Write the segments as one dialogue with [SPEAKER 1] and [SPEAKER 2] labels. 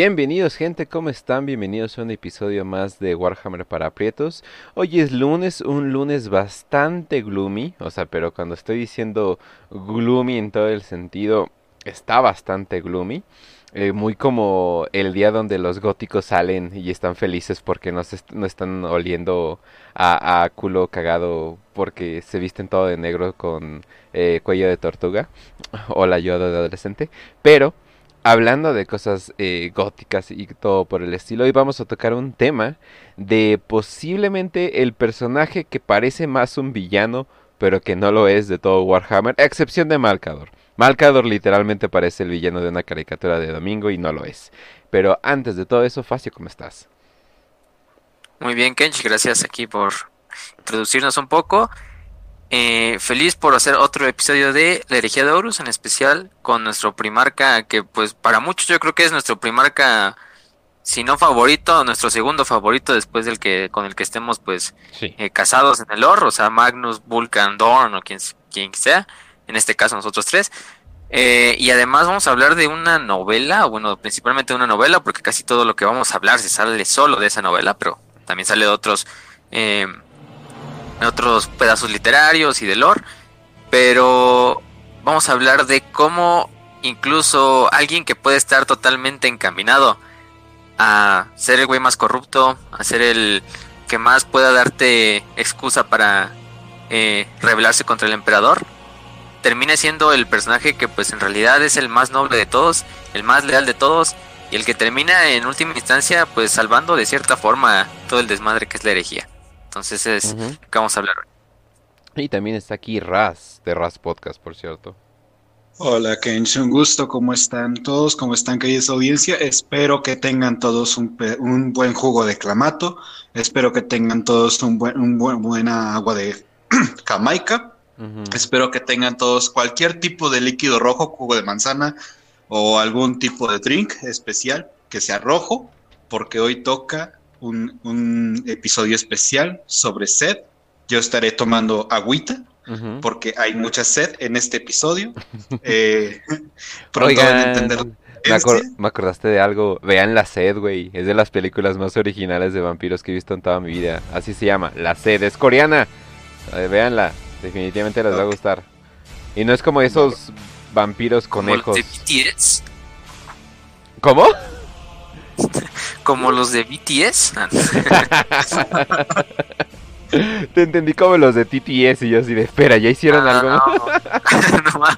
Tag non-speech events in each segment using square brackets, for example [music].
[SPEAKER 1] Bienvenidos gente, ¿cómo están? Bienvenidos a un episodio más de Warhammer para aprietos. Hoy es lunes, un lunes bastante gloomy, o sea, pero cuando estoy diciendo gloomy en todo el sentido, está bastante gloomy. Eh, muy como el día donde los góticos salen y están felices porque no, se no están oliendo a, culo cagado porque se visten todo de negro con eh, cuello de tortuga o la yoda de adolescente. Pero hablando de cosas eh, góticas y todo por el estilo, hoy vamos a tocar un tema de posiblemente el personaje que parece más un villano, pero que no lo es de todo Warhammer, a excepción de Malcador. Malcador literalmente parece el villano de una caricatura de domingo y no lo es. Pero antes de todo eso, Facio, ¿cómo estás?
[SPEAKER 2] Muy bien, Kench, gracias aquí por introducirnos un poco. Eh, feliz por hacer otro episodio de La herejía de Horus, en especial con nuestro primarca, que pues para muchos yo creo que es nuestro primarca, si no favorito, nuestro segundo favorito después del que con el que estemos pues
[SPEAKER 1] Sí.
[SPEAKER 2] eh, casados en el Or, o sea, Magnus, Vulcan, Dorn o quien, quien sea, en este caso nosotros tres. Eh, y además vamos a hablar de una novela, bueno, principalmente de una novela, porque casi todo lo que vamos a hablar se sale solo de esa novela, pero también sale de otros, eh, otros pedazos literarios y de lore. Pero vamos a hablar de cómo incluso alguien que puede estar totalmente encaminado a ser el güey más corrupto, a ser el que más pueda darte excusa para eh, rebelarse contra el emperador, termina siendo el personaje que pues en realidad es el más noble de todos, el más leal de todos y el que termina en última instancia pues salvando de cierta forma todo el desmadre que es la herejía. Entonces es lo que vamos a hablar hoy.
[SPEAKER 1] Y también está aquí Raz, de Raz Podcast, por cierto.
[SPEAKER 3] Hola, Kench, un gusto. ¿Cómo están todos? ¿Cómo están, querida audiencia? Espero que tengan todos un, buen jugo de clamato. Espero que tengan todos un buen, un buen- buena agua de [clears throat] Jamaica. Espero que tengan todos cualquier tipo de líquido rojo, jugo de manzana o algún tipo de drink especial que sea rojo, porque hoy toca un, un episodio especial sobre sed. Yo estaré tomando agüita porque hay mucha sed en este episodio. [laughs] Eh, [laughs] pronto van a
[SPEAKER 1] Oigan,
[SPEAKER 3] entender
[SPEAKER 1] me, acor-
[SPEAKER 3] referencia.
[SPEAKER 1] me acordaste de algo. Vean La Sed, güey. Es de las películas más originales de vampiros que he visto en toda mi vida. Así se llama, La Sed. Es coreana. Eh, véanla. Definitivamente les va a gustar. Y no es como esos vampiros conejos. ¿Cómo? [laughs]
[SPEAKER 2] Como los de BTS. [laughs]
[SPEAKER 1] Te entendí como los de TTS y yo así de, espera, ¿ya hicieron
[SPEAKER 2] Ah,
[SPEAKER 1] algo?
[SPEAKER 2] no.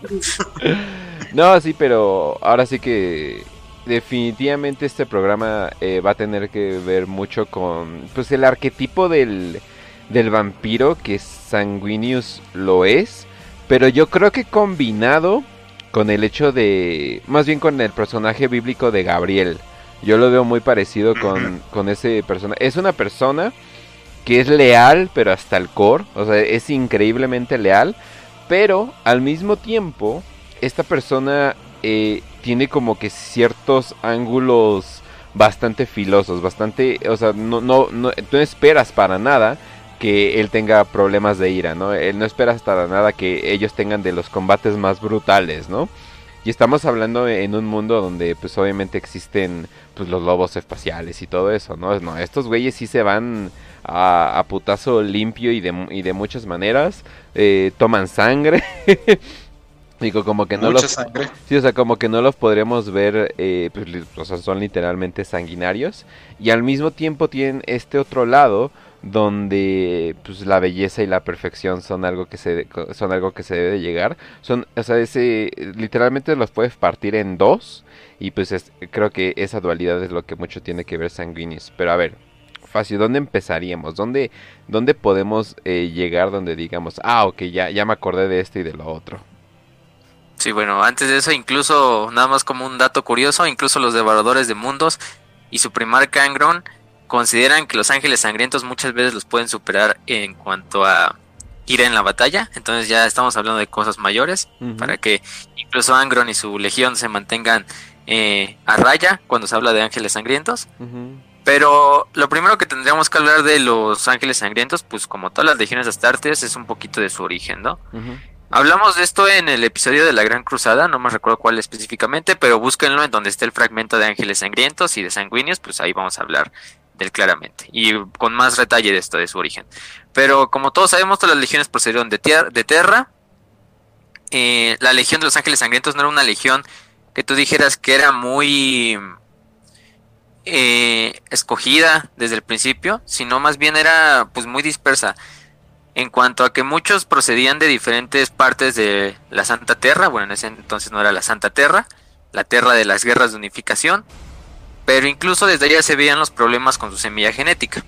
[SPEAKER 2] [laughs] [laughs] No,
[SPEAKER 1] sí, pero ahora sí que definitivamente este programa eh, va a tener que ver mucho con pues el arquetipo del, del vampiro que Sanguinius lo es, pero yo creo que combinado con el hecho de, más bien con el personaje bíblico de Gabriel, yo lo veo muy parecido con, con ese personaje. Es una persona que es leal, pero hasta el core, o sea, es increíblemente leal, pero al mismo tiempo esta persona eh, tiene como que ciertos ángulos bastante filosos, bastante, o sea, no, no, no, no esperas para nada que él tenga problemas de ira, ¿no? Él no esperas para nada que ellos tengan de los combates más brutales, ¿no? Y estamos hablando en un mundo donde pues obviamente existen pues los lobos espaciales y todo eso, ¿no? No, estos güeyes sí se van a, a putazo limpio y de, y de muchas maneras, eh, toman sangre. [laughs] Digo, como que no
[SPEAKER 3] Mucha
[SPEAKER 1] los...
[SPEAKER 3] sangre.
[SPEAKER 1] Sí, o sea, como que no los podremos ver, eh, pues, o sea, son literalmente sanguinarios. Y al mismo tiempo tienen este otro lado donde pues la belleza y la perfección son algo que se son algo que se debe de llegar. Son, o sea, ese literalmente los puedes partir en dos y pues es- creo que esa dualidad es lo que mucho tiene que ver Sanguinis. Pero a ver, fácil, ¿dónde empezaríamos? ¿Dónde dónde podemos eh, llegar donde digamos, ah, ok, ya ya me acordé de esto y de lo otro?
[SPEAKER 2] Sí, bueno, antes de eso, incluso, nada más como un dato curioso, incluso los devoradores de mundos y su primarca Angron consideran que los ángeles sangrientos muchas veces los pueden superar en cuanto a ira en la batalla. Entonces ya estamos hablando de cosas mayores para que incluso Angron y su legión se mantengan eh, a raya cuando se habla de ángeles sangrientos. Pero lo primero que tendríamos que hablar de los ángeles sangrientos, pues como todas las legiones astartes, es un poquito de su origen, ¿no? Hablamos de esto en el episodio de la Gran Cruzada, no me recuerdo cuál específicamente, pero búsquenlo en donde esté el fragmento de ángeles sangrientos y de sanguíneos, pues ahí vamos a hablar claramente y con más detalle de esto, de su origen. Pero como todos sabemos, todas las legiones procedieron de, tierra, de Terra. Eh, la legión de los ángeles sangrientos no era una legión que tú dijeras que era muy eh, escogida desde el principio, sino más bien era pues muy dispersa. En cuanto a que muchos procedían de diferentes partes de la Santa Tierra, bueno, en ese entonces no era la Santa Tierra, la Tierra de las guerras de unificación, pero incluso desde allá se veían los problemas con su semilla genética.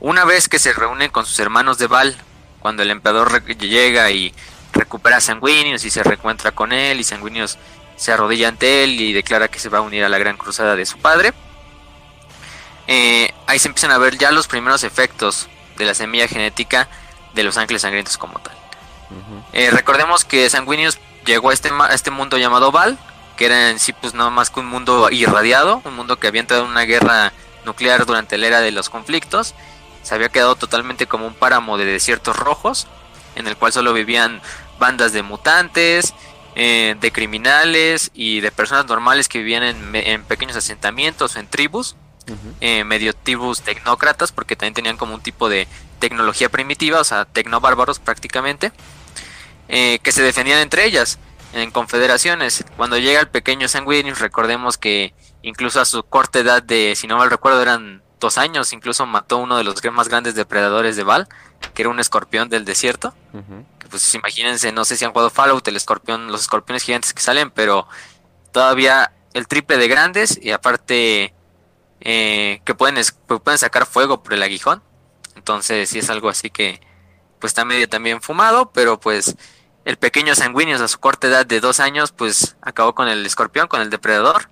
[SPEAKER 2] Una vez que se reúnen con sus hermanos de Val, cuando el emperador llega y recupera a Sanguinius y se reencuentra con él y Sanguinius se arrodilla ante él y declara que se va a unir a la gran cruzada de su padre. Eh, ahí se empiezan a ver ya los primeros efectos de la semilla genética de los ángeles sangrientos como tal. Eh, recordemos que Sanguinius llegó a este, a este mundo llamado Val, que era en sí pues nada más que un mundo irradiado, un mundo que había entrado en una guerra nuclear durante la era de los conflictos, se había quedado totalmente como un páramo de desiertos rojos, en el cual solo vivían bandas de mutantes, eh, de criminales y de personas normales que vivían en, pequeños asentamientos o en tribus, eh, medio tribus tecnócratas, porque también tenían como un tipo de tecnología primitiva, o sea, tecnobárbaros prácticamente, eh, que se defendían entre ellas en confederaciones. Cuando llega el pequeño Sanguinius, recordemos que incluso a su corta edad de, si no mal recuerdo, eran dos años, incluso mató uno de los más grandes depredadores de Val, que era un escorpión del desierto pues imagínense, no sé si han jugado Fallout, el escorpión, los escorpiones gigantes que salen, pero todavía el triple de grandes y aparte eh, que pueden, pueden sacar fuego por el aguijón. Entonces sí es algo así que pues está medio también fumado, pero pues el pequeño sanguíneo a su corta edad de dos años pues acabó con el escorpión, con el depredador.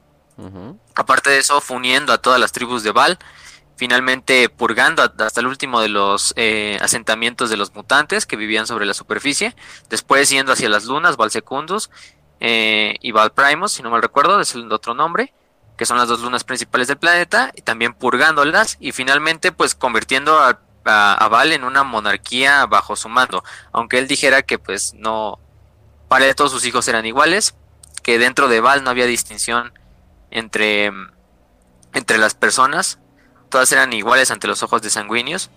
[SPEAKER 2] Aparte de eso, fue uniendo a todas las tribus de Val finalmente purgando hasta el último de los eh, asentamientos de los mutantes que vivían sobre la superficie, después yendo hacia las lunas, Valsecundus eh, y Valprimus, si no mal recuerdo, es el otro nombre, que son las dos lunas principales del planeta, y también purgándolas y finalmente pues convirtiendo a, Val en una monarquía bajo su mando, aunque él dijera que pues no, para todos sus hijos eran iguales, que dentro de Val no había distinción entre, entre las personas, todas eran iguales ante los ojos de Sanguinius.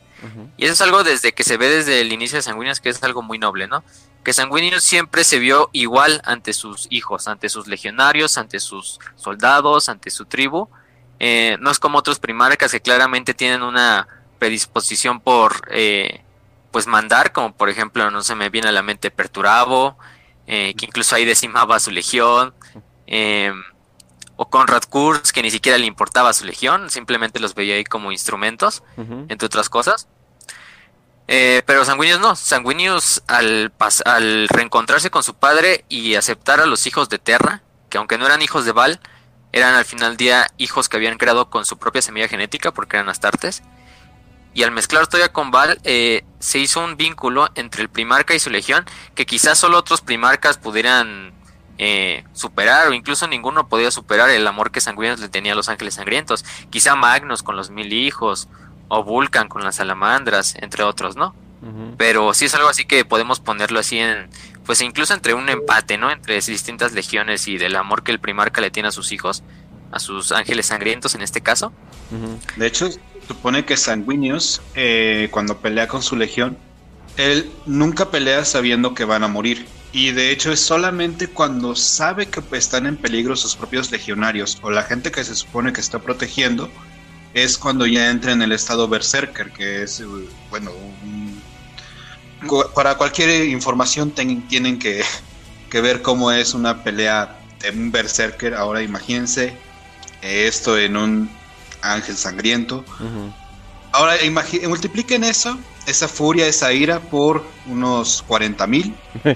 [SPEAKER 2] Y eso es algo desde que se ve desde el inicio de Sanguinius, que es algo muy noble, ¿no? Que Sanguinius siempre se vio igual ante sus hijos, ante sus legionarios, ante sus soldados, ante su tribu. Eh, no es como otros primarcas que claramente tienen una predisposición por pues pues mandar, como por ejemplo, no se me viene a la mente Perturabo, eh, que incluso ahí decimaba su legión. Eh, o Conrad Kurz, que ni siquiera le importaba su legión, simplemente los veía ahí como instrumentos, entre otras cosas. Eh, pero Sanguinius no, Sanguinius al, al reencontrarse con su padre y aceptar a los hijos de Terra, que aunque no eran hijos de Val, eran al final del día hijos que habían creado con su propia semilla genética, porque eran astartes. Y al mezclar todavía con Val, eh, se hizo un vínculo entre el primarca y su legión, que quizás solo otros primarcas pudieran eh, superar o incluso ninguno podía superar el amor que Sanguinius le tenía a los ángeles sangrientos. Quizá Magnus con los mil hijos o Vulcan con las salamandras, entre otros, ¿no? Pero sí es algo así que podemos ponerlo así en, pues incluso entre un empate, ¿no? Entre distintas legiones y del amor que el primarca le tiene a sus hijos, a sus ángeles sangrientos en este caso.
[SPEAKER 3] De hecho, supone que Sanguinius, eh, cuando pelea con su legión, él nunca pelea sabiendo que van a morir y de hecho es solamente cuando sabe que están en peligro sus propios legionarios o la gente que se supone que está protegiendo, es cuando ya entra en el estado berserker, que es, bueno, para cualquier información tienen que, ver cómo es una pelea de un berserker. Ahora imagínense esto en un ángel sangriento. Ahora multipliquen eso, esa furia, esa ira por unos 40 mil. [laughs]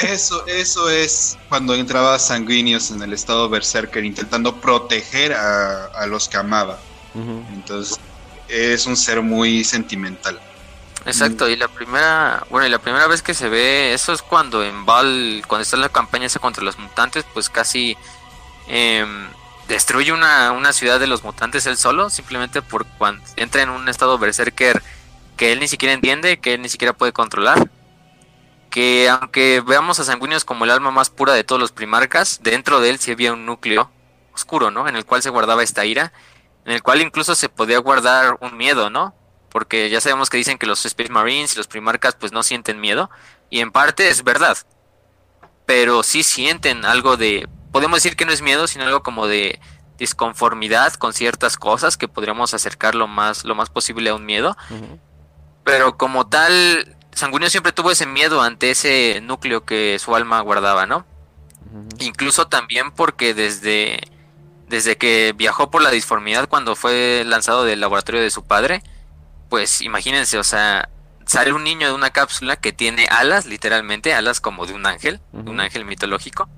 [SPEAKER 3] Eso, eso es cuando entraba Sanguinius en el estado Berserker intentando proteger a, los que amaba. Entonces, es un ser muy sentimental.
[SPEAKER 2] Exacto, y la primera, bueno, y la primera vez que se ve eso es cuando en Val, cuando está en la campaña esa contra los mutantes, pues casi em, destruye una, una, ciudad de los mutantes él solo, simplemente por cuando entra en un estado berserker que él ni siquiera entiende, que él ni siquiera puede controlar. Que aunque veamos a Sanguinius como el alma más pura de todos los primarcas, dentro de él sí había un núcleo oscuro, ¿no? En el cual se guardaba esta ira, en el cual incluso se podía guardar un miedo, ¿no? Porque ya sabemos que dicen que los Space Marines y los primarcas pues no sienten miedo, y en parte es verdad, pero sí sienten algo de, podemos decir que no es miedo, sino algo como de disconformidad con ciertas cosas que podríamos acercar lo más, lo más posible a un miedo. Pero como tal, Sanguíneo siempre tuvo ese miedo ante ese núcleo que su alma guardaba, ¿no? Incluso también porque desde, desde que viajó por la disformidad cuando fue lanzado del laboratorio de su padre, pues imagínense, o sea, sale un niño de una cápsula que tiene alas, literalmente, alas como de un ángel, un ángel mitológico.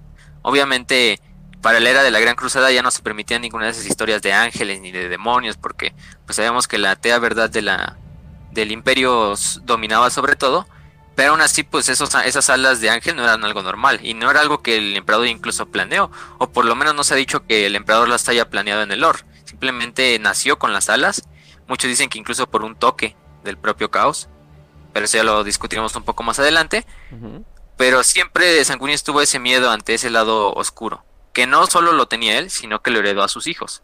[SPEAKER 2] Obviamente, para la era de la Gran Cruzada ya no se permitían ninguna de esas historias de ángeles ni de demonios, porque pues sabemos que la atea verdad de la, del imperio dominaba sobre todo, pero aún así pues esas alas de ángel no eran algo normal, y no era algo que el emperador incluso planeó, o por lo menos no se ha dicho que el emperador las haya planeado en el lore, simplemente nació con las alas, muchos dicen que incluso por un toque del propio caos, pero eso ya lo discutiremos un poco más adelante. Pero siempre Sanguinius tuvo ese miedo ante ese lado oscuro, que no solo lo tenía él, sino que lo heredó a sus hijos.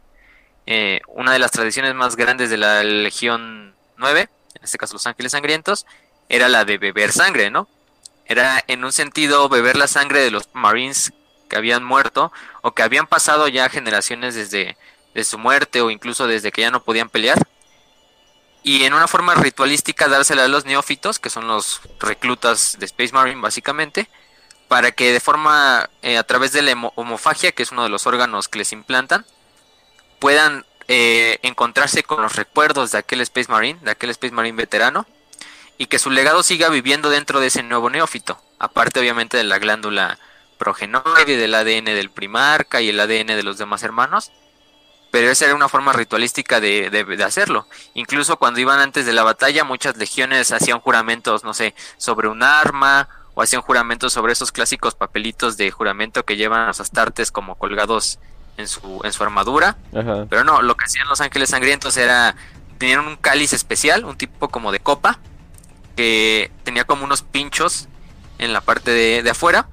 [SPEAKER 2] Eh, una de las tradiciones más grandes de la Legión 9, en este caso los Ángeles Sangrientos, era la de beber sangre, ¿no? Era en un sentido beber la sangre de los Marines que habían muerto o que habían pasado ya generaciones desde de su muerte o incluso desde que ya no podían pelear y en una forma ritualística dársela a los neófitos, que son los reclutas de Space Marine básicamente, para que de forma, eh, a través de la homofagia, que es uno de los órganos que les implantan, puedan eh, encontrarse con los recuerdos de aquel Space Marine, de aquel Space Marine veterano, y que su legado siga viviendo dentro de ese nuevo neófito, aparte obviamente de la glándula progenoide, del ADN del primarca y el ADN de los demás hermanos, pero esa era una forma ritualística de, de, hacerlo. Incluso cuando iban antes de la batalla, muchas legiones hacían juramentos, no sé, sobre un arma, o hacían juramentos sobre esos clásicos papelitos de juramento que llevan los astartes como colgados en su, en su armadura. Pero no, lo que hacían los ángeles sangrientos era, tenían un cáliz especial, un tipo como de copa, que tenía como unos pinchos en la parte de, de afuera,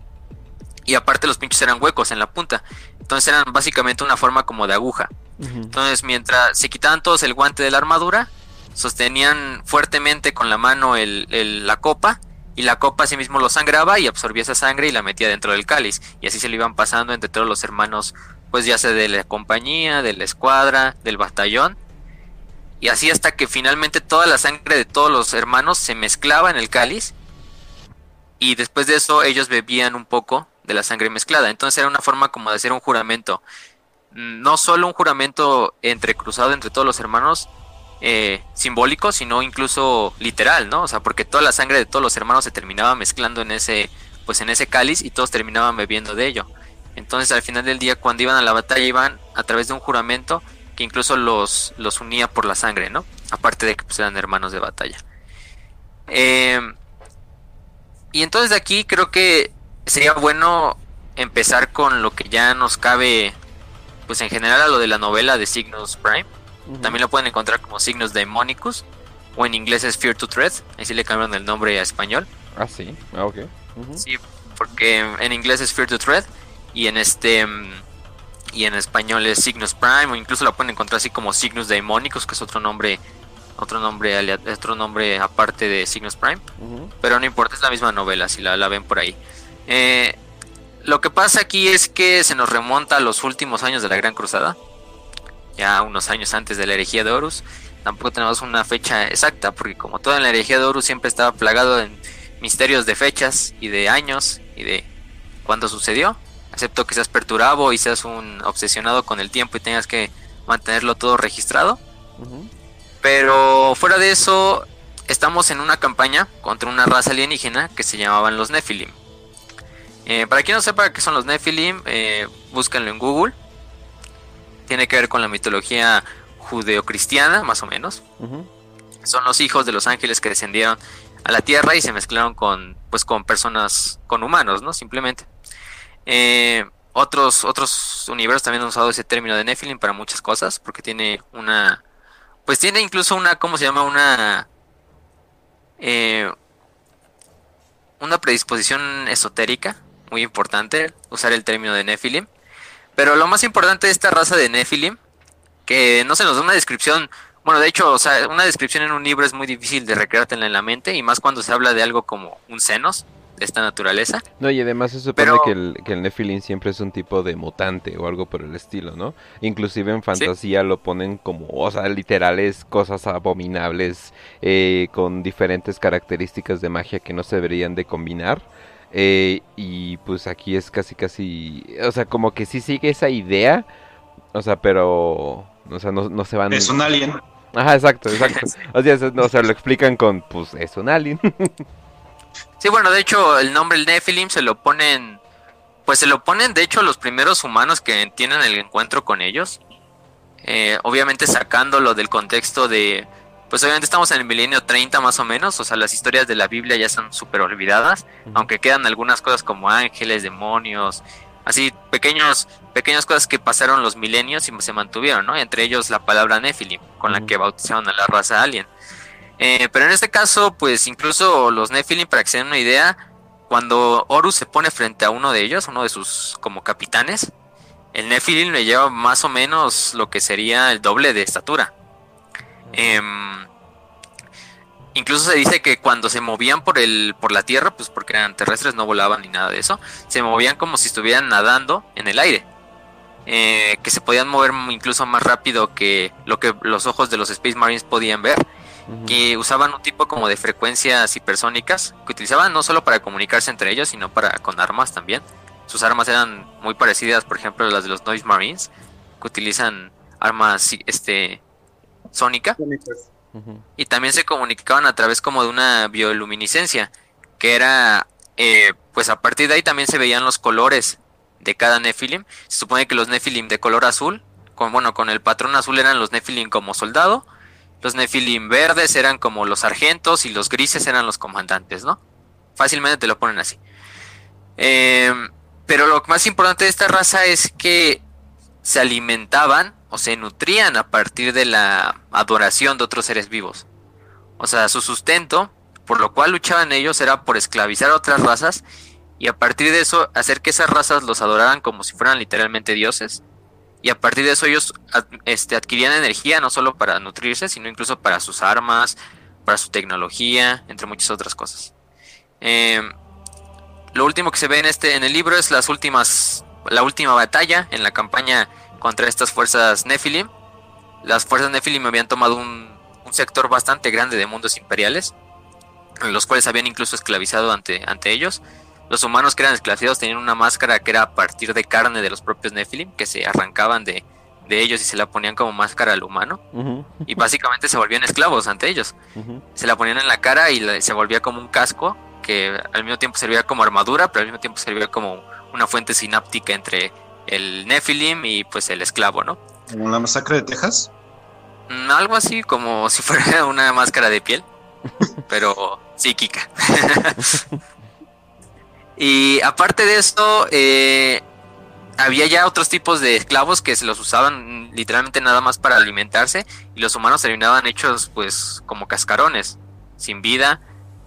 [SPEAKER 2] y aparte los pinchos eran huecos en la punta. Entonces eran básicamente una forma como de aguja. Entonces, mientras se quitaban todos el guante de la armadura, sostenían fuertemente con la mano la copa y la copa así mismo lo sangraba y absorbía esa sangre y la metía dentro del cáliz. Y así se le iban pasando entre todos los hermanos, pues ya sea de la compañía, de la escuadra, del batallón. Y así hasta que finalmente toda la sangre de todos los hermanos se mezclaba en el cáliz. Y después de eso ellos bebían un poco de la sangre mezclada. Entonces era una forma como de hacer un juramento no solo un juramento entrecruzado entre todos los hermanos eh, simbólico, sino incluso literal, ¿no? O sea, porque toda la sangre de todos los hermanos se terminaba mezclando en ese, pues en ese cáliz y todos terminaban bebiendo de ello. Entonces al final del día cuando iban a la batalla iban a través de un juramento que incluso los, los unía por la sangre, ¿no? Aparte de que pues, eran hermanos de batalla. Em, y entonces de aquí creo que sería bueno empezar con lo que ya nos cabe pues en general a lo de la novela de Signos Prime. También lo pueden encontrar como Signos Demonicus. O en inglés es Fear to Tread. Así le cambiaron el nombre a español.
[SPEAKER 1] Ah, sí. Ah, ok.
[SPEAKER 2] Sí, porque en inglés es Fear to Tread. Y en este. Y en español es Signos Prime. O incluso la pueden encontrar así como Signos Demonicus, que es otro nombre. Otro nombre, otro nombre aparte de Signos Prime. Pero no importa, es la misma novela, si la, la ven por ahí. Eh, lo que pasa aquí es que se nos remonta a los últimos años de la Gran Cruzada, ya unos años antes de la herejía de Horus. Tampoco tenemos una fecha exacta, porque como toda la herejía de Horus siempre estaba plagado en misterios de fechas y de años y de cuándo sucedió, excepto que seas perturbado y seas un obsesionado con el tiempo y tengas que mantenerlo todo registrado. Pero fuera de eso, estamos en una campaña contra una raza alienígena que se llamaban los Nephilim. Eh, para quien no sepa qué son los Nephilim, eh, búsquenlo en Google. Tiene que ver con la mitología judeocristiana, más o menos. Son los hijos de los ángeles que descendieron a la tierra y se mezclaron con, pues, con personas, con humanos, ¿no? Simplemente. Eh, otros, otros universos también han usado ese término de Nephilim para muchas cosas, porque tiene una, pues tiene incluso una, ¿cómo se llama? Una, eh, una predisposición esotérica muy importante usar el término de Nephilim. Pero lo más importante de esta raza de Nephilim, que no se nos da una descripción, bueno, de hecho, o sea, una descripción en un libro es muy difícil de recreártela en la mente, y más cuando se habla de algo como un senos, de esta naturaleza.
[SPEAKER 1] No, y además se supone que, el, que el Nephilim siempre es un tipo de mutante o algo por el estilo, ¿no? Inclusive en fantasía lo ponen como, o sea, literales cosas abominables eh, con diferentes características de magia que no se deberían de combinar. Eh, y pues aquí es casi casi, o sea, como que sí sigue esa idea, o sea, pero, o sea, no, no se van...
[SPEAKER 3] Es un alien.
[SPEAKER 1] Ajá, exacto, exacto. [laughs] O sea, o sea, lo explican con, pues, es un alien. [laughs]
[SPEAKER 2] Sí, bueno, de hecho, el nombre el Nephilim se lo ponen, pues se lo ponen, de hecho, los primeros humanos que tienen el encuentro con ellos. Eh, obviamente sacándolo del contexto de, pues obviamente estamos en el milenio 30 más o menos, o sea, las historias de la Biblia ya son súper olvidadas, aunque quedan algunas cosas como ángeles, demonios, así pequeños, pequeñas cosas que pasaron los milenios y se mantuvieron, ¿no? Entre ellos la palabra Nephilim, con la que bautizaron a la raza alien. Eh, pero en este caso, pues incluso los Nephilim, para que se den una idea, cuando Horus se pone frente a uno de ellos, uno de sus como capitanes, el Nephilim le lleva más o menos lo que sería el doble de estatura. Em, incluso se dice que cuando se movían por el por la tierra, pues porque eran terrestres, no volaban ni nada de eso, se movían como si estuvieran nadando en el aire. Eh, que se podían mover incluso más rápido que lo que los ojos de los Space Marines podían ver que usaban un tipo como de frecuencias hipersónicas que utilizaban no solo para comunicarse entre ellos, sino para con armas también. Sus armas eran muy parecidas, por ejemplo, a las de los Noise Marines, que utilizan armas este sónica. Y también se comunicaban a través como de una bioluminiscencia, que era, eh, pues a partir de ahí también se veían los colores de cada Nephilim. Se supone que los Nephilim de color azul, con, bueno, con el patrón azul eran los Nephilim como soldado, los Nephilim verdes eran como los sargentos y los grises eran los comandantes, ¿no? Fácilmente te lo ponen así. Em, pero lo más importante de esta raza es que se alimentaban o se nutrían a partir de la adoración de otros seres vivos. O sea, su sustento, por lo cual luchaban ellos, era por esclavizar a otras razas y a partir de eso hacer que esas razas los adoraran como si fueran literalmente dioses y a partir de eso ellos este, adquirían energía no solo para nutrirse, sino incluso para sus armas, para su tecnología, entre muchas otras cosas. Em, lo último que se ve en este en el libro es las últimas la última batalla en la campaña contra estas fuerzas Nephilim. Las fuerzas Nephilim habían tomado un, un sector bastante grande de mundos imperiales, en los cuales habían incluso esclavizado ante, ante ellos. Los humanos que eran esclavizados tenían una máscara que era a partir de carne de los propios Nephilim, que se arrancaban de, ellos y se la ponían como máscara al humano. Y básicamente se volvían esclavos ante ellos. Se la ponían en la cara y se volvía como un casco que al mismo tiempo servía como armadura, pero al mismo tiempo servía como una fuente sináptica entre el Nephilim y pues el esclavo, ¿no?
[SPEAKER 3] ¿Como la masacre de Texas?
[SPEAKER 2] Mm, algo así, como [laughs] si fuera una máscara de piel, pero psíquica. [laughs] Y aparte de esto, eh, había ya otros tipos de esclavos que se los usaban literalmente nada más para alimentarse y los humanos terminaban hechos pues como cascarones, sin vida,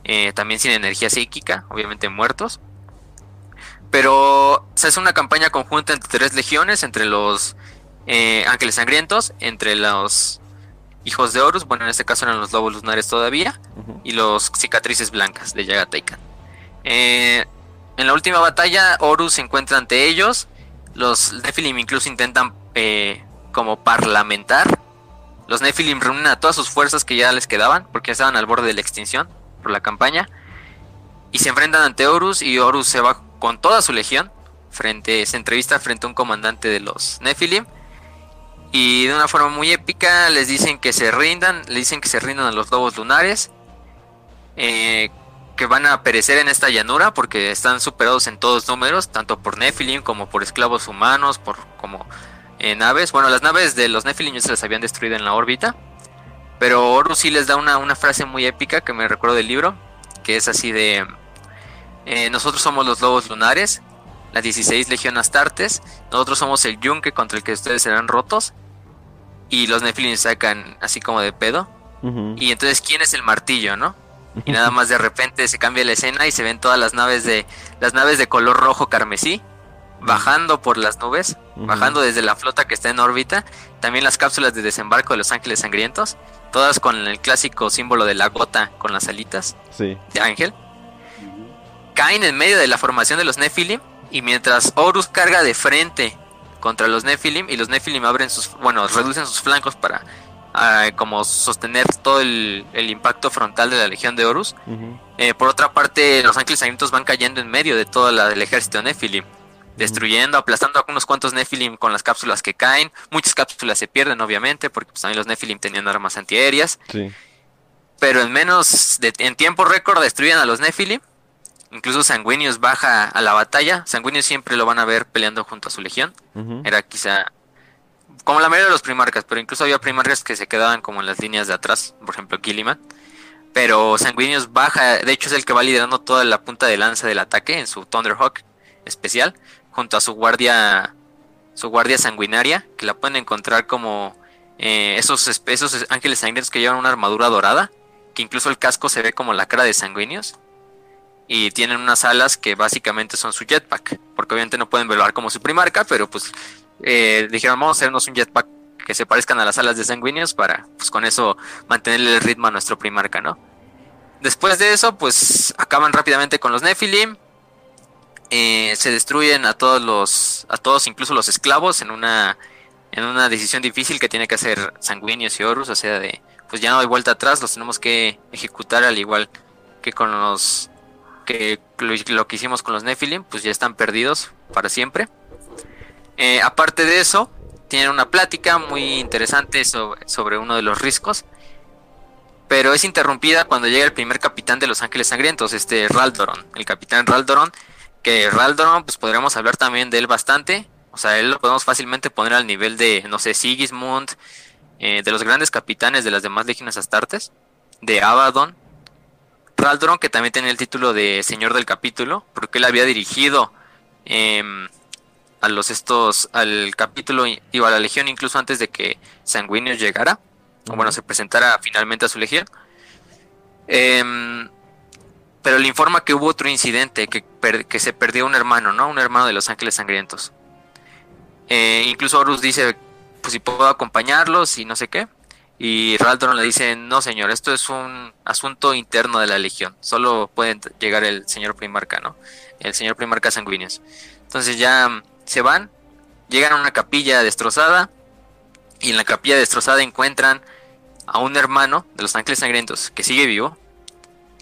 [SPEAKER 2] eh, también sin energía psíquica, obviamente muertos. Pero se hace una campaña conjunta entre tres legiones, entre los eh, ángeles sangrientos, entre los hijos de Horus, bueno en este caso eran los lobos lunares todavía, y los cicatrices blancas de Yagataikan. Eh, en la última batalla, Horus se encuentra ante ellos. Los Nephilim incluso intentan eh, como parlamentar. Los Nephilim reúnen a todas sus fuerzas que ya les quedaban, porque estaban al borde de la extinción por la campaña. Y se enfrentan ante Horus y Horus se va con toda su legión. Frente, se entrevista frente a un comandante de los Nephilim. Y de una forma muy épica les dicen que se rindan, le dicen que se rindan a los lobos lunares. Eh, que van a perecer en esta llanura porque están superados en todos números, tanto por Nephilim como por esclavos humanos, por como eh, naves. Bueno, las naves de los Nephilim ya se las habían destruido en la órbita, pero Horus sí les da una, una frase muy épica que me recuerdo del libro, que es así de, eh, nosotros somos los lobos lunares la 16 Legión Astartes, nosotros somos el Yunque contra el que ustedes serán rotos, y los Nephilim sacan así como de pedo, y entonces, ¿quién es el martillo, no? [laughs] Y nada más de repente se cambia la escena y se ven todas las naves de las naves de color rojo carmesí bajando por las nubes, bajando desde la flota que está en órbita, también las cápsulas de desembarco de los ángeles sangrientos, todas con el clásico símbolo de la gota con las alitas.
[SPEAKER 1] Sí.
[SPEAKER 2] de ángel. Caen en medio de la formación de los Nephilim y mientras Horus carga de frente contra los Nephilim y los Nephilim abren sus, bueno, reducen sus flancos para ah, como sostener todo el, impacto frontal de la legión de Horus. Eh, por otra parte, los ángeles sangrientos van cayendo en medio de todo el ejército Nephilim, destruyendo, aplastando a unos cuantos Nephilim con las cápsulas que caen. Muchas cápsulas se pierden, obviamente, porque pues, también los Nephilim tenían armas antiaéreas. Pero en menos de en tiempo récord destruyen a los Nephilim Incluso Sanguinius baja a la batalla. Sanguinius siempre lo van a ver peleando junto a su legión. Era quizá como la mayoría de los primarcas, pero incluso había primarcas que se quedaban como en las líneas de atrás, por ejemplo Gilliman. Pero Sanguinius baja, de hecho es el que va liderando toda la punta de lanza del ataque en su Thunderhawk especial, junto a su guardia, su guardia sanguinaria, que la pueden encontrar como eh, esos, esos ángeles sangrientos que llevan una armadura dorada, que incluso el casco se ve como la cara de Sanguinius y tienen unas alas que básicamente son su jetpack, porque obviamente no pueden volar como su primarca, pero pues eh, dijeron vamos a hacernos un jetpack que se parezcan a las alas de sanguíneos para pues con eso mantenerle el ritmo a nuestro primarca, ¿no? Después de eso, pues acaban rápidamente con los Nephilim. Eh, se destruyen a todos los. a todos, incluso los esclavos, en una. en una decisión difícil que tiene que hacer Sanguinius y Horus. O sea de. Pues ya no hay vuelta atrás, los tenemos que ejecutar al igual que con los lo, que hicimos con los Nephilim, pues ya están perdidos para siempre. Eh, aparte de eso, tienen una plática muy interesante sobre, uno de los riscos, pero es interrumpida cuando llega el primer capitán de los Ángeles Sangrientos, este Raldoron, el capitán Raldoron, que Raldoron, pues podríamos hablar también de él bastante, o sea, él lo podemos fácilmente poner al nivel de, no sé, Sigismund, eh, de los grandes capitanes de las demás legiones astartes, de Abaddon, Raldron, que también tenía el título de Señor del Capítulo, porque él había dirigido em, a los estos, al capítulo, iba a la legión incluso antes de que Sanguinius llegara, o bueno, se presentara finalmente a su legión. Em, pero le informa que hubo otro incidente, que, que, se perdió un hermano, ¿no? Un hermano de los Ángeles Sangrientos. Eh, incluso Horus dice, pues si puedo acompañarlos y no sé qué. Y Raldron le dice, no señor, esto es un asunto interno de la legión, solo puede llegar el señor primarca, ¿no? El señor primarca sanguíneos. Entonces ya mm, se van, llegan a una capilla destrozada y en la capilla destrozada encuentran a un hermano de los ángeles sangrientos que sigue vivo,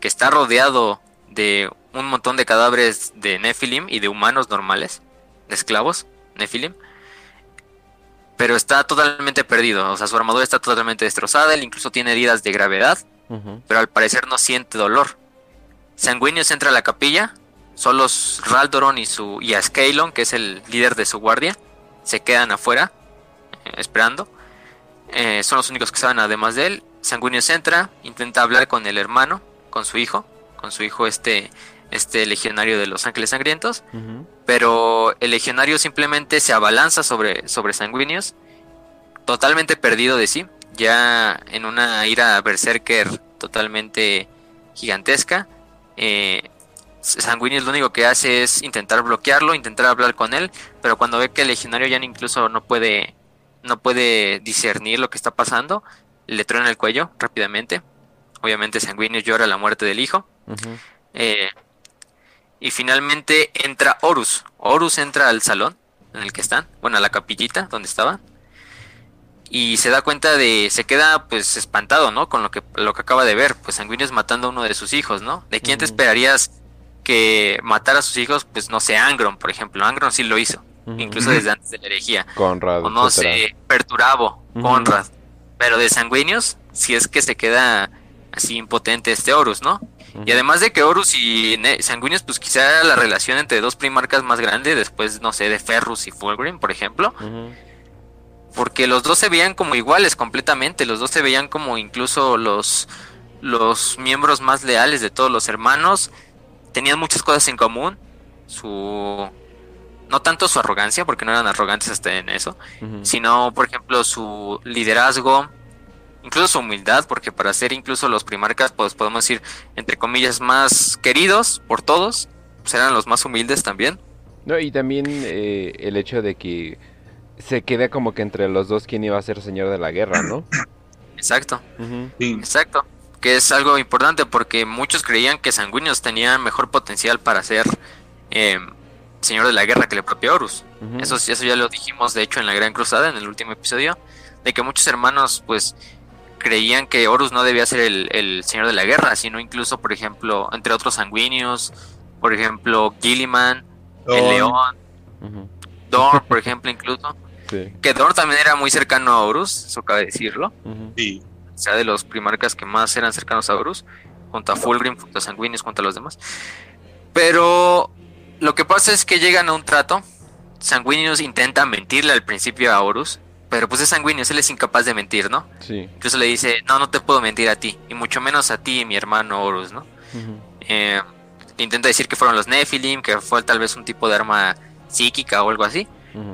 [SPEAKER 2] que está rodeado de un montón de cadáveres de Nephilim y de humanos normales, de esclavos Nephilim pero está totalmente perdido. O sea, su armadura está totalmente destrozada. Él incluso tiene heridas de gravedad, pero al parecer no siente dolor. Sanguinius entra a la capilla. Solo Raldoron y, su, y Ascalon, que es el líder de su guardia, se quedan afuera eh, esperando. Eh, son los únicos que saben además de él. Sanguinius entra, intenta hablar con el hermano, con su hijo, con su hijo este, este legionario de los ángeles sangrientos pero el legionario simplemente se abalanza sobre, sobre Sanguinius, totalmente perdido de sí, ya en una ira berserker totalmente gigantesca. Eh, Sanguinius lo único que hace es intentar bloquearlo, intentar hablar con él, pero cuando ve que el legionario ya incluso no puede, no puede discernir lo que está pasando, le truena el cuello rápidamente. Obviamente Sanguinius llora la muerte del hijo. Y finalmente entra Horus. Horus entra al salón en el que están, bueno, a la capillita donde estaba. Y se da cuenta de, se queda pues espantado, ¿no? Con lo que, lo que acaba de ver, pues Sanguinius matando a uno de sus hijos, ¿no? ¿De quién te esperarías que matara a sus hijos? Pues no sé, Angron, por ejemplo. Angron sí lo hizo, incluso desde antes de la herejía.
[SPEAKER 1] Conrad.
[SPEAKER 2] O no sé, Perturabo, Conrad. Pero de Sanguinius, si es que se queda así impotente este Horus, ¿no? Y además de que Horus y Sanguinius, pues quizá era la relación entre dos primarcas más grande, después, no sé, de Ferrus y Fulgrim, por ejemplo. Porque los dos se veían como iguales completamente, los dos se veían como incluso los, los miembros más leales de todos los hermanos. Tenían muchas cosas en común. Su, no tanto su arrogancia, porque no eran arrogantes hasta en eso, sino, por ejemplo, su liderazgo, incluso su humildad, porque para ser incluso los primarcas, pues podemos decir, entre comillas, más queridos por todos, pues eran los más humildes también.
[SPEAKER 1] No, y también eh, el hecho de que se queda como que entre los dos quién iba a ser señor de la guerra, ¿no? [clears throat]
[SPEAKER 2] Exacto.
[SPEAKER 3] Sí.
[SPEAKER 2] exacto. Que es algo importante porque muchos creían que Sanguinius tenía mejor potencial para ser eh, señor de la guerra que el propio Horus.
[SPEAKER 1] Ujú.
[SPEAKER 2] Eso, eso ya lo dijimos, de hecho, en la Gran Cruzada, en el último episodio, de que muchos hermanos, pues, creían que Horus no debía ser el, el señor de la guerra, sino incluso, por ejemplo, entre otros sanguíneos, por ejemplo, Gilliman, el. León,
[SPEAKER 1] Ujú.
[SPEAKER 2] Dorn, por ejemplo, incluso. [laughs]
[SPEAKER 1] Sí.
[SPEAKER 2] Que Dorn también era muy cercano a Horus, eso cabe decirlo.
[SPEAKER 3] Sí.
[SPEAKER 2] O sea, de los primarcas que más eran cercanos a Horus, junto a Fulgrim, junto a Sanguinius, junto a los demás. Pero lo que pasa es que llegan a un trato. Sanguinius intenta mentirle al principio a Horus, pero pues es Sanguinius, él es incapaz de mentir, ¿no?
[SPEAKER 1] Sí.
[SPEAKER 2] Incluso le dice, no, no te puedo mentir a ti, y mucho menos a ti y mi hermano Horus, ¿no? Eh, intenta decir que fueron los Nephilim, que fue tal vez un tipo de arma psíquica o algo así,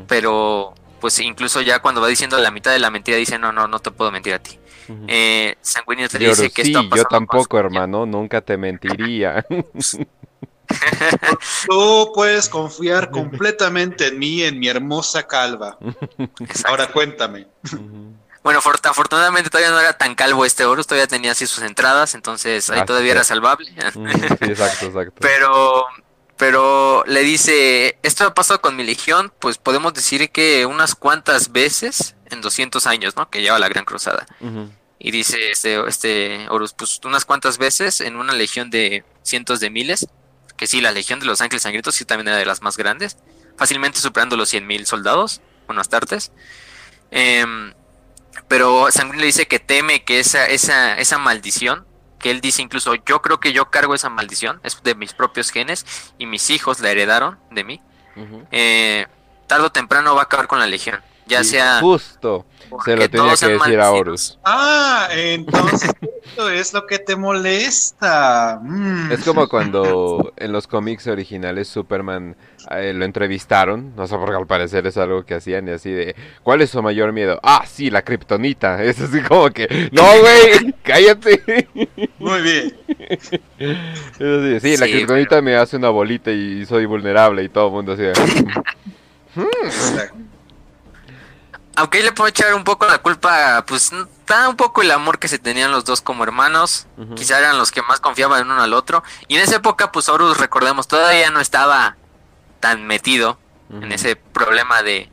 [SPEAKER 2] pero pues incluso ya cuando va diciendo la mitad de la mentira dice, no, no, no te puedo mentir a ti. Eh, Sanguinius le dice que
[SPEAKER 1] sí,
[SPEAKER 2] esto ha
[SPEAKER 1] yo
[SPEAKER 2] pasado
[SPEAKER 1] tampoco,
[SPEAKER 2] su-
[SPEAKER 1] hermano, nunca te mentiría. [laughs] [laughs]
[SPEAKER 3] Tú puedes confiar completamente en mí, en mi hermosa calva. [laughs]
[SPEAKER 2] Exacto.
[SPEAKER 3] Ahora cuéntame.
[SPEAKER 2] Bueno, for- afortunadamente todavía no era tan calvo este Horus, todavía tenía así sus entradas, entonces ahí
[SPEAKER 1] Ah,
[SPEAKER 2] todavía
[SPEAKER 1] sí.
[SPEAKER 2] era salvable.
[SPEAKER 1] Sí, exacto, exacto.
[SPEAKER 2] Pero, pero le dice, esto ha pasado con mi legión, pues podemos decir que unas cuantas veces en 200 años, ¿no? Que lleva la Gran Cruzada. Y dice este, este Horus, pues unas cuantas veces en una legión de cientos de miles, que sí, la legión de los ángeles sangrientos sí también era de las más grandes, fácilmente superando los 100.000 soldados, bueno, astartes. Em, pero Sanguíneo le dice que teme que esa, esa, esa maldición, que él dice incluso, yo creo que yo cargo esa maldición, es de mis propios genes, y mis hijos la heredaron de mí, eh, tarde o temprano va a acabar con la legión, ya
[SPEAKER 1] Sí,
[SPEAKER 2] sea...
[SPEAKER 1] Justo, se lo tenía que decir a Horus.
[SPEAKER 3] Ah, entonces [laughs] esto es lo que te molesta. Mm.
[SPEAKER 1] Es como cuando en los cómics originales Superman eh, lo entrevistaron, no sé por qué al parecer es algo que hacían y así de, ¿cuál es su mayor miedo? Ah, sí, la kriptonita. [laughs] Es así como que, no, güey, [laughs] cállate.
[SPEAKER 3] Muy bien.
[SPEAKER 1] Es así, sí, la
[SPEAKER 2] Sí,
[SPEAKER 1] kriptonita me hace una bolita y soy vulnerable y todo el mundo así. de,
[SPEAKER 3] Exacto.
[SPEAKER 2] Aunque ahí le puedo echar un poco la culpa, pues está un poco el amor que se tenían los dos como hermanos. Quizá eran los que más confiaban en uno al otro. Y en esa época, pues Horus, recordemos, todavía no estaba tan metido en ese problema de,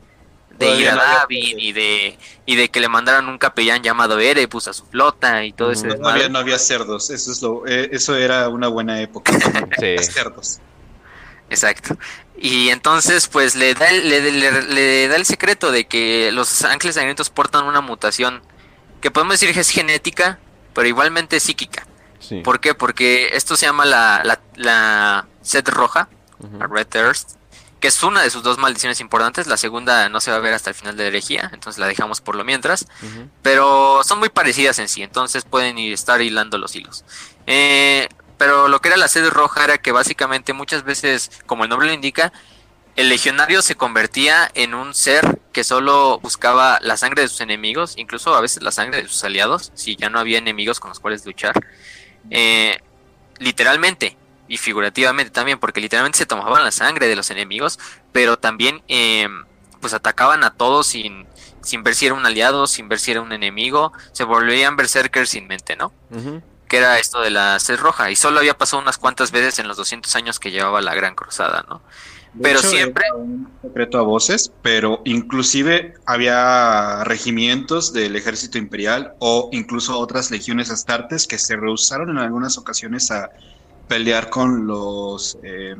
[SPEAKER 2] de ir a
[SPEAKER 3] no había-
[SPEAKER 2] David y de, y de que le mandaran un capellán llamado Erebus a su flota y todo ese
[SPEAKER 1] Ujú.
[SPEAKER 3] Todavía
[SPEAKER 2] desmadre.
[SPEAKER 3] no había cerdos. Eso es lo. eh, eso era una buena época. [laughs]
[SPEAKER 1] Sí.
[SPEAKER 3] Cerdos.
[SPEAKER 2] Exacto. Y entonces, pues le da, el, le, le- le da el secreto de que los ángeles sangrientos portan una mutación que podemos decir que es genética, pero igualmente psíquica.
[SPEAKER 1] Sí.
[SPEAKER 2] ¿Por qué? Porque esto se llama la, la, la sed roja, la Red Thirst, que es una de sus dos maldiciones importantes. La segunda no se va a ver hasta el final de la herejía, entonces la dejamos por lo mientras. Pero son muy parecidas en sí, entonces pueden ir, estar hilando los hilos. Eh, pero lo que era la sed roja era que básicamente muchas veces, como el nombre lo indica, el legionario se convertía en un ser que solo buscaba la sangre de sus enemigos, incluso a veces la sangre de sus aliados, si ya no había enemigos con los cuales luchar. Eh, literalmente y figurativamente también, porque literalmente se tomaban la sangre de los enemigos, pero también eh, pues atacaban a todos sin, sin ver si era un aliado, sin ver si era un enemigo, se volvían berserkers sin mente, ¿no? Que era esto de la sed roja, y solo había pasado unas cuantas veces en los 200 años que llevaba la Gran Cruzada, ¿no?
[SPEAKER 3] De
[SPEAKER 2] Pero
[SPEAKER 3] hecho,
[SPEAKER 2] siempre-
[SPEAKER 3] era un secreto a voces, pero inclusive había regimientos del ejército imperial o incluso otras legiones astartes que se rehusaron en algunas ocasiones a pelear con los... eh,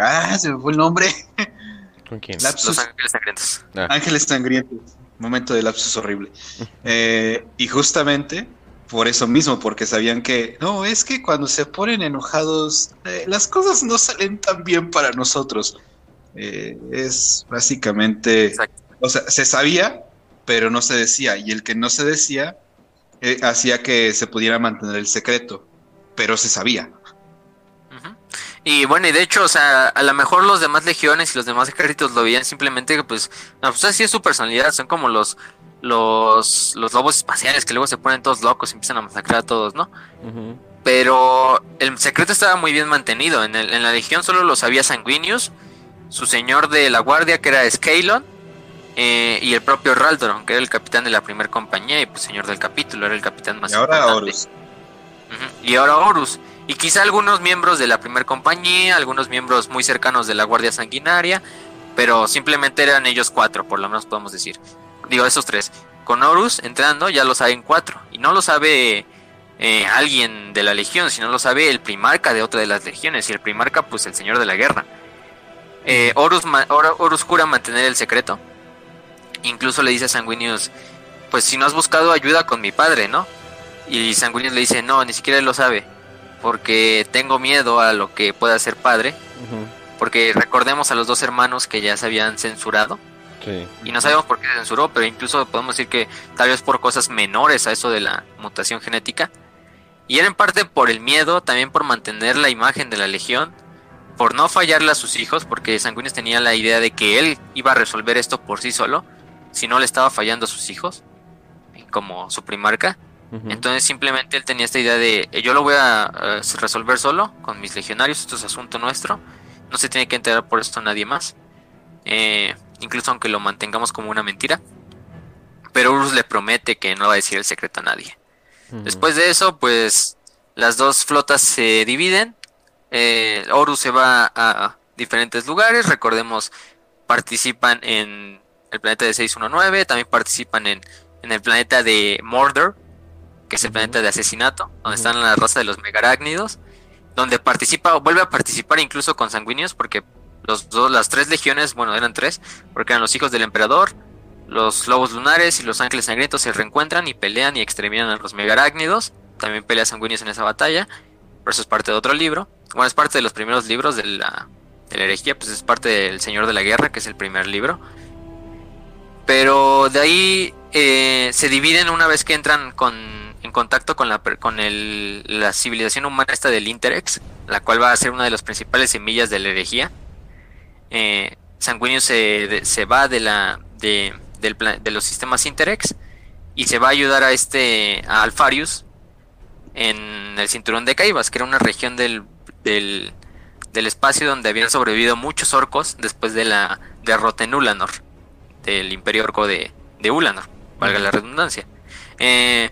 [SPEAKER 3] ah, se me fue el nombre.
[SPEAKER 1] ¿Con quién?
[SPEAKER 3] Lapsus.
[SPEAKER 2] Los ángeles sangrientos.
[SPEAKER 1] Ah.
[SPEAKER 3] Ángeles sangrientos. Momento de lapsus horrible. [laughs] Eh, y justamente por eso mismo, porque sabían que, no, es que cuando se ponen enojados, eh, las cosas no salen tan bien para nosotros. Eh, es básicamente,
[SPEAKER 2] Exacto.
[SPEAKER 3] o sea, se sabía, pero no se decía. Y el que no se decía eh, hacía que se pudiera mantener el secreto, pero se sabía.
[SPEAKER 2] Y bueno, y de hecho, o sea, a lo mejor los demás legiones y los demás ejércitos lo veían simplemente que, pues, no, pues así es su personalidad, son como los, los, los lobos espaciales que luego se ponen todos locos y empiezan a masacrar a todos, ¿no? Pero el secreto estaba muy bien mantenido. En, el, en la legión solo lo sabía Sanguinius, su señor de la guardia, que era Scalon, eh, y el propio Raldoron, que era el capitán de la primera compañía y pues señor del capítulo, era el capitán más
[SPEAKER 3] y ahora Horus.
[SPEAKER 2] Y ahora Horus. Y quizá algunos miembros de la primera compañía, algunos miembros muy cercanos de la Guardia Sanguinaria, pero simplemente eran ellos cuatro, por lo menos podemos decir. Digo, esos tres. Con Horus entrando ya lo saben cuatro. Y no lo sabe eh, alguien de la legión, sino lo sabe el primarca de otra de las legiones. Y el primarca, pues el señor de la guerra. Eh, Horus, Horus jura mantener el secreto. Incluso le dice a Sanguinius, pues si no has buscado ayuda con mi padre, ¿no? Y Sanguinius le dice, no, ni siquiera él lo sabe, porque tengo miedo a lo que pueda ser padre. Porque recordemos a los dos hermanos que ya se habían censurado. Y no sabemos por qué censuró, pero incluso podemos decir que tal vez por cosas menores a eso de la mutación genética. Y era en parte por el miedo, también por mantener la imagen de la legión, por no fallarle a sus hijos, porque Sanguinius tenía la idea de que él iba a resolver esto por sí solo si no le estaba fallando a sus hijos, como su primarca. Entonces simplemente él tenía esta idea de yo lo voy a resolver solo con mis legionarios, esto es asunto nuestro, no se tiene que enterar por esto nadie más, eh, incluso aunque lo mantengamos como una mentira. Pero Urus le promete que no va a decir el secreto a nadie. Después de eso, pues las dos flotas se dividen. Eh, Horus se va a diferentes lugares, recordemos, participan en el planeta de 619, también participan en, el planeta de Mordor, que es el planeta de asesinato, donde están la raza de los megarácnidos, donde participa, vuelve a participar incluso con sanguíneos, porque los dos, las tres legiones, bueno, eran tres, porque eran los hijos del emperador, los lobos lunares y los ángeles sangrientos se reencuentran y pelean y exterminan a los megarácnidos, también pelea sanguíneos en esa batalla, pero eso es parte de otro libro, bueno, es parte de los primeros libros de la, de la herejía, pues es parte del Señor de la Guerra, que es el primer libro, pero de ahí eh, se dividen una vez que entran con, en contacto con, la, con el, la civilización humana esta del Interex, la cual va a ser una de las principales semillas de la herejía. Eh, Sanguíneo se, se, va de, la, de, del de los sistemas Interex y se va a ayudar a este a Alfarius en el cinturón de Caibas, que era una región del, del, del espacio donde habían sobrevivido muchos orcos después de la derrota en Ulanor del Imperio Orco de, de Ulanor, valga la redundancia. Eh,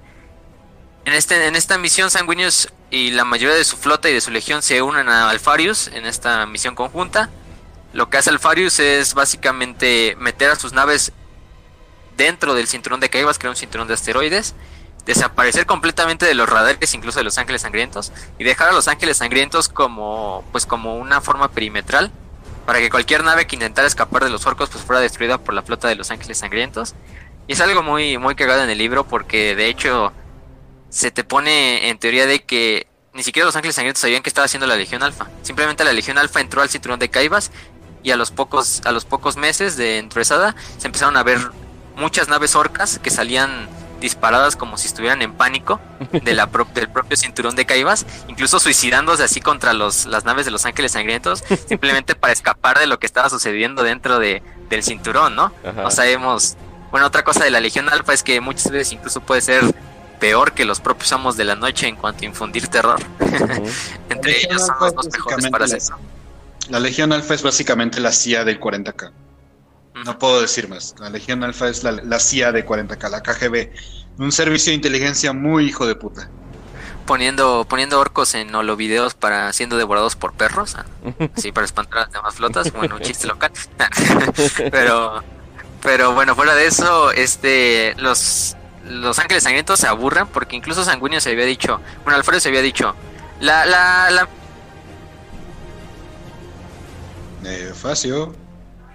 [SPEAKER 2] en, este, en esta misión, Sanguinius y la mayoría de su flota y de su legión se unen a Alfarius en esta misión conjunta. Lo que hace Alfarius es básicamente meter a sus naves dentro del cinturón de Caibas, que era un cinturón de asteroides, desaparecer completamente de los radares, incluso de los ángeles sangrientos, y dejar a los ángeles sangrientos como, pues, como una forma perimetral para que cualquier nave que intentara escapar de los orcos pues fuera destruida por la flota de los ángeles sangrientos. Y es algo muy, muy cagado en el libro porque de hecho se te pone en teoría de que ni siquiera los ángeles sangrientos sabían que estaba haciendo la Legión Alfa. Simplemente la Legión Alfa entró al cinturón de Caibas y a los pocos, a los pocos meses de entrezada se empezaron a ver muchas naves orcas que salían disparadas como si estuvieran en pánico de la del propio cinturón de Caibas, incluso suicidándose así contra los, las naves de los ángeles sangrientos, simplemente para escapar de lo que estaba sucediendo dentro de, del cinturón, ¿no? No sabemos. Bueno, otra cosa de la Legión Alfa es que muchas veces incluso puede ser peor que los propios amos de la noche en cuanto a infundir terror. [laughs] Entre ellos son los dos mejores para hacer eso.
[SPEAKER 3] La Legión Alfa es básicamente la CIA del 40K. No puedo decir más. La Legión Alfa es la, CIA de 40K, la KGB. Un servicio de inteligencia muy hijo de puta.
[SPEAKER 2] Poniendo, poniendo orcos en videos para siendo devorados por perros, ah, [laughs] así para espantar a las demás flotas, bueno, un chiste local. [laughs] pero, pero bueno, fuera de eso, este, los, los ángeles sangrientos se aburren porque incluso Sanguíneo se había dicho, bueno, Alfredo se había dicho, la, la, la...
[SPEAKER 3] Eh, Facio.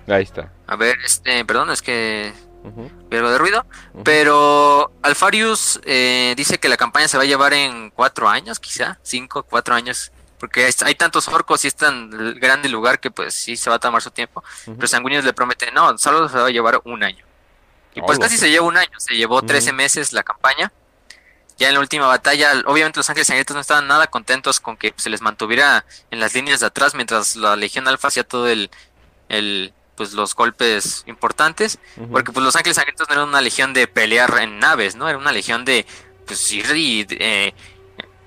[SPEAKER 1] Ahí está.
[SPEAKER 2] A ver, este, perdón, es que algo de ruido. Pero Alfarius eh, dice que la campaña se va a llevar en cuatro años, quizá, cinco, cuatro años. Porque hay, tantos orcos y es tan grande el lugar que pues sí se va a tomar su tiempo. Pero Sanguinius le promete, no, solo se va a llevar un año. Y pues casi se lleva un año, se llevó 13 meses la campaña. Ya en la última batalla, obviamente los ángeles sangrientos no estaban nada contentos con que se les mantuviera en las líneas de atrás mientras la Legión Alfa hacía todo el, el pues los golpes importantes, porque pues los ángeles sangrientos no eran una legión de pelear en naves, ¿no? Era una legión de pues ir y eh,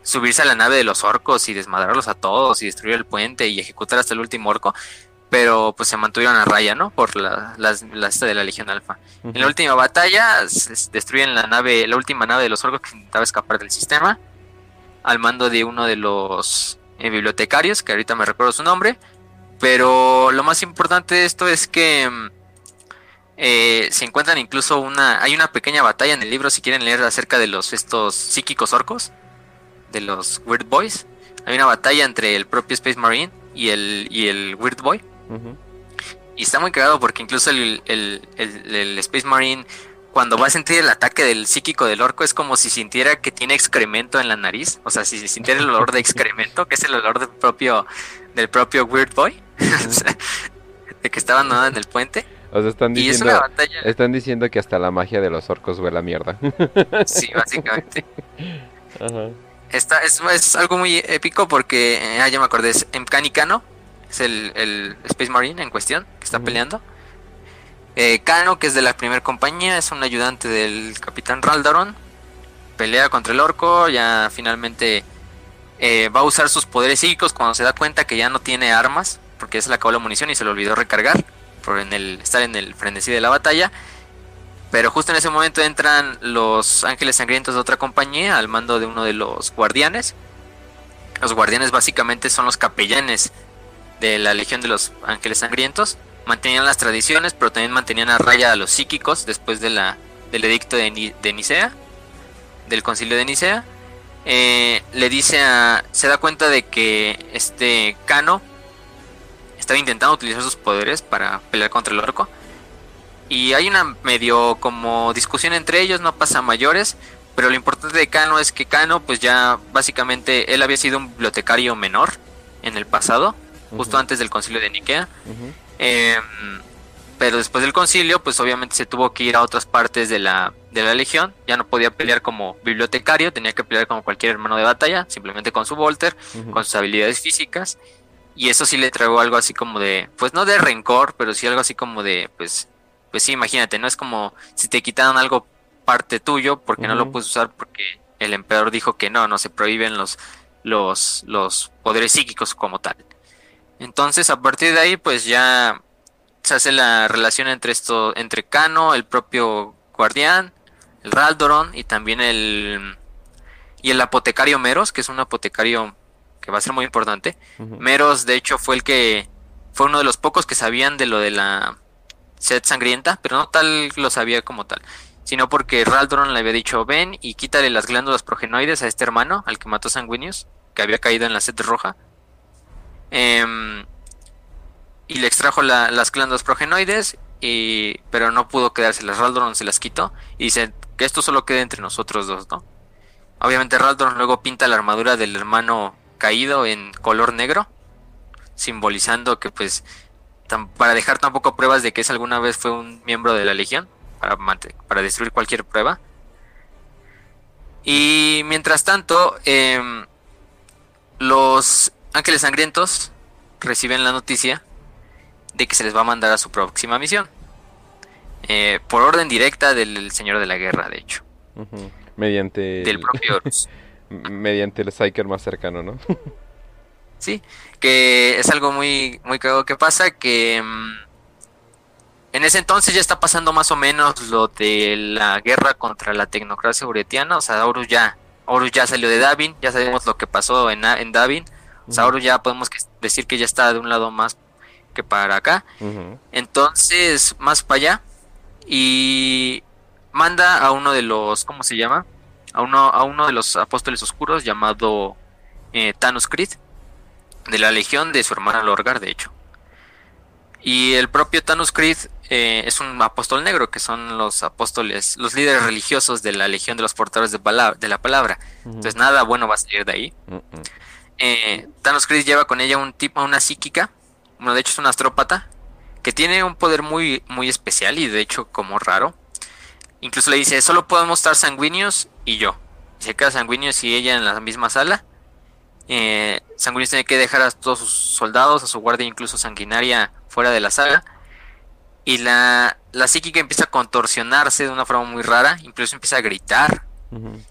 [SPEAKER 2] subirse a la nave de los orcos y desmadrarlos a todos y destruir el puente y ejecutar hasta el último orco pero pues se mantuvieron a raya, ¿no? Por la, la, de la Legión Alfa. En la última batalla destruyen la nave, la última nave de los orcos que intentaba escapar del sistema, al mando de uno de los eh, bibliotecarios, que ahorita me recuerdo su nombre, pero lo más importante de esto es que eh, se encuentran incluso una, hay una pequeña batalla en el libro si quieren leer acerca de los estos psíquicos orcos, de los Weird Boys. Hay una batalla entre el propio Space Marine y el, y el Weird Boy y está muy cagado porque incluso el, Space Marine, cuando va a sentir el ataque del psíquico del orco, es como si sintiera que tiene excremento en la nariz. O sea, si sintiera el olor de excremento, que es el olor del propio, del propio Weird Boy, [laughs] de que estaba abandonado en el puente.
[SPEAKER 1] O sea, están diciendo, están diciendo que hasta la magia de los orcos huele a mierda.
[SPEAKER 2] sí, básicamente. [laughs] Esta, es, es, algo muy épico porque, eh, ah, ya me acordé, es en Canicano es el, Space Marine en cuestión, que está peleando. Eh, Kano, que es de la primera compañía, es un ayudante del capitán Raldaron. Pelea contra el orco, ya finalmente eh, va a usar sus poderes psíquicos cuando se da cuenta que ya no tiene armas, porque se le acabó la munición y se le olvidó recargar por en el, estar en el frenesí de la batalla. Pero justo en ese momento entran los ángeles sangrientos de otra compañía al mando de uno de los guardianes. Los guardianes básicamente son los capellanes de la Legión de los Ángeles Sangrientos. Mantenían las tradiciones, pero también mantenían a raya a los psíquicos después de la, del edicto de, Nicea, del concilio de Nicea. Eh, le dice a. Se da cuenta de que este Cano estaba intentando utilizar sus poderes para pelear contra el orco. Y hay una medio como discusión entre ellos, no pasa mayores. Pero lo importante de Cano es que Cano, pues ya básicamente él había sido un bibliotecario menor en el pasado justo antes del concilio de Nikea. Em, pero después del concilio, pues obviamente se tuvo que ir a otras partes de la, de la legión. Ya no podía pelear como bibliotecario, tenía que pelear como cualquier hermano de batalla, simplemente con su Volter, con sus habilidades físicas. Y eso sí le trajo algo así como de, pues no de rencor, pero sí algo así como de, pues, pues sí, imagínate, no es como si te quitaron algo parte tuyo porque no lo puedes usar porque el emperador dijo que no, no se prohíben los, los, los poderes psíquicos como tal. Entonces, a partir de ahí, pues ya se hace la relación entre esto, entre Kano, el propio guardián, el Raldoron y también el y el apotecario Meros, que es un apotecario que va a ser muy importante. Meros, de hecho, fue el que fue uno de los pocos que sabían de lo de la sed sangrienta, pero no tal lo sabía como tal, sino porque Raldoron le había dicho, ven y quítale las glándulas progenoides a este hermano, al que mató Sanguinius, que había caído en la sed roja Em, y le extrajo las glándulas progenoides, y, pero no pudo quedárselas. Raldron se las quitó y dice que esto solo quede entre nosotros dos, ¿no? Obviamente Raldron luego pinta la armadura del hermano caído en color negro, simbolizando que pues para dejar tampoco pruebas de que es alguna vez fue un miembro de la legión, para, para destruir cualquier prueba. Y mientras tanto, em, los Ángeles Sangrientos reciben la noticia de que se les va a mandar a su próxima misión. Eh, por orden directa del Señor de la Guerra, de hecho.
[SPEAKER 1] Mediante.
[SPEAKER 2] Del propio [laughs]
[SPEAKER 1] mediante el Psyker más cercano, ¿no? [laughs]
[SPEAKER 2] sí, que es algo muy, muy cagado que pasa, que mm, en ese entonces ya está pasando más o menos lo de la guerra contra la tecnocracia uretiana, o sea, Horus ya, Horus ya salió de Davin, ya sabemos lo que pasó en, en Davin, Sauro ya podemos decir que ya está de un lado más que para acá. Entonces, más para allá. Y manda a uno de los, ¿cómo se llama? A uno, a uno de los apóstoles oscuros llamado eh, Thanos Creed, de la legión de su hermana Lorgar, de hecho. Y el propio Thanos Creed eh, es un apóstol negro, que son los apóstoles, los líderes religiosos de la legión de los portadores de, de la palabra. Entonces nada bueno va a salir de ahí eh, Thanos Chris lleva con ella un tipo, una psíquica, bueno, de hecho es una astrópata, que tiene un poder muy, muy especial y de hecho como raro. Incluso le dice, solo podemos estar sanguíneos y yo. Se queda Sanguinius y ella en la misma sala. Eh, Sanguinius tiene que dejar a todos sus soldados, a su guardia, incluso sanguinaria, fuera de la sala. Y la, la psíquica empieza a contorsionarse de una forma muy rara, incluso empieza a gritar.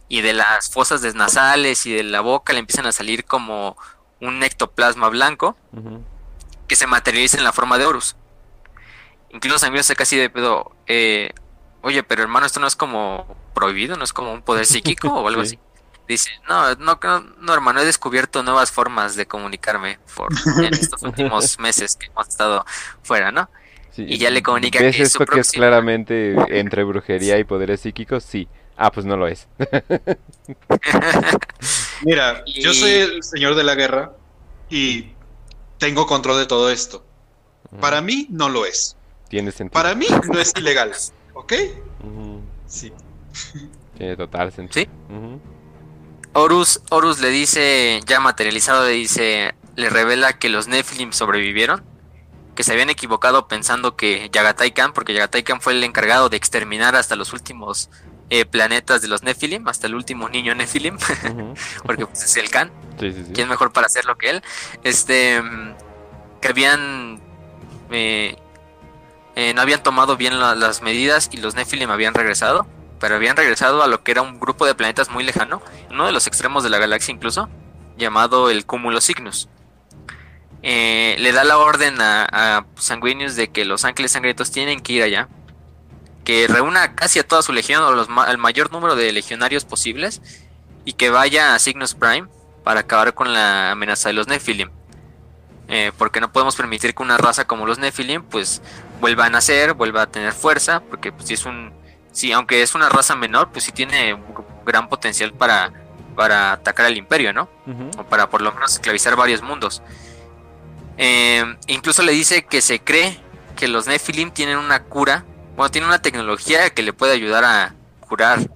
[SPEAKER 2] Y de las fosas desnasales y de la boca le empiezan a salir como un ectoplasma blanco que se materializa en la forma de Horus. Incluso Sanguinius se casi de pedo. Eh, Oye, pero hermano, esto no es como prohibido, no es como un poder psíquico o algo [laughs] así. Dice, no, no, no, hermano, he descubierto nuevas formas de comunicarme por, en estos [laughs] últimos meses que hemos estado fuera, ¿no? y ya le comunica
[SPEAKER 1] ¿Ves que esto que es claramente entre brujería y poderes psíquicos? Sí. Ah, pues no lo es. [laughs]
[SPEAKER 3] Mira, yo soy el señor de la guerra y tengo control de todo esto. Para mí no lo es.
[SPEAKER 1] Tiene sentido.
[SPEAKER 3] Para mí no es ilegal. [laughs] ¿Ok? Sí.
[SPEAKER 1] Tiene total sentido.
[SPEAKER 2] Sí. Horus, Horus le dice, ya materializado, le dice, le revela que los Nephilim sobrevivieron, que se habían equivocado pensando que Yagatai Khan, porque Yagatai Khan fue el encargado de exterminar hasta los últimos eh, planetas de los Nephilim, hasta el último niño Nephilim, [laughs] porque pues, es el Khan, sí, sí, ¿quién mejor para hacerlo que él? Este, que habían eh, eh, no habían tomado bien las medidas y los Nephilim habían regresado pero habían regresado a lo que era un grupo de planetas muy lejano, uno de los extremos de la galaxia incluso, llamado el Cúmulo Cygnus. Eh, le da la orden a, a, Sanguinius de que los ángeles sangrientos tienen que ir allá, que reúna casi a toda su legión o los, al mayor número de legionarios posibles y que vaya a Cygnus Prime para acabar con la amenaza de los Nephilim. Eh, porque no podemos permitir que una raza como los Nephilim pues vuelva a nacer, vuelva a tener fuerza, porque pues, si es un sí, aunque es una raza menor, pues sí tiene gran potencial para, para atacar al imperio, ¿no? O para por lo menos esclavizar varios mundos. Eh, incluso le dice que se cree que los Nephilim tienen una cura, bueno, tienen una tecnología que le puede ayudar a curar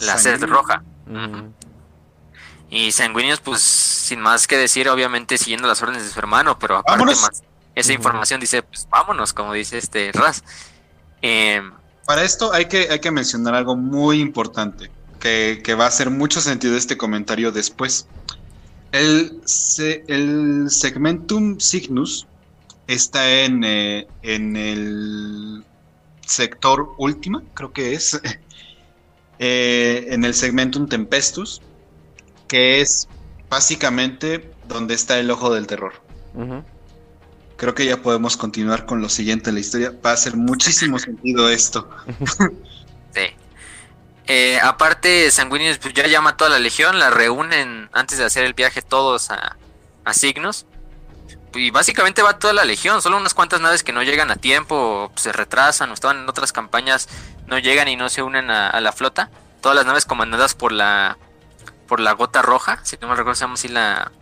[SPEAKER 2] la sed roja. Y Sanguinius, pues sin más que decir, obviamente siguiendo las órdenes de su hermano, pero aparte más esa información dice, pues vámonos, como dice este Raz. Eh,
[SPEAKER 3] para esto hay que, hay que mencionar algo muy importante, que, va a hacer mucho sentido este comentario después. El, el segmentum signus está en, eh, en el sector última, creo que es, [laughs] eh, en el segmentum tempestus, que es básicamente donde está el ojo del terror creo que ya podemos continuar con lo siguiente de la historia. Va a hacer muchísimo [laughs] sentido esto. [laughs]
[SPEAKER 2] sí. Eh, aparte, Sanguinius pues, ya llama a toda la legión, la reúnen antes de hacer el viaje todos a, a Signos. Y básicamente va toda la legión, solo unas cuantas naves que no llegan a tiempo, se retrasan o estaban en otras campañas, no llegan y no se unen a, la flota. Todas las naves comandadas por la por la gota roja, si no me recuerdo, se llama así la,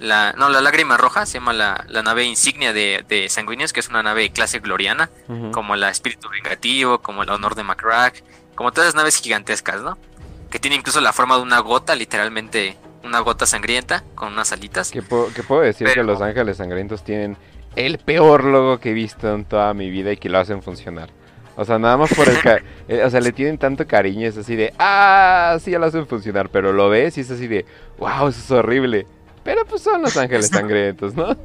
[SPEAKER 2] la, no, la lágrima roja se llama la, nave insignia de, de Sanguinius, que es una nave clase gloriana, como la espíritu vengativo, como el honor de Macrack, como todas las naves gigantescas, ¿no? Que tiene incluso la forma de una gota, literalmente una gota sangrienta, con unas alitas.
[SPEAKER 1] Que, puedo decir que los ángeles sangrientos tienen el peor logo que he visto en toda mi vida y que lo hacen funcionar. O sea, nada más por el... [laughs] Eh, o sea, le tienen tanto cariño, es así de... Ah, sí, ya lo hacen funcionar, pero lo ves y es así de... Wow, eso es horrible. Pero pues son los ángeles sangrientos, ¿no?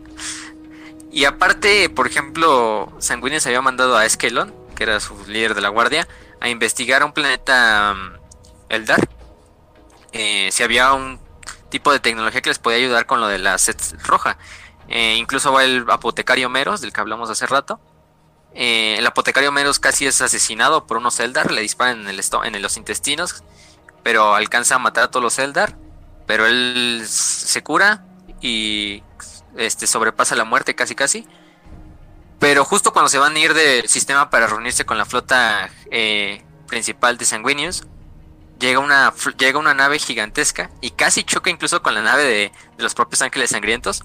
[SPEAKER 1] [laughs]
[SPEAKER 2] y aparte, por ejemplo, Sanguinius había mandado a Eskelon, que era su líder de la guardia, a investigar un planeta um, Eldar. Eh, si había un tipo de tecnología que les podía ayudar con lo de la set roja. Eh, incluso va el apotecario Meros, del que hablamos hace rato. Eh, el apotecario Meros casi es asesinado por unos Eldar, le disparan en, los intestinos, pero alcanza a matar a todos los Eldar pero él se cura y este sobrepasa la muerte casi casi. Pero justo cuando se van a ir del sistema para reunirse con la flota principal de Sanguinius, llega una, llega una nave gigantesca y casi choca incluso con la nave de, los propios ángeles sangrientos.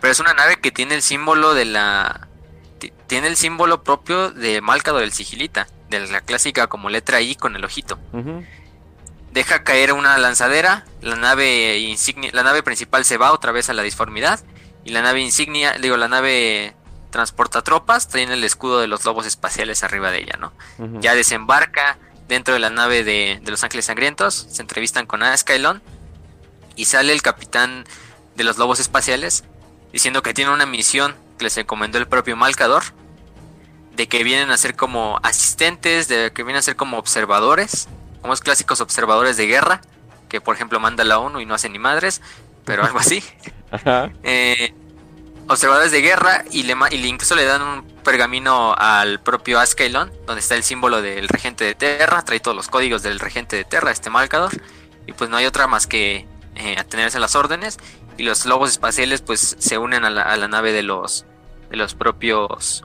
[SPEAKER 2] Pero es una nave que tiene el símbolo de la... Tiene el símbolo propio de Malcado del Sigilita, de la clásica como letra I con el ojito deja caer una lanzadera, la nave insignia, la nave principal se va otra vez a la disformidad y la nave insignia, digo, la nave transporta tropas, tiene el escudo de los lobos espaciales arriba de ella, ¿no? Ya desembarca, dentro de la nave de, de Los Ángeles Sangrientos, se entrevistan con Askylon y sale el capitán de los lobos espaciales diciendo que tiene una misión que les encomendó el propio Malcador, de que vienen a ser como asistentes, de que vienen a ser como observadores, como los clásicos observadores de guerra, que por ejemplo manda la ONU y no hace ni madres, pero algo así. [laughs] Eh, observadores de guerra y, le, y incluso le dan un pergamino al propio Askylon, donde está el símbolo del regente de Terra, trae todos los códigos del regente de Terra, este Malcador, y pues no hay otra más que eh, atenerse a las órdenes y los lobos espaciales pues se unen a la, nave de los de los propios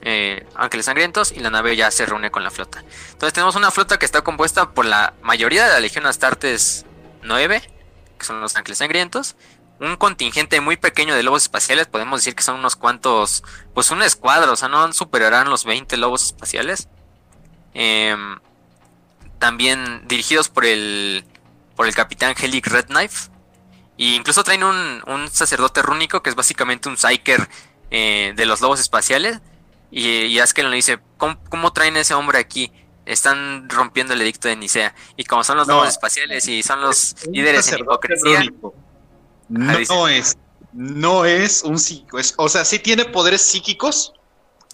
[SPEAKER 2] eh, ángeles sangrientos y la nave ya se reúne con la flota. Entonces tenemos una flota que está compuesta por la mayoría de la Legión Astartes 9, que son los ángeles sangrientos, un contingente muy pequeño de lobos espaciales, podemos decir que son unos cuantos, pues un escuadro, o sea, no superarán los 20 lobos espaciales. Em, también dirigidos por el por el capitán Helic Red Knife, y incluso traen un, un sacerdote rúnico que es básicamente un psyker eh, de los lobos espaciales. Y, y Askelon le dice, ¿cómo, traen ese hombre aquí? Están rompiendo el edicto de Nicea. Y como son los lobos espaciales y son los líderes en hipocresía.
[SPEAKER 3] No es, no es un psíquico. o sea, sí tiene poderes psíquicos,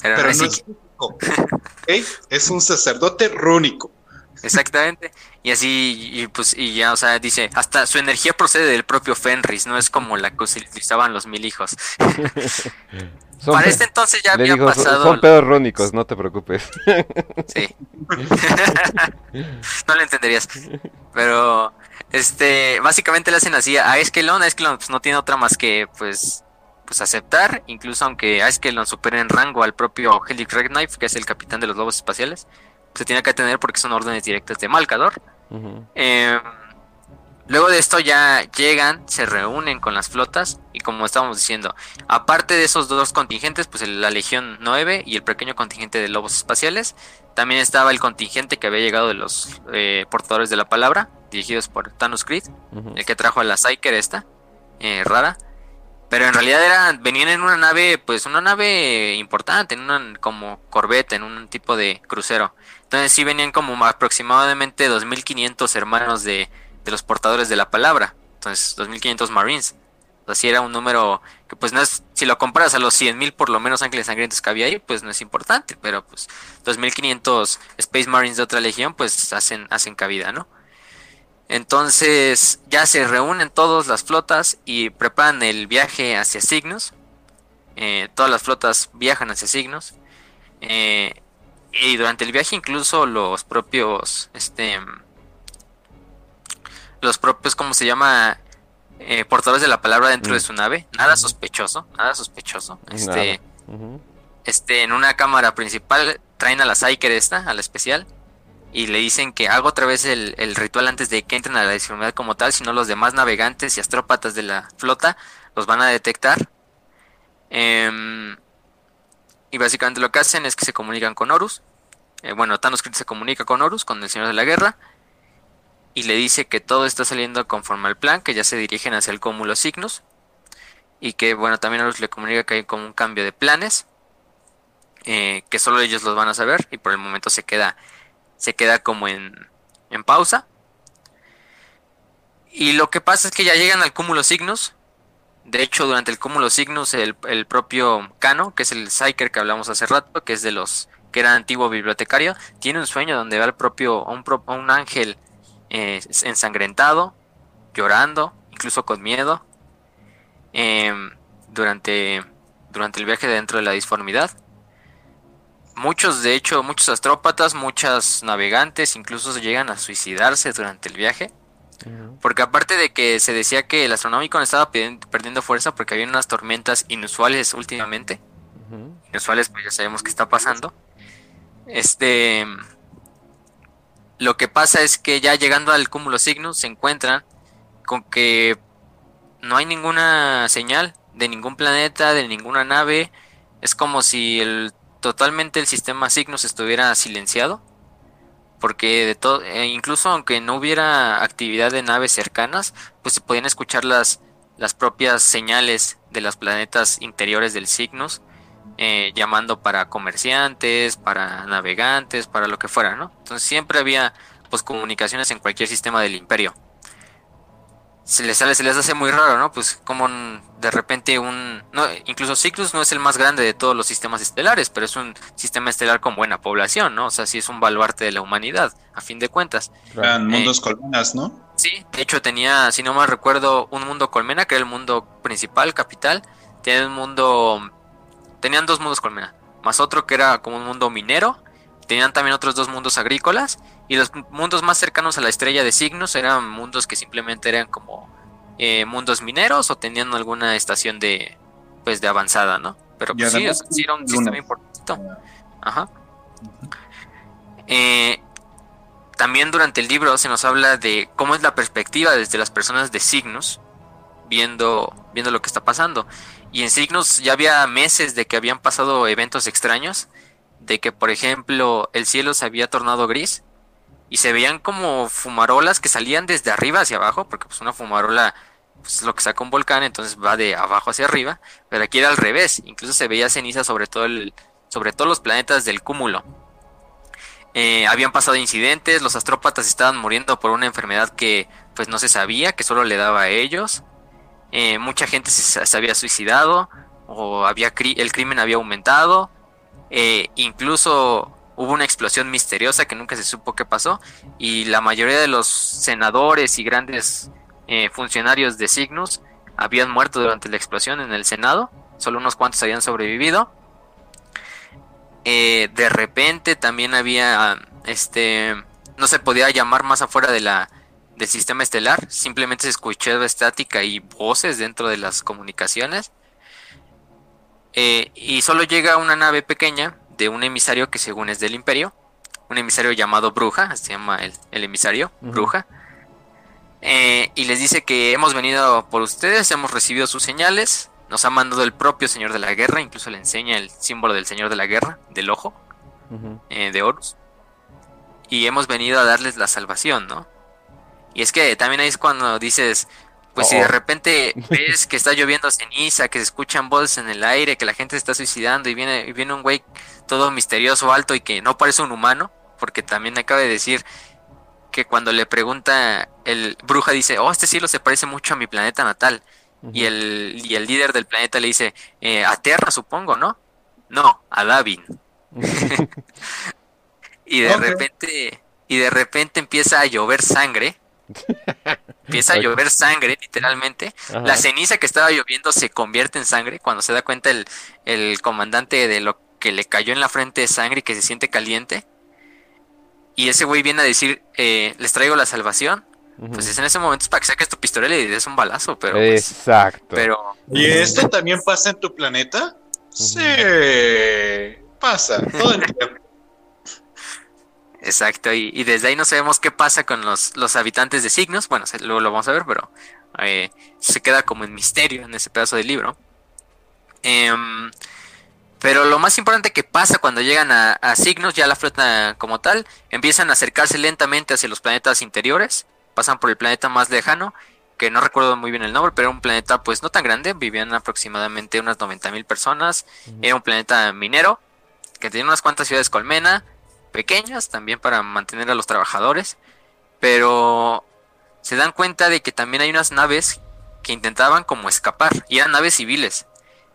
[SPEAKER 3] pero, no, es psíquico. Es un sacerdote rúnico.
[SPEAKER 2] Exactamente. Y así, y pues, y ya, o sea, dice, hasta su energía procede del propio Fenris, no es como la que utilizaban los mil hijos. [laughs] Para este entonces ya había pasado.
[SPEAKER 1] Son, pedos rónicos, no te preocupes.
[SPEAKER 2] sí. [laughs] [laughs] no lo entenderías. Pero, este, básicamente le hacen así a Eskelon. Eskelon pues, no tiene otra más que, pues, pues aceptar, incluso aunque Eskelon supere en rango al propio Helic Red Knife, que es el capitán de los lobos espaciales se tiene que tener porque son órdenes directas de Malcador. Em, luego de esto ya llegan, se reúnen con las flotas y como estábamos diciendo, aparte de esos dos contingentes, pues la Legión 9 y el pequeño contingente de lobos espaciales, también estaba el contingente que había llegado de los eh, portadores de la palabra, dirigidos por Thanos Creed, el que trajo a la Psyker esta, eh, rara. Pero en realidad eran, venían en una nave, pues una nave importante, en una como corbeta, en un tipo de crucero. Entonces sí venían como aproximadamente 2.500 hermanos de, los portadores de la palabra. Entonces 2.500 Marines. Así era un número que pues no es, si lo comparas a los 100.000 por lo menos ángeles sangrientos que había ahí, pues no es importante, pero pues 2.500 Space Marines de otra legión pues hacen, hacen cabida, ¿no? Entonces ya se reúnen todas las flotas y preparan el viaje hacia Signos. Eh, todas las flotas viajan hacia Signos. Eh, y durante el viaje incluso los propios, este, los propios, ¿cómo se llama? Eh, portadores de la palabra dentro de mm. su nave, nada sospechoso, nada sospechoso. Este, este, en una cámara principal traen a la Psyker esta, a la especial, y le dicen que haga otra vez el, ritual antes de que entren a la disformidad como tal, si no los demás navegantes y astrópatas de la flota los van a detectar. Eh, y básicamente lo que hacen es que se comunican con Horus. Eh, bueno, Thanos se comunica con Horus, con el Señor de la Guerra. Y le dice que todo está saliendo conforme al plan, que ya se dirigen hacia el cúmulo Signos. Y que, bueno, también Horus le comunica que hay como un cambio de planes. Eh, que solo ellos los van a saber. Y por el momento se queda, se queda como en, en pausa. Y lo que pasa es que ya llegan al cúmulo Signos de hecho, durante el cúmulo Signus, el, el propio Cano, que es el Psyker que hablamos hace rato, que es de los que era antiguo bibliotecario, tiene un sueño donde ve al propio, un, un ángel eh, ensangrentado, llorando, incluso con miedo, em, durante, durante el viaje dentro de la disformidad. Muchos, de hecho, muchos astrópatas, muchos navegantes, incluso llegan a suicidarse durante el viaje. Porque aparte de que se decía que el astronómico estaba perdiendo fuerza porque había unas tormentas inusuales últimamente. Inusuales, pues ya sabemos que está pasando. Este. Lo que pasa es que ya llegando al cúmulo Cygnus se encuentran con que no hay ninguna señal de ningún planeta, de ninguna nave. Es como si el, totalmente el sistema Cygnus estuviera silenciado porque de todo, eh, incluso aunque no hubiera actividad de naves cercanas, pues se podían escuchar las, las propias señales de los planetas interiores del Cygnus, eh, llamando para comerciantes, para navegantes, para lo que fuera, ¿no? Entonces siempre había pues comunicaciones en cualquier sistema del imperio. Se les, sale, se les hace muy raro, ¿no? Pues como de repente un... No, incluso Cygnus no es el más grande de todos los sistemas estelares, pero es un sistema estelar con buena población, ¿no? O sea, sí es un baluarte de la humanidad, a fin de cuentas.
[SPEAKER 3] Eran mundos eh, colmenas, ¿no?
[SPEAKER 2] Sí, de hecho tenía, si no mal recuerdo, un mundo colmena, que era el mundo principal, capital. Tenía un mundo... Tenían dos mundos colmena, más otro que era como un mundo minero. Tenían también otros dos mundos agrícolas y los mundos más cercanos a la estrella de signos eran mundos que simplemente eran como eh, mundos mineros o tenían alguna estación de pues de avanzada, ¿no? Pero pues, sí, sí, era un sistema importante. Ajá. Eh, también durante el libro se nos habla de cómo es la perspectiva desde las personas de signos, viendo, viendo lo que está pasando. Y en signos ya había meses de que habían pasado eventos extraños, de que por ejemplo el cielo se había tornado gris y se veían como fumarolas que salían desde arriba hacia abajo, porque pues una fumarola pues, es lo que saca un volcán, entonces va de abajo hacia arriba, pero aquí era al revés, incluso se veía ceniza sobre todo el, sobre todos los planetas del cúmulo. Eh, habían pasado incidentes, los astrópatas estaban muriendo por una enfermedad que pues no se sabía, que solo le daba a ellos. Eh, mucha gente se, había suicidado o había el crimen había aumentado. Eh, incluso hubo una explosión misteriosa que nunca se supo qué pasó y la mayoría de los senadores y grandes eh, funcionarios de Cygnus habían muerto durante la explosión en el Senado, solo unos cuantos habían sobrevivido. Eh, de repente también había, este, no se podía llamar más afuera de la, del sistema estelar, simplemente se escuchaba estática y voces dentro de las comunicaciones. Eh, y solo llega una nave pequeña de un emisario que según es del imperio, un emisario llamado Bruja, se llama el, emisario, Bruja, eh, y les dice que hemos venido por ustedes, hemos recibido sus señales, nos ha mandado el propio Señor de la Guerra, incluso le enseña el símbolo del Señor de la Guerra, del ojo, eh, de Horus, y hemos venido a darles la salvación, ¿no? Y es que también ahí es cuando dices, pues si de oh. repente [laughs] ves que está lloviendo ceniza, que se escuchan voces en el aire, que la gente se está suicidando y viene, y viene un güey todo misterioso, alto y que no parece un humano, porque también acaba de decir que cuando le pregunta el bruja dice, oh, este cielo se parece mucho a mi planeta natal. y, el, y el líder del planeta le dice, eh, a Terra supongo, ¿no? No, a Davin. [laughs] [laughs] y de repente, y de repente empieza a llover sangre Empieza a llover sangre, literalmente. La ceniza que estaba lloviendo se convierte en sangre. Cuando se da cuenta el, el, comandante de lo que le cayó en la frente de sangre y que se siente caliente. Y ese güey viene a decir, eh, les traigo la salvación. Pues es en ese momento es para que saques tu pistola y le des un balazo, pero...
[SPEAKER 1] Pues, Exacto.
[SPEAKER 2] pero...
[SPEAKER 3] ¿Y esto también pasa en tu planeta? Sí, pasa todo el tiempo.
[SPEAKER 2] Exacto, y, desde ahí no sabemos qué pasa con los, los habitantes de signos. Bueno, luego lo vamos a ver, pero eh, se queda como en misterio en ese pedazo del libro. Em, pero lo más importante que pasa cuando llegan a, signos, ya la flota como tal, empiezan a acercarse lentamente hacia los planetas interiores, pasan por el planeta más lejano, que no recuerdo muy bien el nombre, pero era un planeta pues no tan grande, vivían aproximadamente unas 90 mil personas, era un planeta minero, que tenía unas cuantas ciudades colmena, pequeñas también para mantener a los trabajadores, pero se dan cuenta de que también hay unas naves que intentaban como escapar, y eran naves civiles,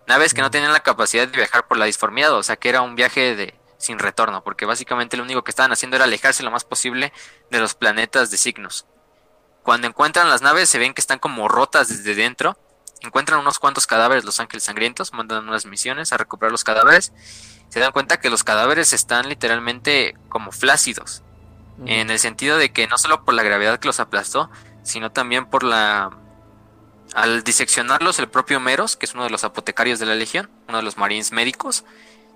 [SPEAKER 2] naves que no tenían la capacidad de viajar por la disformidad, o sea que era un viaje de sin retorno, porque básicamente lo único que estaban haciendo era alejarse lo más posible de los planetas de signos. Cuando encuentran las naves se ven que están como rotas desde dentro, encuentran unos cuantos cadáveres los ángeles sangrientos, mandan unas misiones a recuperar los cadáveres se dan cuenta que los cadáveres están literalmente como flácidos. En el sentido de que no solo por la gravedad que los aplastó, sino también por la... Al diseccionarlos, el propio Meros, que es uno de los apotecarios de la Legión, uno de los marines médicos,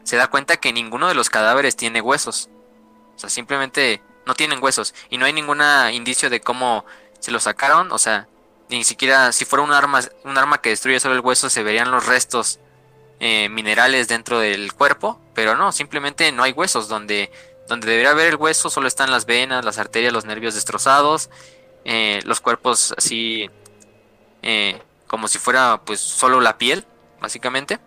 [SPEAKER 2] se da cuenta que ninguno de los cadáveres tiene huesos. O sea, simplemente no tienen huesos. Y no hay ningún indicio de cómo se los sacaron. O sea, ni siquiera si fuera un arma, un arma que destruye solo el hueso, se verían los restos eh, minerales dentro del cuerpo, pero no, simplemente no hay huesos. Donde, donde debería haber el hueso solo están las venas, las arterias, los nervios destrozados, eh, los cuerpos así eh, como si fuera pues solo la piel, básicamente.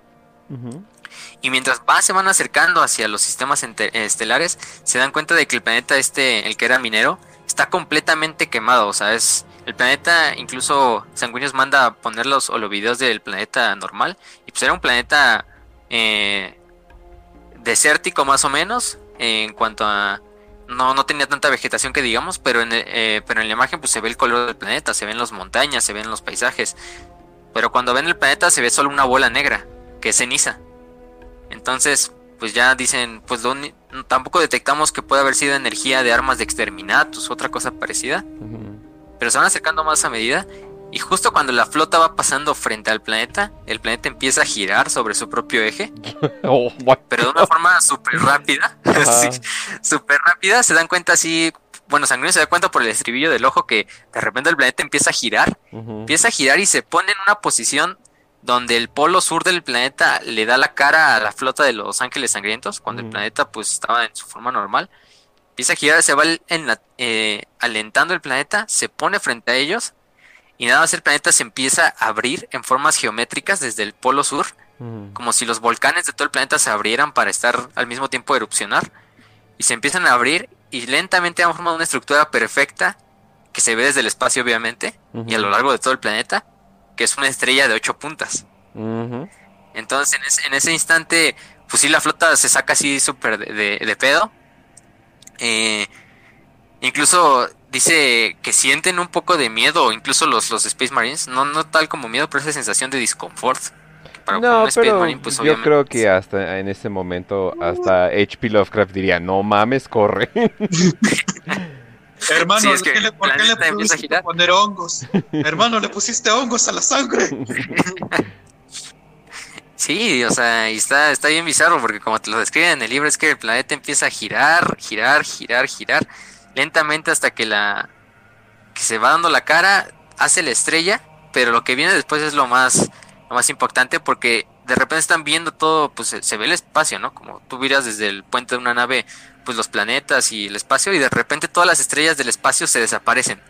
[SPEAKER 2] Y mientras va, se van acercando hacia los sistemas estelares, se dan cuenta de que el planeta este, el que era minero, está completamente quemado. O sea, es el planeta, incluso Sanguinius manda a poner los videos del planeta normal. Y pues era un planeta eh, desértico más o menos, en cuanto a... No, no tenía tanta vegetación que digamos, pero en, eh, pero en la imagen pues se ve el color del planeta, se ven las montañas, se ven los paisajes. Pero cuando ven el planeta se ve solo una bola negra, que es ceniza. Entonces, pues ya dicen, pues tampoco detectamos que pueda haber sido energía de armas de exterminatus, otra cosa parecida. Pero se van acercando más a medida. Y justo cuando la flota va pasando frente al planeta, el planeta empieza a girar sobre su propio eje. [laughs] Oh, pero de una forma súper rápida. [laughs] súper rápida. Se dan cuenta así. Bueno, Sanguíneo se da cuenta por el estribillo del ojo que de repente el planeta empieza a girar. Empieza a girar y se pone en una posición donde el polo sur del planeta le da la cara a la flota de los ángeles sangrientos, cuando el planeta pues estaba en su forma normal. Empieza a girar, se va en eh, alentando el planeta, se pone frente a ellos y nada más el planeta se empieza a abrir en formas geométricas desde el polo sur, como si los volcanes de todo el planeta se abrieran para estar al mismo tiempo erupcionar y se empiezan a abrir y lentamente han formado una estructura perfecta que se ve desde el espacio obviamente y a lo largo de todo el planeta que es una estrella de ocho puntas. Entonces, en ese, instante, pues sí, la flota se saca así súper de, pedo. Eh, incluso dice que sienten un poco de miedo, incluso los, los Space Marines, no, no tal como miedo, pero esa sensación de disconfort.
[SPEAKER 1] no, pero pues, yo creo que hasta en ese momento, hasta H.P. Lovecraft diría, no mames, corre. [laughs]
[SPEAKER 3] Hermano, ¿por qué le pusiste poner hongos? Hermano, le pusiste hongos a la sangre. [laughs]
[SPEAKER 2] Sí, o sea, y está, está bien bizarro porque como te lo describen en el libro es que el planeta empieza a girar, girar, girar, girar lentamente hasta que la que se va dando la cara, hace la estrella, pero lo que viene después es lo más lo más importante porque de repente están viendo todo, pues se, se ve el espacio, ¿no? Como tú miras desde el puente de una nave pues los planetas y el espacio y de repente todas las estrellas del espacio se desaparecen.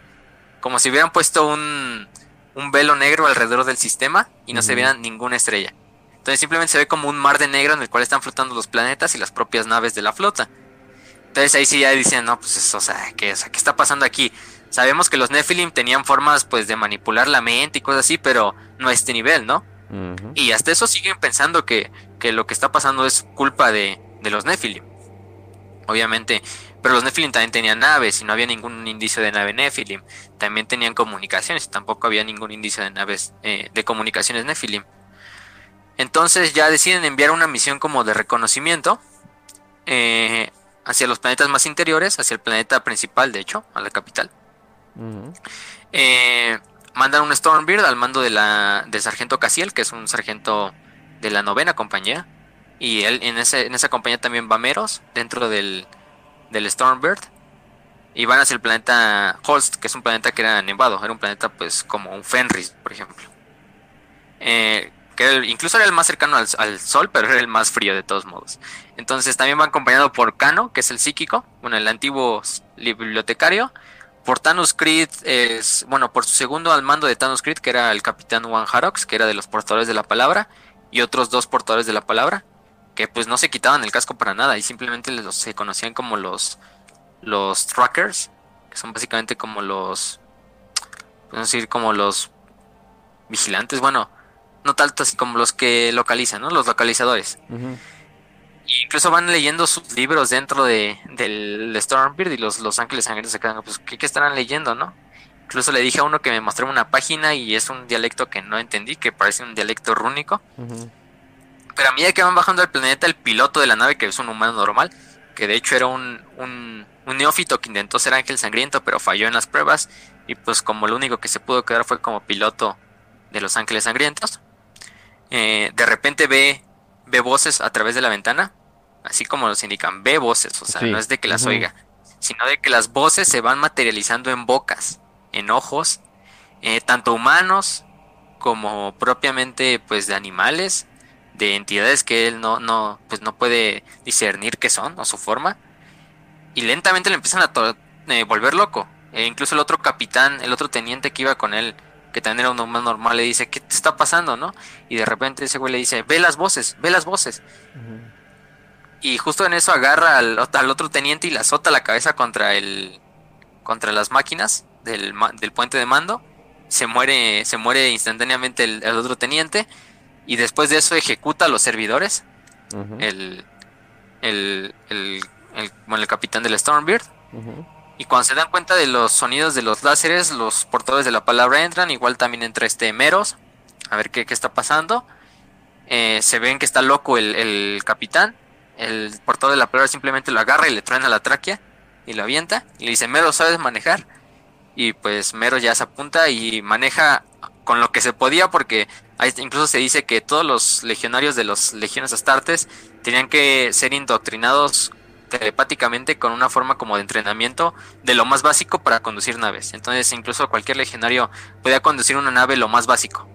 [SPEAKER 2] Como si hubieran puesto un, un velo negro alrededor del sistema y no se vieran ninguna estrella. Entonces simplemente se ve como un mar de negro en el cual están flotando los planetas y las propias naves de la flota. Entonces ahí sí ya dicen, no, pues o sea, ¿qué, o sea, ¿qué está pasando aquí? Sabemos que los Nephilim tenían formas pues de manipular la mente y cosas así, pero no a este nivel, ¿no? Y hasta eso siguen pensando que, que, lo que está pasando es culpa de, de los Nephilim obviamente. Pero los Nephilim también tenían naves y no había ningún indicio de nave Nephilim. También tenían comunicaciones y tampoco había ningún indicio de naves eh, de comunicaciones Nephilim. Entonces ya deciden enviar una misión como de reconocimiento eh, hacia los planetas más interiores, hacia el planeta principal, de hecho, a la capital. Eh, mandan un Stormbeard al mando de la, del sargento Casiel, que es un sargento de la novena compañía. Y él, en, ese, en esa compañía también va Meros, dentro del, del Stormbird. Y van hacia el planeta Holst, que es un planeta que era nevado. Era un planeta pues como un Fenris, por ejemplo. Eh, que incluso era el más cercano al, Sol, pero era el más frío de todos modos. Entonces también va acompañado por Kano, que es el psíquico, bueno, el antiguo bibliotecario. Por Thanos Creed es, bueno, por su segundo al mando de Thanos Creed, que era el capitán Juan Harox, que era de los portadores de la palabra, y otros dos portadores de la palabra que pues no se quitaban el casco para nada y simplemente los, se conocían como los los trackers, que son básicamente como los podemos decir como los vigilantes, bueno, no tanto así como los que localizan, ¿no? Los localizadores. incluso van leyendo sus libros dentro de, del Stormbeard y los, los ángeles sangrientos se quedan, pues, ¿qué, estarán leyendo, no? Incluso le dije a uno que me mostró una página y es un dialecto que no entendí, que parece un dialecto rúnico. Pero a medida que van bajando al planeta, el piloto de la nave, que es un humano normal, que de hecho era un, un, neófito que intentó ser ángel sangriento, pero falló en las pruebas, y pues como lo único que se pudo quedar fue como piloto de los ángeles sangrientos, eh, de repente ve, ve voces a través de la ventana, así como nos indican, ve voces, o sea, no es de que las oiga, sino de que las voces se van materializando en bocas, en ojos, eh, tanto humanos como propiamente pues de animales, de entidades que él no, no, pues no puede discernir qué son o su forma. Y lentamente le empiezan a eh, volver loco. E incluso el otro capitán, el otro teniente que iba con él, que también era un humano normal, le dice, ¿qué te está pasando, no? Y de repente ese güey le dice, ve las voces, ve las voces. Y justo en eso agarra al, al, otro teniente y le azota la cabeza contra el contra las máquinas del, del puente de mando. Se muere, se muere instantáneamente el, otro teniente. Y después de eso ejecuta a los servidores. el, el, el, bueno, el capitán del Stormbird. Y cuando se dan cuenta de los sonidos de los láseres, los portadores de la palabra entran. Igual también entra este Meros. A ver qué, qué está pasando. Eh, se ven que está loco el, el capitán. El portador de la palabra simplemente lo agarra y le truena la tráquea y lo avienta. Y le dice, Mero, ¿sabes manejar? Y pues Mero ya se apunta y maneja con lo que se podía porque incluso se dice que todos los legionarios de los legiones astartes tenían que ser indoctrinados telepáticamente con una forma como de entrenamiento de lo más básico para conducir naves. Entonces incluso cualquier legionario podía conducir una nave lo más básico.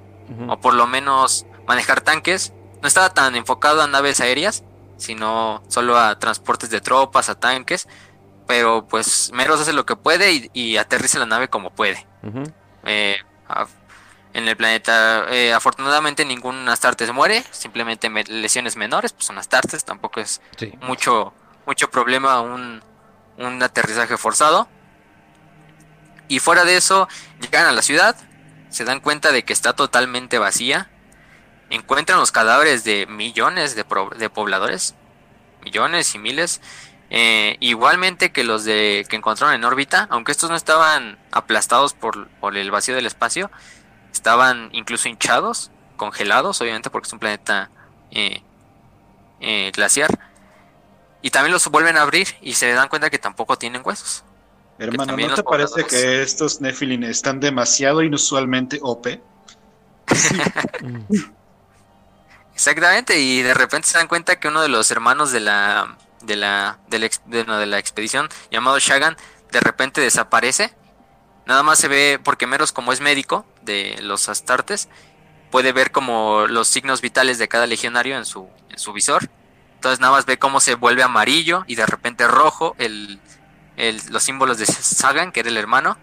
[SPEAKER 2] O por lo menos manejar tanques. No estaba tan enfocado a naves aéreas, sino solo a transportes de tropas, a tanques pero pues Meros hace lo que puede y, aterriza la nave como puede. Eh, en el planeta, eh, afortunadamente ningún Astartes muere, simplemente lesiones menores, pues son Astartes, tampoco es mucho, mucho problema un, un aterrizaje forzado. Y fuera de eso, llegan a la ciudad, se dan cuenta de que está totalmente vacía, encuentran los cadáveres de millones de, de pobladores, millones y miles, eh, igualmente que los de que encontraron en órbita, aunque estos no estaban aplastados por, el vacío del espacio, estaban incluso hinchados, congelados, obviamente porque es un planeta eh, eh, glaciar. Y también los vuelven a abrir y se dan cuenta que tampoco tienen huesos.
[SPEAKER 3] Hermano, ¿no te parece que estos Nephilim están demasiado inusualmente OP? [laughs]
[SPEAKER 2] Exactamente, y de repente se dan cuenta que uno de los hermanos de la de la, de la, de, la expedición llamado Shagan de repente desaparece. Nada más se ve, porque Meros como es médico de los Astartes, puede ver como los signos vitales de cada legionario en su, en su visor. Entonces nada más ve cómo se vuelve amarillo y de repente rojo el, los símbolos de Sagan, que era el hermano,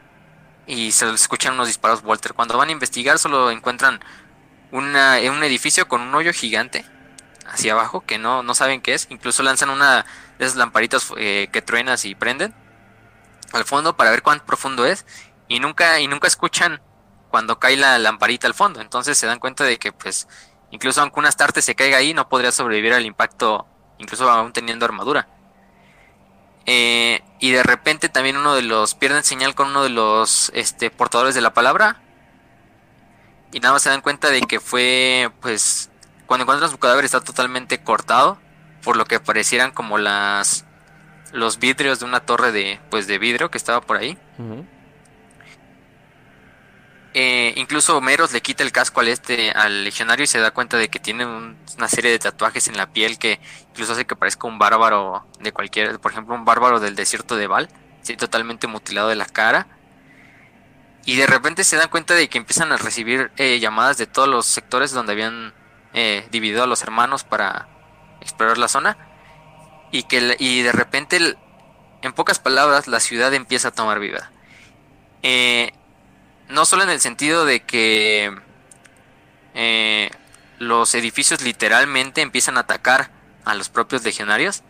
[SPEAKER 2] y se escuchan unos disparos Walter. Cuando van a investigar solo encuentran una, un edificio con un hoyo gigante hacia abajo que no, no saben qué es. Incluso lanzan una de esas lamparitas eh, que truenas y prenden al fondo para ver cuán profundo es. Y nunca, y nunca escuchan cuando cae la lamparita al fondo. Entonces se dan cuenta de que pues incluso aunque una Astarte se caiga ahí, no podría sobrevivir al impacto, incluso aún teniendo armadura. Eh, y de repente también uno de los pierden señal con uno de los este, portadores de la palabra. Y nada más se dan cuenta de que fue pues cuando encuentran su cadáver está totalmente cortado, por lo que parecieran como las los vidrios de una torre de pues de vidrio que estaba por ahí. Eh, incluso Meros le quita el casco al este al legionario y se da cuenta de que tiene una serie de tatuajes en la piel que incluso hace que parezca un bárbaro de cualquier, por ejemplo, un bárbaro del desierto de Val, sí, totalmente mutilado de la cara. Y de repente se dan cuenta de que empiezan a recibir eh, llamadas de todos los sectores donde habían eh, dividido a los hermanos para explorar la zona y que y de repente en pocas palabras la ciudad empieza a tomar vida eh, no solo en el sentido de que eh, los edificios literalmente empiezan a atacar a los propios legionarios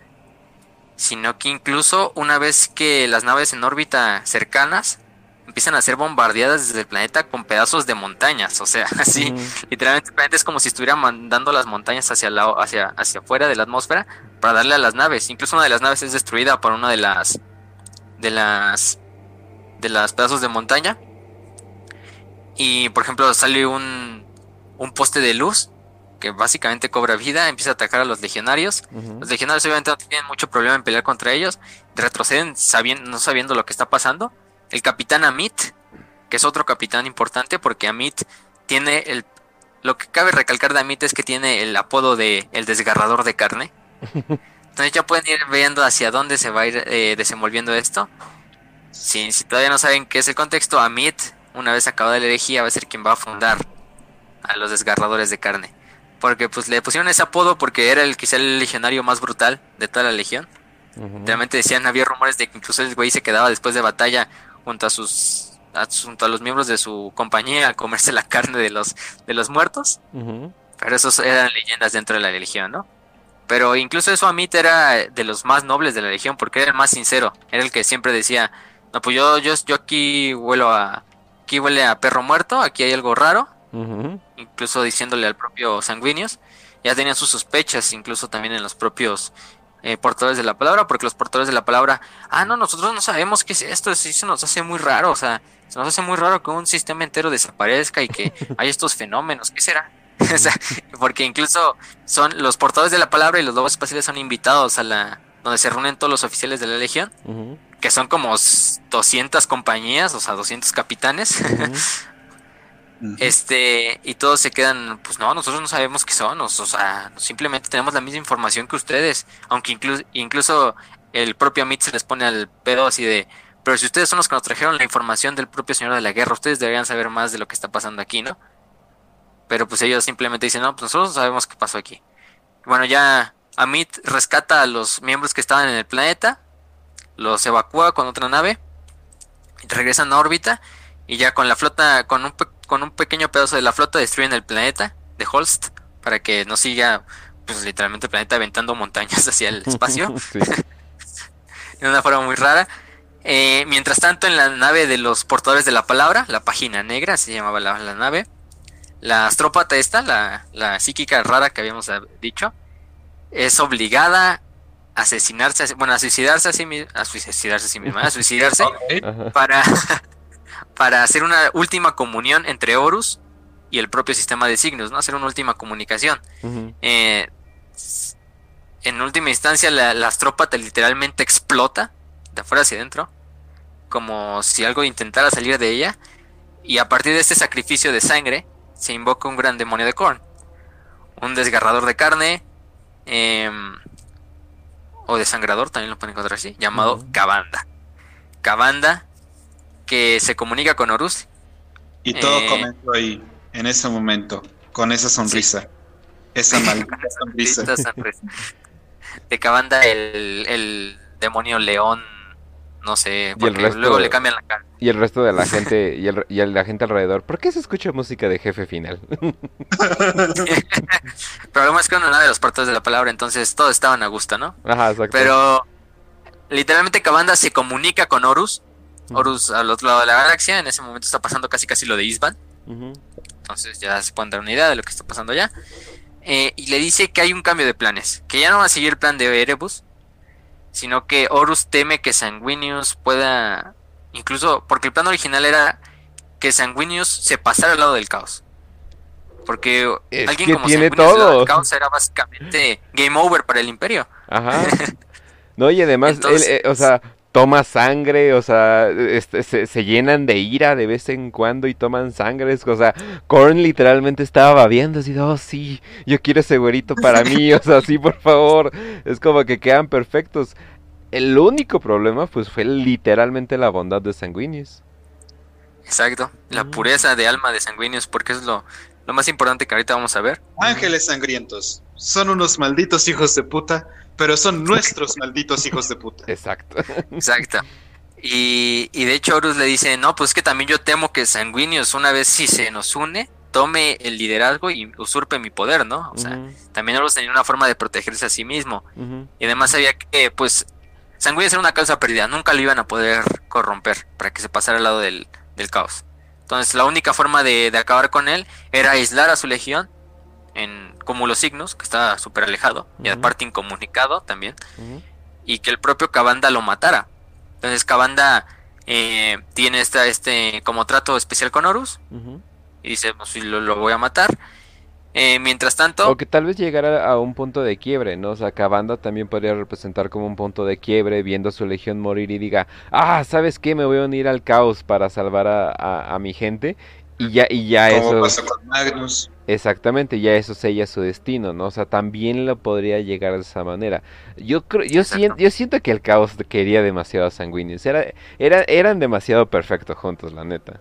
[SPEAKER 2] sino que incluso una vez que las naves en órbita cercanas empiezan a ser bombardeadas desde el planeta con pedazos de montañas. O sea, [laughs] así, literalmente es como si estuviera mandando las montañas hacia, la, hacia, hacia afuera de la atmósfera para darle a las naves. Incluso una de las naves es destruida por una de las de las de las pedazos de montaña. Y por ejemplo sale un, un poste de luz que básicamente cobra vida, empieza a atacar a los legionarios. Los legionarios obviamente no tienen mucho problema en pelear contra ellos, retroceden sabiendo, no sabiendo lo que está pasando el capitán Amit, que es otro capitán importante porque Amit tiene el... Lo que cabe recalcar de Amit es que tiene el apodo de el desgarrador de carne. [laughs] Entonces ya pueden ir viendo hacia dónde se va a ir eh, desenvolviendo esto. Si, si todavía no saben qué es el contexto, Amit, una vez acabada la herejía, va a ser quien va a fundar a los desgarradores de carne. Porque pues le pusieron ese apodo porque era el quizá el legionario más brutal de toda la legión. Realmente decían, había rumores de que incluso el güey se quedaba después de batalla junto a sus junto a los miembros de su compañía a comerse la carne de los, de los muertos. Pero esos eran leyendas dentro de la religión, ¿no? Pero incluso eso Amit era de los más nobles de la legión porque era el más sincero. Era el que siempre decía, no, pues yo, yo, yo aquí huelo a... Aquí huele a perro muerto, aquí hay algo raro. Incluso diciéndole al propio Sanguinius. Ya tenían sus sospechas, incluso también en los propios eh, portadores de la palabra, porque los portadores de la palabra, ah, no, nosotros no sabemos qué es esto, eso se nos hace muy raro, o sea, se nos hace muy raro que un sistema entero desaparezca y que [laughs] hay estos fenómenos, ¿qué será? [laughs] porque incluso son los portadores de la palabra y los lobos espaciales son invitados a la donde se reúnen todos los oficiales de la legión, que son como 200 compañías, o sea, 200 capitanes. [laughs] Este, y todos se quedan, pues no, nosotros no sabemos qué son, o, sea, simplemente tenemos la misma información que ustedes, aunque incluso, incluso el propio Amit se les pone al pedo así de, pero si ustedes son los que nos trajeron la información del propio señor de la guerra, ustedes deberían saber más de lo que está pasando aquí, ¿no? Pero pues ellos simplemente dicen, no, pues nosotros sabemos qué pasó aquí. Bueno, ya Amit rescata a los miembros que estaban en el planeta, los evacúa con otra nave, regresan a órbita, y ya con la flota, con un, con un pequeño pedazo de la flota destruyen el planeta de Holst, para que no siga, pues literalmente el planeta aventando montañas [laughs] hacia el espacio. [laughs] [laughs] de una forma muy rara. Eh, mientras tanto, en la nave de los portadores de la palabra, la página negra, se llamaba la, la nave, la astrópata esta, la, la psíquica rara que habíamos dicho, es obligada a asesinarse, bueno, a suicidarse a sí misma, a suicidarse a sí misma, a suicidarse para, [laughs] para hacer una última comunión entre Horus y el propio sistema de signos, ¿no? Hacer una última comunicación. Eh, en última instancia, la, la, astrópata literalmente explota de afuera hacia adentro, como si algo intentara salir de ella, y a partir de este sacrificio de sangre, se invoca un gran demonio de Korn. Un desgarrador de carne. Em, o desangrador, también lo pueden encontrar así. Llamado Cabanda. Cabanda que se comunica con Horus.
[SPEAKER 3] Y todo eh, comenzó ahí, en ese momento, con esa sonrisa. Esa [laughs] maldita sonrisa.
[SPEAKER 2] De Cabanda, el, el demonio león no sé, porque luego le cambian la cara.
[SPEAKER 1] Y el resto de la [laughs] gente, y, el, y la gente alrededor, ¿por qué se escucha música de jefe final? [laughs]
[SPEAKER 2] Pero lo es que no de los partos de la palabra, entonces todos estaban a gusto, ¿no? Ajá, exacto. Pero literalmente Cabanda se comunica con Horus, Horus al otro lado de la galaxia, en ese momento está pasando casi casi lo de Isban. Entonces ya se pueden dar una idea de lo que está pasando allá. Eh, y le dice que hay un cambio de planes, que ya no va a seguir el plan de Erebus, sino que Horus teme que Sanguinius pueda, incluso porque el plan original era que Sanguinius se pasara al lado del caos. Porque alguien como
[SPEAKER 1] tiene todo.
[SPEAKER 2] del caos era básicamente game over para el imperio.
[SPEAKER 1] Ajá. [laughs] No, y además, eh, o sea, toma sangre, o sea, este, se, llenan de ira de vez en cuando y toman sangre. O sea, Korn literalmente estaba babiando así, oh sí, yo quiero ese güerito para mí, o sea, sí, por favor. Es como que quedan perfectos. El único problema, pues, fue literalmente la bondad de Sanguinius.
[SPEAKER 2] Exacto, la mm. pureza de alma de Sanguinius, porque es lo, lo más importante que ahorita vamos a ver.
[SPEAKER 3] Ángeles sangrientos, son unos malditos hijos de puta pero son nuestros malditos hijos de puta.
[SPEAKER 1] Exacto.
[SPEAKER 2] Exacto. Y, y, de hecho Horus le dice, no, pues que también yo temo que Sanguinius una vez si se nos une, tome el liderazgo y usurpe mi poder, ¿no? O sea, también Horus tenía una forma de protegerse a sí mismo. Y además sabía que, pues, Sanguinius era una causa perdida, nunca lo iban a poder corromper para que se pasara al lado del, del caos. Entonces la única forma de, de acabar con él era aislar a su legión en como los signos, que está súper alejado, y aparte incomunicado también, y que el propio Cabanda lo matara. Entonces Cabanda eh, tiene esta, este como trato especial con Horus, y dice, pues lo, lo voy a matar. Eh, mientras tanto...
[SPEAKER 1] O que tal vez llegara a un punto de quiebre, ¿no? O sea, Cabanda también podría representar como un punto de quiebre, viendo a su legión morir y diga, ah, ¿sabes qué? Me voy a unir al caos para salvar a, a mi gente. Y ya, y ya eso.
[SPEAKER 3] Pasó con Magnus.
[SPEAKER 1] Exactamente, ya eso sella su destino, ¿no? O sea, también lo podría llegar de esa manera. Yo creo, yo siento, yo siento que el caos quería demasiado a Sanguinius. Era, era, eran demasiado perfectos juntos, la neta.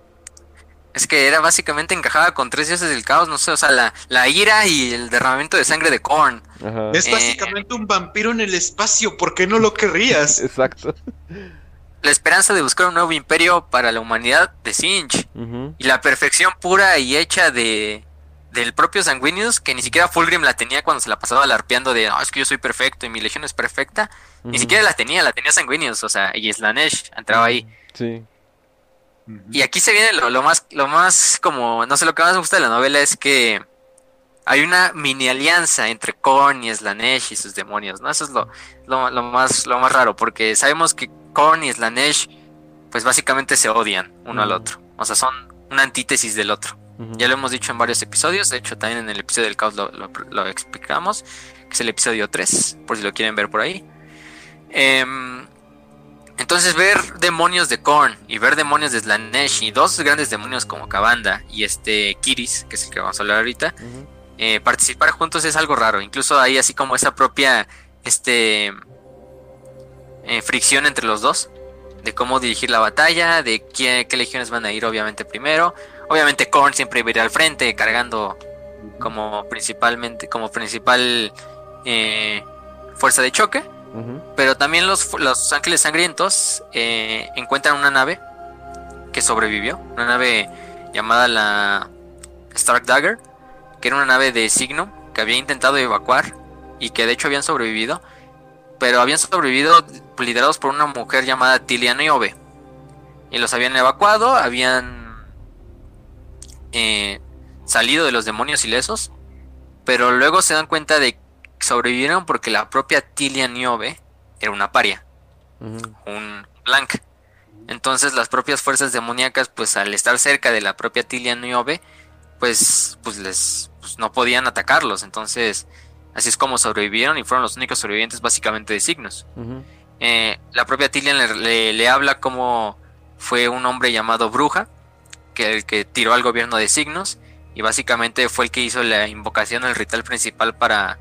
[SPEAKER 2] Es que era básicamente encajada con tres dioses del caos, no sé, o sea, la, la ira y el derramamiento de sangre de Korn.
[SPEAKER 3] Es básicamente un vampiro en el espacio, ¿por qué no lo querrías? [laughs]
[SPEAKER 1] Exacto.
[SPEAKER 2] la esperanza de buscar un nuevo imperio para la humanidad de Sinch. Y la perfección pura y hecha de del propio Sanguinius, que ni siquiera Fulgrim la tenía cuando se la pasaba larpeando de, no, es que yo soy perfecto y mi legión es perfecta. Ni siquiera la tenía, la tenía Sanguinius, o sea, y Slanesh entraba ahí.
[SPEAKER 1] Sí.
[SPEAKER 2] Y aquí se viene lo, más, lo más como, no sé, lo que más me gusta de la novela es que hay una mini alianza entre Korn y Slanesh y sus demonios, ¿no? Eso es lo, lo, más, lo más raro, porque sabemos que Korn y Slanesh, pues básicamente se odian uno al otro. O sea, son una antítesis del otro. Ya lo hemos dicho en varios episodios, de hecho también en el episodio del caos lo, explicamos, que es el episodio 3, por si lo quieren ver por ahí. Em, entonces ver demonios de Korn y ver demonios de Slanesh y dos grandes demonios como Kabanda y este Kiris, que es el que vamos a hablar ahorita, eh, participar juntos es algo raro. Incluso hay así como esa propia este eh, fricción entre los dos de cómo dirigir la batalla, de qué, qué legiones van a ir obviamente primero. Obviamente Korn siempre iba a ir al frente, cargando como principalmente, como principal eh, fuerza de choque. Pero también los, los ángeles sangrientos eh, encuentran una nave que sobrevivió, una nave llamada la Stark Dagger, que era una nave de signo que había intentado evacuar y que de hecho habían sobrevivido, pero habían sobrevivido liderados por una mujer llamada Tilia Niobe. Y los habían evacuado, habían eh, salido de los demonios ilesos, pero luego se dan cuenta de que sobrevivieron porque la propia Tilia Niobe era una paria, un blank. Entonces las propias fuerzas demoníacas, pues al estar cerca de la propia Tilia Niobe, pues, pues les pues, no podían atacarlos. Entonces, así es como sobrevivieron y fueron los únicos sobrevivientes básicamente de signos. Eh, la propia Tilia le, le, habla como fue un hombre llamado Bruja, que el que tiró al gobierno de signos y básicamente fue el que hizo la invocación, el ritual principal para,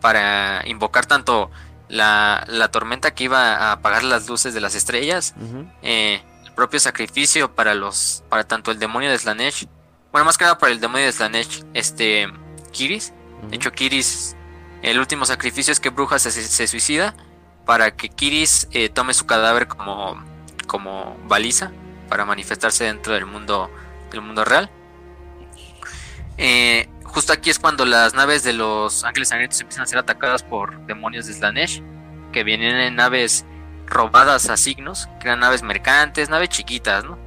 [SPEAKER 2] para invocar tanto la, tormenta que iba a apagar las luces de las estrellas, eh, el propio sacrificio para los para tanto el demonio de Slanesh, bueno más que nada para el demonio de Slanesh, este Kiris, de hecho Kiris, el último sacrificio es que Bruja se, suicida para que Kiris eh, tome su cadáver como, como baliza para manifestarse dentro del mundo, del mundo real. Eh, justo aquí es cuando las naves de los ángeles sangrientos empiezan a ser atacadas por demonios de Slanesh, que vienen en naves robadas a signos, que eran naves mercantes, naves chiquitas, ¿no?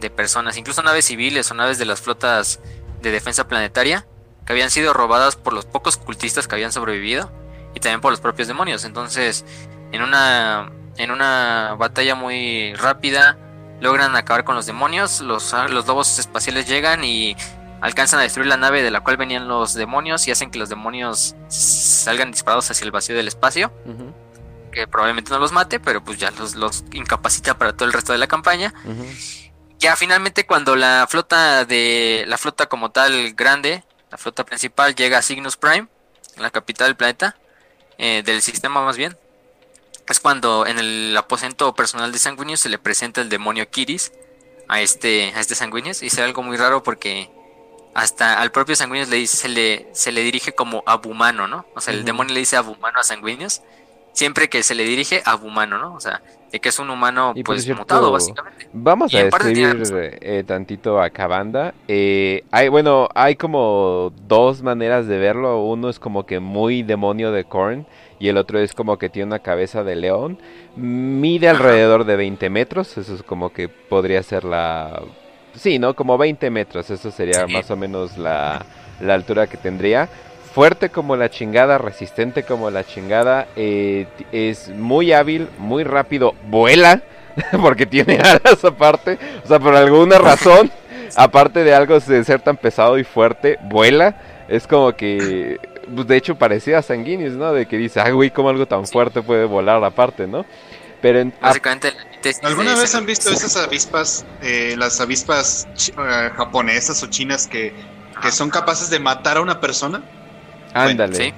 [SPEAKER 2] De personas, incluso naves civiles o naves de las flotas de defensa planetaria, que habían sido robadas por los pocos cultistas que habían sobrevivido y también por los propios demonios. Entonces, en una, en una batalla muy rápida, logran acabar con los demonios, los, ah, los lobos espaciales llegan y alcanzan a destruir la nave de la cual venían los demonios y hacen que los demonios salgan disparados hacia el vacío del espacio. Que probablemente no los mate, pero pues ya los, los incapacita para todo el resto de la campaña. Ya finalmente cuando la flota de la flota como tal grande, la flota principal llega a Cygnus Prime, la capital del planeta, eh, del sistema más bien, es cuando en el aposento personal de Sanguinius se le presenta el demonio Kiris a este, a este Sanguinius. Y es algo muy raro porque hasta al propio Sanguinius le dice, se le, se le dirige como abumano, ¿no? O sea, el demonio le dice abumano a Sanguinius siempre que se le dirige abumano, ¿no? O sea, de que es un humano pues mutado básicamente.
[SPEAKER 1] Vamos a describir eh, tantito a Cabanda. Eh, hay, bueno, hay como dos maneras de verlo. Uno es como que muy demonio de Korn y el otro es como que tiene una cabeza de león. Mide alrededor de 20 metros, eso es como que podría ser la... Sí, ¿no? Como 20 metros, eso sería más o menos la, altura que tendría. Fuerte como la chingada, resistente como la chingada, eh, es muy hábil, muy rápido, vuela, [laughs] porque tiene alas aparte, o sea, por alguna razón, [laughs] aparte de algo de ser tan pesado y fuerte, vuela. Es como que pues de hecho parecía sanguíneos, ¿no? De que dice, ay, güey, ¿cómo algo tan fuerte puede volar aparte, ¿no?
[SPEAKER 2] Pero en, Básicamente,
[SPEAKER 3] ¿alguna vez han visto esas avispas, eh, las avispas eh, japonesas o chinas que, que son capaces de matar a una persona?
[SPEAKER 1] Ándale.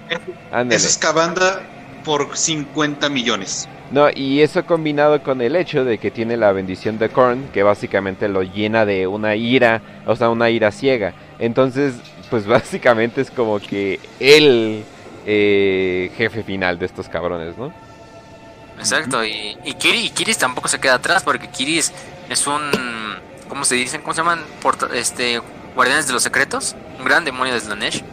[SPEAKER 3] ándale. Eso es Cabanda por 50 millones.
[SPEAKER 1] No, y eso combinado con el hecho de que tiene la bendición de Korn, que básicamente lo llena de una ira, o sea, una ira ciega. Entonces, pues [laughs] básicamente es como que el eh, jefe final de estos cabrones, ¿no?
[SPEAKER 2] Exacto, y, y, Kiri, y Kiris tampoco se queda atrás porque Kiris es un, ¿cómo se dicen? ¿Cómo se llaman? este, guardianes de los secretos, un gran demonio de Slanesh.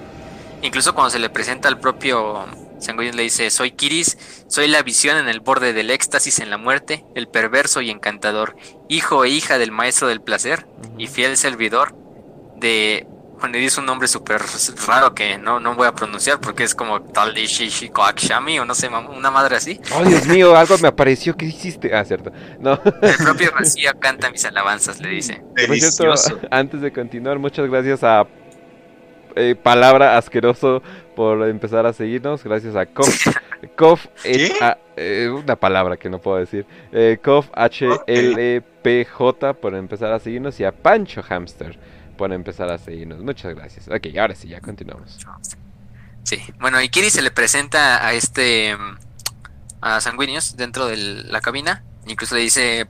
[SPEAKER 2] Incluso cuando se le presenta al propio Sanguinius le dice, soy Kiris, soy la visión en el borde del éxtasis en la muerte, el perverso y encantador, hijo e hija del maestro del placer y fiel servidor de le dice un nombre súper raro que no, no voy a pronunciar porque es como tal Koakshami o no sé, una madre así.
[SPEAKER 1] Oh, Dios mío, algo me apareció. ¿Qué hiciste? Ah, cierto. No. [laughs]
[SPEAKER 2] El propio Rocío canta mis alabanzas, le dice. [laughs]
[SPEAKER 1] Por cierto, [laughs] antes de continuar, muchas gracias a eh, Palabra Asqueroso por empezar a seguirnos. Gracias a Kof. Kof eh, una palabra que no puedo decir. Eh, Kof H-L-E-P-J por empezar a seguirnos y a Pancho Hamster por empezar a seguirnos. Muchas gracias. Ok, ahora sí, ya continuamos.
[SPEAKER 2] Sí, bueno, y Kiri se le presenta a este. a Sanguinius dentro de la cabina. Incluso le dice: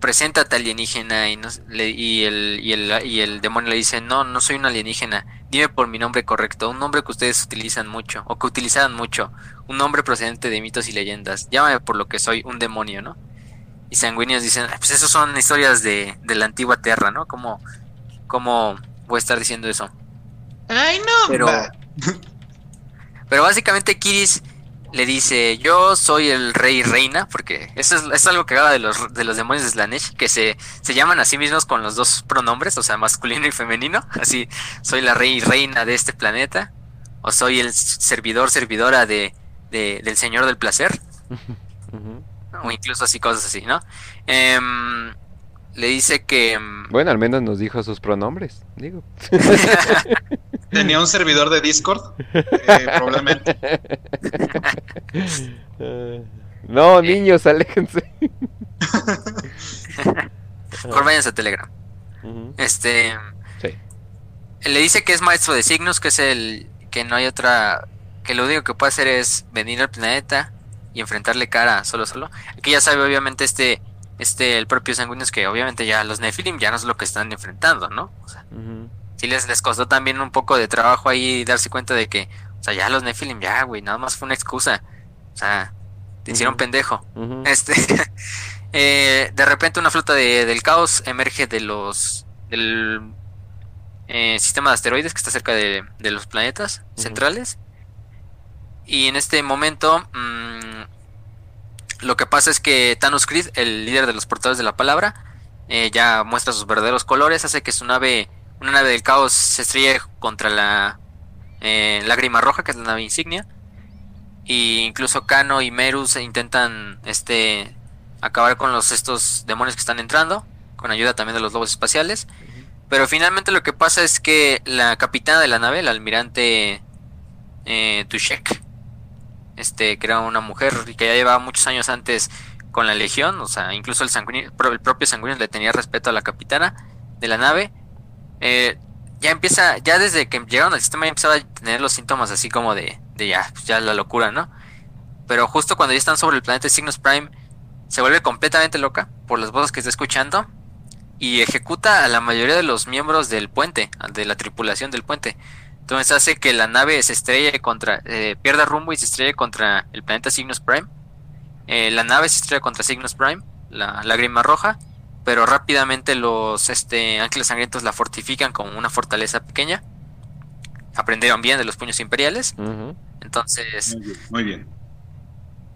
[SPEAKER 2] Preséntate alienígena. Y, y, el, y, el, y el demonio le dice: No, no soy un alienígena. Dime por mi nombre correcto. Un nombre que ustedes utilizan mucho. O que utilizaban mucho. Un nombre procedente de mitos y leyendas. Llámame por lo que soy, un demonio, ¿no? Y Sanguinius dicen: Pues eso son historias de, de la antigua Tierra, ¿no? Como cómo voy a estar diciendo eso.
[SPEAKER 3] Ay, no.
[SPEAKER 2] Pero, [laughs] pero básicamente Kiris le dice, yo soy el rey y reina, porque eso es, algo que haga de los, de los demonios de Slanesh, que se, se llaman a sí mismos con los dos pronombres, o sea, masculino y femenino, [laughs] así, soy la rey y reina de este planeta, o soy el servidor, servidora de, del señor del placer, [laughs] o incluso así, cosas así, ¿no? Eh, le dice que... Mm,
[SPEAKER 1] bueno, al menos nos dijo sus pronombres, digo. [laughs]
[SPEAKER 3] Tenía un servidor de Discord, eh, probablemente. [laughs]
[SPEAKER 1] no, niños, aléjense. [laughs]
[SPEAKER 2] Mejor váyanse a Telegram. Este... Sí. Le dice que es maestro de signos, que es el... que no hay otra... que lo único que puede hacer es venir al planeta y enfrentarle cara solo solo. Aquí ya sabe obviamente este este, el propio Sanguinius, que obviamente ya los Nephilim ya no es lo que están enfrentando, ¿no? O sea, sí les, les costó también un poco de trabajo ahí darse cuenta de que, o sea, ya los Nephilim, ya, güey, nada más fue una excusa. O sea, te hicieron pendejo. [laughs] Este, [laughs] eh, de repente una flota de, del caos emerge de los, del eh, sistema de asteroides que está cerca de, de los planetas centrales. Y en este momento, mmm, lo que pasa es que Thanos Creed, el líder de los portadores de la palabra, eh, ya muestra sus verdaderos colores, hace que su nave, una nave del caos, se estrelle contra la eh, lágrima roja, que es la nave insignia. Y incluso Kano y Merus intentan este acabar con los estos demonios que están entrando, con ayuda también de los lobos espaciales. Pero finalmente lo que pasa es que la capitana de la nave, el almirante eh, Tushek, este, que era una mujer y que ya llevaba muchos años antes con la legión, o sea, incluso el, el propio Sanguíneo le tenía respeto a la capitana de la nave. Eh, ya empieza, ya desde que llegaron al sistema ya empezaba a tener los síntomas así como de, de ya, pues ya la locura, ¿no? Pero justo cuando ya están sobre el planeta Cygnus Prime, se vuelve completamente loca por las voces que está escuchando y ejecuta a la mayoría de los miembros del puente, de la tripulación del puente. Entonces hace que la nave se estrelle contra, eh, pierda rumbo y se estrelle contra el planeta Cygnus Prime. Eh, la nave se estrella contra Cygnus Prime, la lágrima roja, pero rápidamente los este, ángeles sangrientos la fortifican como una fortaleza pequeña. Aprendieron bien de los puños imperiales. Entonces.
[SPEAKER 3] Muy bien.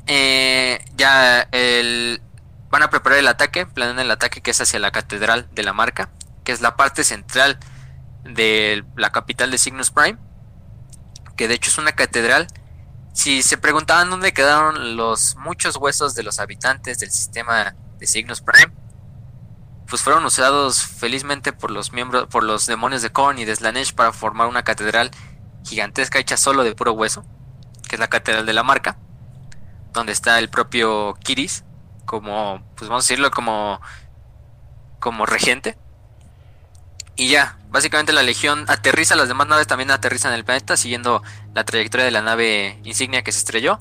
[SPEAKER 2] Eh, ya el, van a preparar el ataque, planean el ataque que es hacia la catedral de la marca, que es la parte central de la capital de Cygnus Prime, que de hecho es una catedral. Si se preguntaban dónde quedaron los muchos huesos de los habitantes del sistema de Cygnus Prime, pues fueron usados felizmente por los miembros, por los demonios de Korn y de Slanesh para formar una catedral gigantesca hecha solo de puro hueso, que es la catedral de la marca, donde está el propio Kiris, como, pues vamos a decirlo como, como regente. Y ya, básicamente la Legión aterriza, las demás naves también aterrizan en el planeta siguiendo la trayectoria de la nave insignia que se estrelló.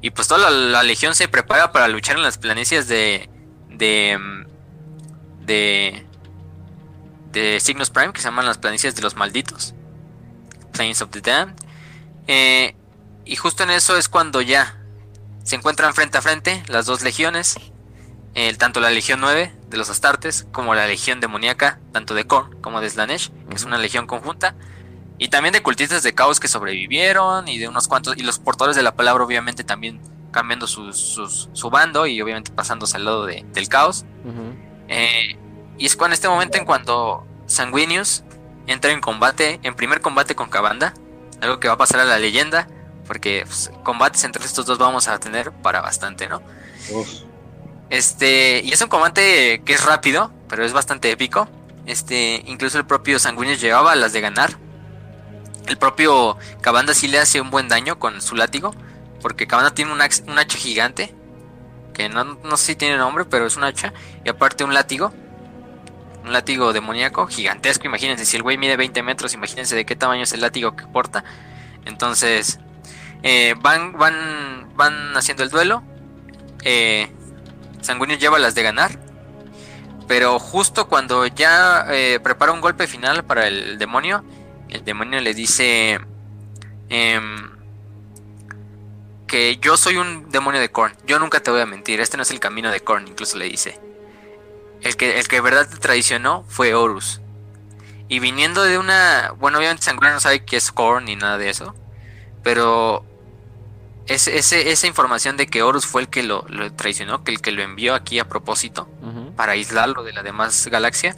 [SPEAKER 2] Y pues toda la, Legión se prepara para luchar en las planicies de... de... de... de Cygnus Prime, que se llaman las planicies de los malditos. Plains of the Damned. Eh, y justo en eso es cuando ya se encuentran frente a frente las dos legiones, tanto la Legión 9 de los Astartes como la Legión demoníaca, tanto de Korn como de Slanesh, que es una legión conjunta, y también de cultistas de caos que sobrevivieron y de unos cuantos, y los portadores de la palabra obviamente también cambiando su bando y obviamente pasándose al lado del caos. Eh, y es cuando en este momento en cuando Sanguinius entra en combate, en primer combate con Cabanda, algo que va a pasar a la leyenda, porque pues, combates entre estos dos vamos a tener para bastante, ¿no? Este, y es un combate que es rápido, pero es bastante épico. Este, incluso el propio Sanguinius llevaba las de ganar. El propio Cabanda sí le hace un buen daño con su látigo, porque Cabanda tiene un, un hacha gigante, que no, no sé si tiene nombre, pero es un hacha, y aparte un látigo un látigo demoníaco gigantesco. Imagínense, si el güey mide 20 metros, imagínense de qué tamaño es el látigo que porta. Entonces, eh, van, van, van haciendo el duelo. Eh, Sanguíneo lleva las de ganar. Pero justo cuando ya eh, prepara un golpe final para el demonio, el demonio le dice em, que yo soy un demonio de Korn. Yo nunca te voy a mentir. Este no es el camino de Korn, incluso le dice. El que, el que de verdad te traicionó fue Horus. Y viniendo de una. Bueno, obviamente Sanguíneo no sabe qué es Korn ni nada de eso. Pero ese, esa información de que Horus fue el que lo, traicionó, que el que lo envió aquí a propósito para aislarlo de la demás galaxia,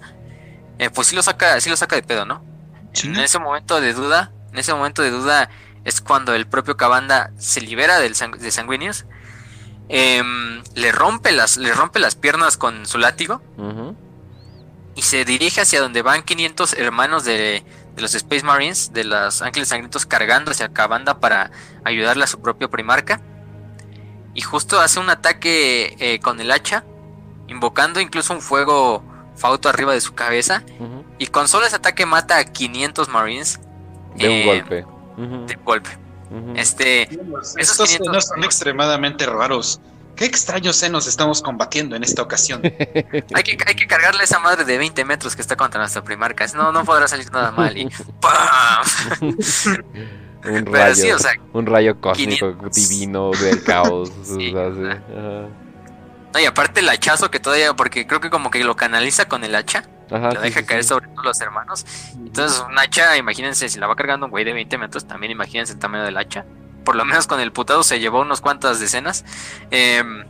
[SPEAKER 2] eh, pues sí lo saca, sí lo saca de pedo, ¿no? En ese momento de duda, en ese momento de duda es cuando el propio Cabanda se libera del de Sanguinius Em, le, rompe las, le rompe las piernas con su látigo y se dirige hacia donde van 500 hermanos de, los Space Marines, de los Ángeles Sangrientos, cargando hacia Cabanda para ayudarle a su propio primarca. Y justo hace un ataque eh, con el hacha, invocando incluso un fuego fauto arriba de su cabeza. Y con solo ese ataque mata a 500 Marines.
[SPEAKER 1] De un eh, golpe.
[SPEAKER 2] De golpe. Este,
[SPEAKER 3] esos senos son extremadamente raros. Qué extraños senos estamos combatiendo en esta ocasión. [laughs]
[SPEAKER 2] hay, que, hay que cargarle esa madre de 20 metros que está contra nuestra primarca. No, no podrá salir nada mal. Y [laughs] [laughs]
[SPEAKER 1] un, rayo, un rayo cósmico divino del caos.
[SPEAKER 2] no, y aparte el hachazo que todavía, porque creo que como que lo canaliza con el hacha. lo deja caer sobre todos los hermanos. Entonces, un hacha, imagínense, si la va cargando un güey de 20 metros, también imagínense el tamaño del hacha. Por lo menos con el putado se llevó unos cuantas decenas. Em,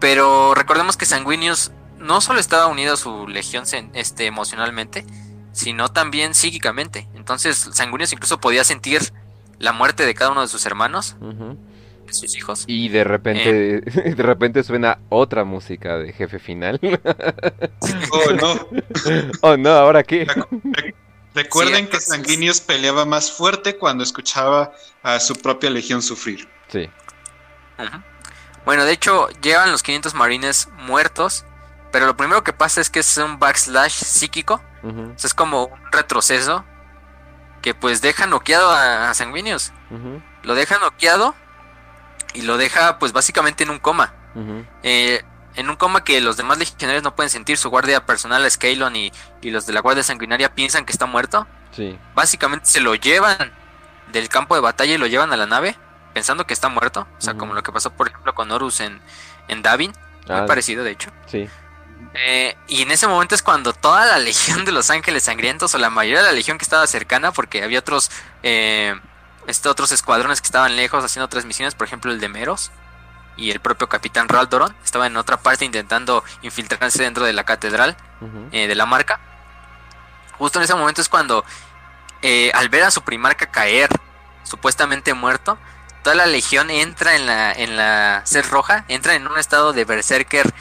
[SPEAKER 2] pero recordemos que Sanguinius no solo estaba unido a su legión este, emocionalmente, sino también psíquicamente. Entonces, Sanguinius incluso podía sentir la muerte de cada uno de sus hermanos sus hijos.
[SPEAKER 1] Y de repente, eh. [laughs] de repente suena otra música de jefe final.
[SPEAKER 3] oh, no. [laughs]
[SPEAKER 1] oh, no, ¿ahora qué?
[SPEAKER 3] Recuerden que Sanguinius peleaba más fuerte cuando escuchaba a su propia legión sufrir.
[SPEAKER 1] Sí.
[SPEAKER 2] Bueno, de hecho, llevan los 500 marines muertos, pero lo primero que pasa es que es un backslash psíquico. es como un retroceso que pues deja noqueado a, Sanguinius. Lo deja noqueado y lo deja pues básicamente en un coma. Eh, en un coma que los demás legionarios no pueden sentir. Su guardia personal, Scalon y, y los de la guardia sanguinaria piensan que está muerto.
[SPEAKER 1] Sí.
[SPEAKER 2] Básicamente se lo llevan del campo de batalla y lo llevan a la nave pensando que está muerto. O sea, como lo que pasó por ejemplo con Horus en, en Davin. Muy ah, parecido de hecho.
[SPEAKER 1] Sí.
[SPEAKER 2] Eh, y en ese momento es cuando toda la [laughs] legión de los ángeles sangrientos, o la mayoría de la legión que estaba cercana, porque había otros eh, este, otros escuadrones que estaban lejos haciendo otras misiones, por ejemplo el de Meros y el propio capitán Raldoron estaba en otra parte intentando infiltrarse dentro de la catedral eh, de la marca. Justo en ese momento es cuando, eh, al ver a su primarca caer, supuestamente muerto, toda la legión entra en la, en la sed roja, entra en un estado de berserker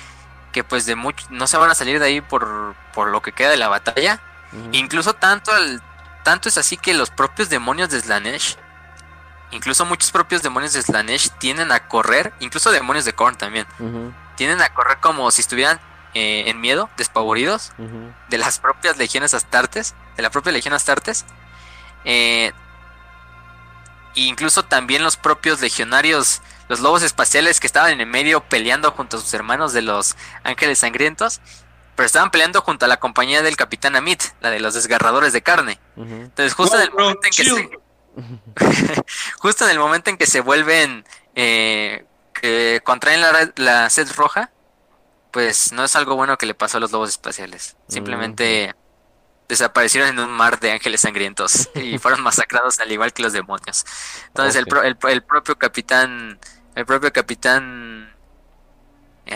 [SPEAKER 2] que pues de mucho, no se van a salir de ahí por, por lo que queda de la batalla. Incluso tanto, el, tanto es así que los propios demonios de Slanesh Incluso muchos propios demonios de Slanesh tienden a correr, incluso demonios de Korn también, tienden a correr como si estuvieran eh, en miedo, despavoridos, de las propias legiones astartes, de la propia legión astartes. Eh, e incluso también los propios legionarios, los lobos espaciales que estaban en el medio peleando junto a sus hermanos de los ángeles sangrientos, pero estaban peleando junto a la compañía del capitán Amit, la de los desgarradores de carne. Entonces, justo en el momento en que se, [laughs] Justo en el momento en que se vuelven, eh, aunque contraen la, la sed roja, pues no es algo bueno que le pasó a los lobos espaciales. Simplemente desaparecieron en un mar de ángeles sangrientos y [laughs] fueron masacrados al igual que los demonios. Entonces el, pro- el, el propio capitán, el propio capitán,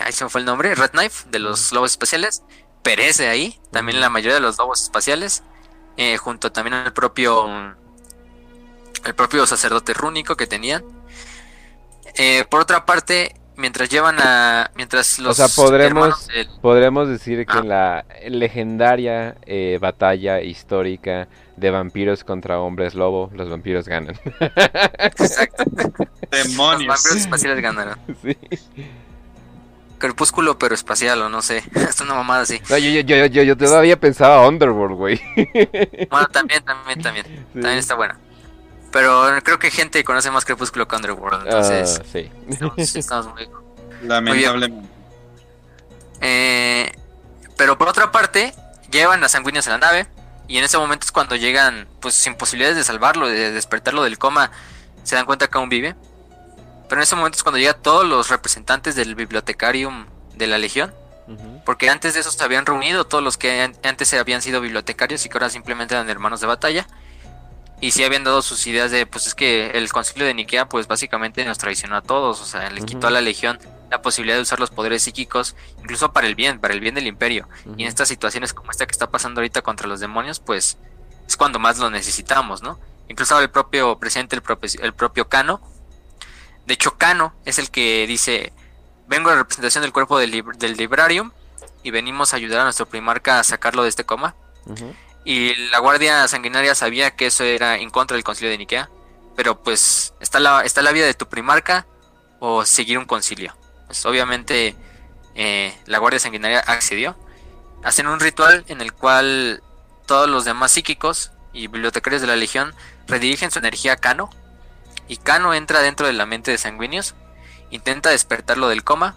[SPEAKER 2] ahí se me fue el nombre, Red Knife de los lobos espaciales, perece ahí. También la mayoría de los lobos espaciales, eh, junto también al propio, el propio sacerdote rúnico que tenían. Eh, por otra parte, mientras llevan a, mientras los
[SPEAKER 1] sea, podremos-
[SPEAKER 2] del-
[SPEAKER 1] Podremos decir que
[SPEAKER 2] Ah.
[SPEAKER 1] en la legendaria eh, batalla histórica de vampiros contra hombres lobo, los vampiros ganan.
[SPEAKER 2] Exacto. [laughs] Los
[SPEAKER 3] Demonios.
[SPEAKER 2] vampiros espaciales ganaron. [laughs]
[SPEAKER 1] Sí.
[SPEAKER 2] Crepúsculo, pero espacial, o no sé. [laughs] Es una mamada así.
[SPEAKER 1] No, yo, yo, yo, yo, yo todavía pensaba Underworld, güey.
[SPEAKER 2] Bueno, también, también, también.
[SPEAKER 1] Sí.
[SPEAKER 2] También está buena. Pero creo que gente conoce más Crepúsculo que Underworld. Entonces,
[SPEAKER 1] Ah, sí.
[SPEAKER 2] estamos, estamos muy.
[SPEAKER 3] Lamentablemente.
[SPEAKER 2] Eh, pero por otra parte, llevan a Sanguíneos a la nave. Y en ese momento es cuando llegan, pues sin posibilidades de salvarlo, de despertarlo del coma. Se dan cuenta que aún vive. Pero en ese momento es cuando llegan todos los representantes del bibliotecarium de la Legión. Porque antes de eso se habían reunido todos los que an- antes habían sido bibliotecarios y que ahora simplemente eran hermanos de batalla. Y sí habían dado sus ideas de, pues es que el concilio de Nikea, pues básicamente nos traicionó a todos. O sea, le quitó a la legión la posibilidad de usar los poderes psíquicos, incluso para el bien, para el bien del imperio. Y en estas situaciones como esta que está pasando ahorita contra los demonios, pues es cuando más lo necesitamos, ¿no? Incluso el propio presidente, el propio, el propio Cano. De hecho, Cano es el que dice, vengo en representación del cuerpo del, lib- del Librarium y venimos a ayudar a nuestro primarca a sacarlo de este coma.
[SPEAKER 1] Ujú.
[SPEAKER 2] Y la Guardia Sanguinaria sabía que eso era en contra del concilio de Nikea. Pero pues está la, está la vida de tu primarca o seguir un concilio. Pues obviamente eh, la Guardia Sanguinaria accedió. Hacen un ritual en el cual todos los demás psíquicos y bibliotecarios de la Legión redirigen su energía a Cano. Y Cano entra dentro de la mente de Sanguinius. Intenta despertarlo del coma.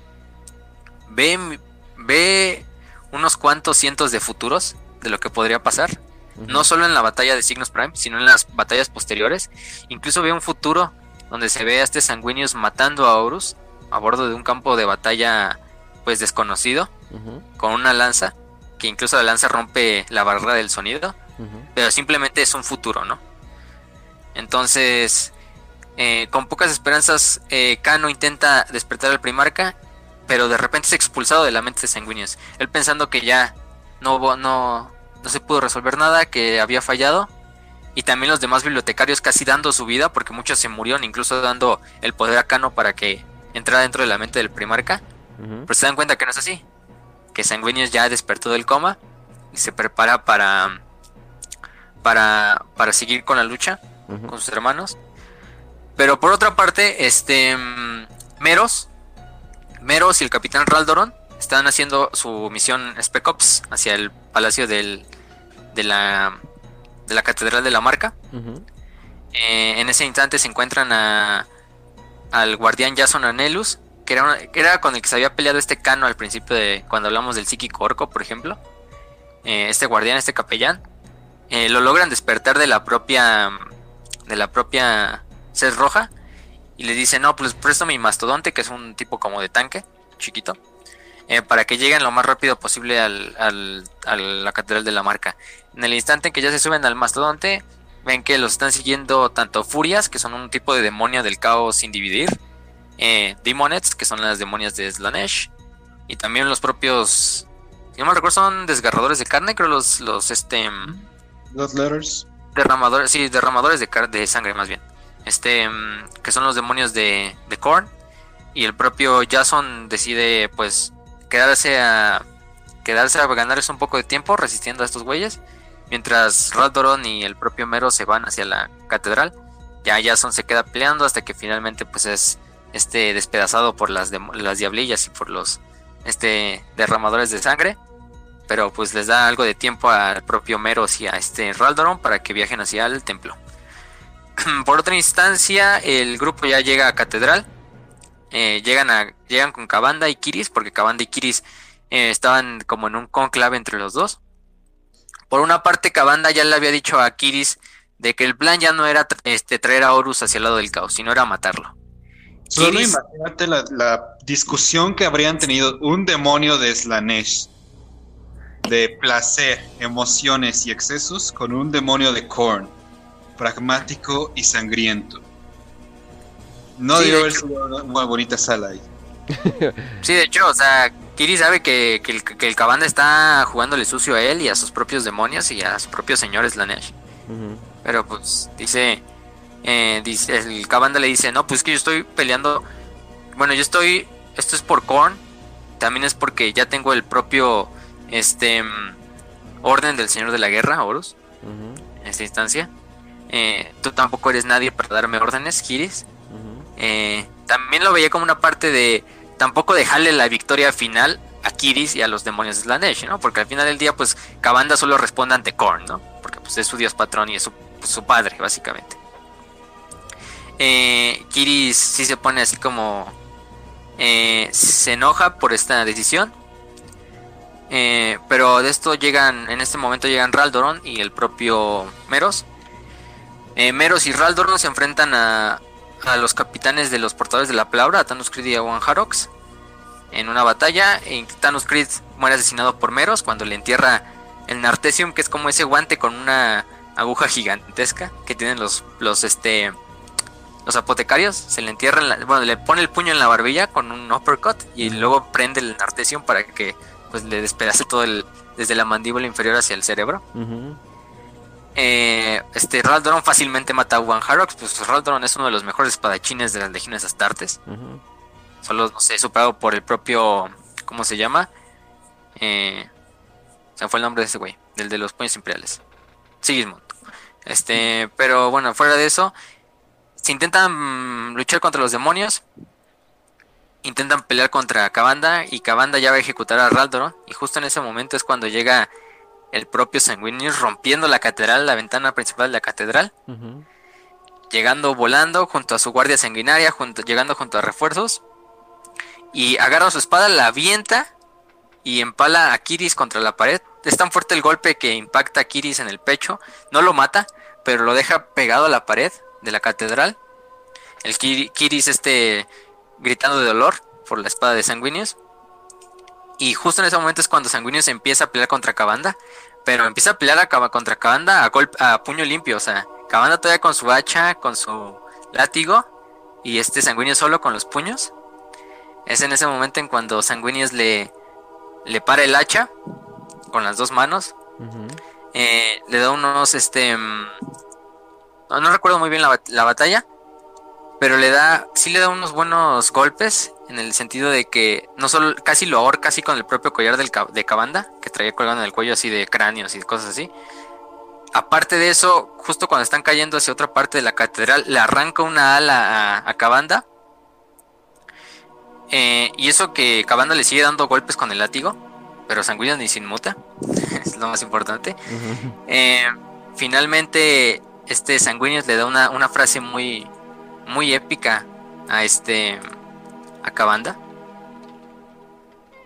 [SPEAKER 2] Ve, ve unos cuantos cientos de futuros de lo que podría pasar. No solo en la batalla de Signos Prime, sino en las batallas posteriores. Incluso ve un futuro donde se ve a este Sanguinius matando a Horus a bordo de un campo de batalla pues desconocido con una lanza que incluso la lanza rompe la barrera del sonido, pero simplemente es un futuro, ¿no? Entonces, eh, con pocas esperanzas, eh, Kano intenta despertar al primarca, pero de repente es expulsado de la mente de Sanguinius. Él pensando que ya no, no, no se pudo resolver nada, que había fallado. Y también los demás bibliotecarios casi dando su vida, porque muchos se murieron, incluso dando el poder a Kano para que entrara dentro de la mente del primarca. Pero se dan cuenta que no es así. Que Sanguinius ya despertó del coma y se prepara para, para, para seguir con la lucha con sus hermanos. Pero por otra parte, este Meros, Meros y el capitán Raldoron están haciendo su misión Spec Ops hacia el palacio del, de la de la catedral de la marca. Eh, en ese instante se encuentran a, al guardián Jason Anelus, que era, una- que era con el que se había peleado este cano al principio de cuando hablamos del psíquico orco, por ejemplo. Eh, este guardián, este capellán, eh, lo logran despertar de la propia de la propia sed roja y le dice no pues presto mi mastodonte que es un tipo como de tanque chiquito eh, para que lleguen lo más rápido posible al, al- a la catedral de la marca en el instante en que ya se suben al mastodonte ven que los están siguiendo tanto furias que son un tipo de demonio del caos sin dividir eh, demonets que son las demonias de Slanesh y también los propios si no me recuerdo son desgarradores de carne creo los los este
[SPEAKER 3] Letters.
[SPEAKER 2] derramadores, sí, derramadores de, car- de sangre más bien. Este, mm, que son los demonios de, de Korn. Y el propio Jason decide, pues, quedarse a quedarse a ganarles un poco de tiempo resistiendo a estos güeyes. Mientras Raldoron y el propio Mero se van hacia la catedral. Ya Jason se queda peleando hasta que finalmente, pues, es este despedazado por las, diablillas y por los este derramadores de sangre pero pues les da algo de tiempo al propio Meros y a este Raldoron para que viajen hacia el templo. [clears throat] Por otra instancia, el grupo ya llega a Catedral. Eh, llegan con Cabanda y Kiris, porque Cabanda y Kiris eh, estaban como en un conclave entre los dos. Por una parte, Cabanda ya le había dicho a Kiris de que el plan ya no era este, traer a Horus hacia el lado del caos, sino era matarlo.
[SPEAKER 3] Solo
[SPEAKER 2] Kiris-
[SPEAKER 3] imagínate la, la discusión que habrían tenido un demonio de Slanesh de placer, emociones y excesos con un demonio de Korn, pragmático y sangriento. No
[SPEAKER 2] Sí, hecho.
[SPEAKER 3] sido una, una bonita sala ahí. [laughs]
[SPEAKER 2] Sí, de hecho, o sea, Kiri sabe que, que el, que el Cabanda está jugándole sucio a él y a sus propios demonios y a su propio señor Slanesh.
[SPEAKER 1] Ujú.
[SPEAKER 2] Pero pues dice, eh, dice, el Cabanda le dice, no, pues que yo estoy peleando, bueno, yo estoy, esto es por Korn, también es porque ya tengo el propio, este, mm, orden del Señor de la Guerra, Horus, en esta instancia. Eh, tú tampoco eres nadie para darme órdenes, Kiris. Eh, también lo veía como una parte de tampoco dejarle la victoria final a Kiris y a los demonios de Slanesh, ¿no? Porque al final del día, pues, Kabanda solo responde ante Korn, ¿no? Porque pues es su dios patrón y es su, pues, su padre, básicamente. Eh, Kiris sí se pone así como... eh, se enoja por esta decisión. Eh, pero de esto llegan, en este momento llegan Raldoron y el propio Meros. Eh, Meros y Raldoron se enfrentan a, a los capitanes de los portadores de la palabra, a Thanos Creed y a One Harox, en una batalla. Y Thanos Creed muere asesinado por Meros cuando le entierra el Nartesium, que es como ese guante con una aguja gigantesca que tienen los, los, este, los apotecarios. Se le entierra, en la- bueno, le pone el puño en la barbilla con un uppercut y luego prende el Nartesium para que pues le despedace todo el, desde la mandíbula inferior hacia el cerebro.
[SPEAKER 1] Ujú.
[SPEAKER 2] Eh, este Raldoron fácilmente mata a One Harox, pues Raldoron es uno de los mejores espadachines de las legiones astartes. Solo, no sé, superado por el propio. ¿Cómo se llama? Eh, se fue el nombre de ese güey, del de los puños imperiales. Sigismund. Este, pero bueno, fuera de eso, se intentan mm, luchar contra los demonios. Intentan pelear contra Kabanda y Kabanda ya va a ejecutar a Raldoron. Y justo en ese momento es cuando llega el propio Sanguinius rompiendo la catedral, la ventana principal de la catedral llegando volando junto a su guardia sanguinaria, junto, llegando junto a refuerzos. Y agarra su espada, la avienta y empala a Kiris contra la pared. Es tan fuerte el golpe que impacta a Kiris en el pecho. No lo mata, pero lo deja pegado a la pared de la catedral. El Kiri- Kiris este gritando de dolor por la espada de Sanguinius. Y justo en ese momento es cuando Sanguinius empieza a pelear contra Cabanda. Pero empieza a pelear a contra Cabanda a, golpe, a puño limpio. O sea, Cabanda todavía con su hacha, con su látigo. Y este Sanguinius solo con los puños. Es en ese momento en cuando Sanguinius le, le para el hacha con las dos manos. Eh, le da unos, este... mm, No, no recuerdo muy bien la, la batalla. Pero le da, sí le da unos buenos golpes. En el sentido de que no solo casi lo ahorca así con el propio collar del, de Cabanda. Que traía colgando en el cuello así de cráneos y cosas así. Aparte de eso, justo cuando están cayendo hacia otra parte de la catedral, le arranca una ala a, a Cabanda. Eh, y eso que Cabanda le sigue dando golpes con el látigo. Pero Sanguinius ni se inmuta. [laughs] es lo más importante. Eh, finalmente, este Sanguinius le da una, una frase muy, muy épica a este a Cabanda.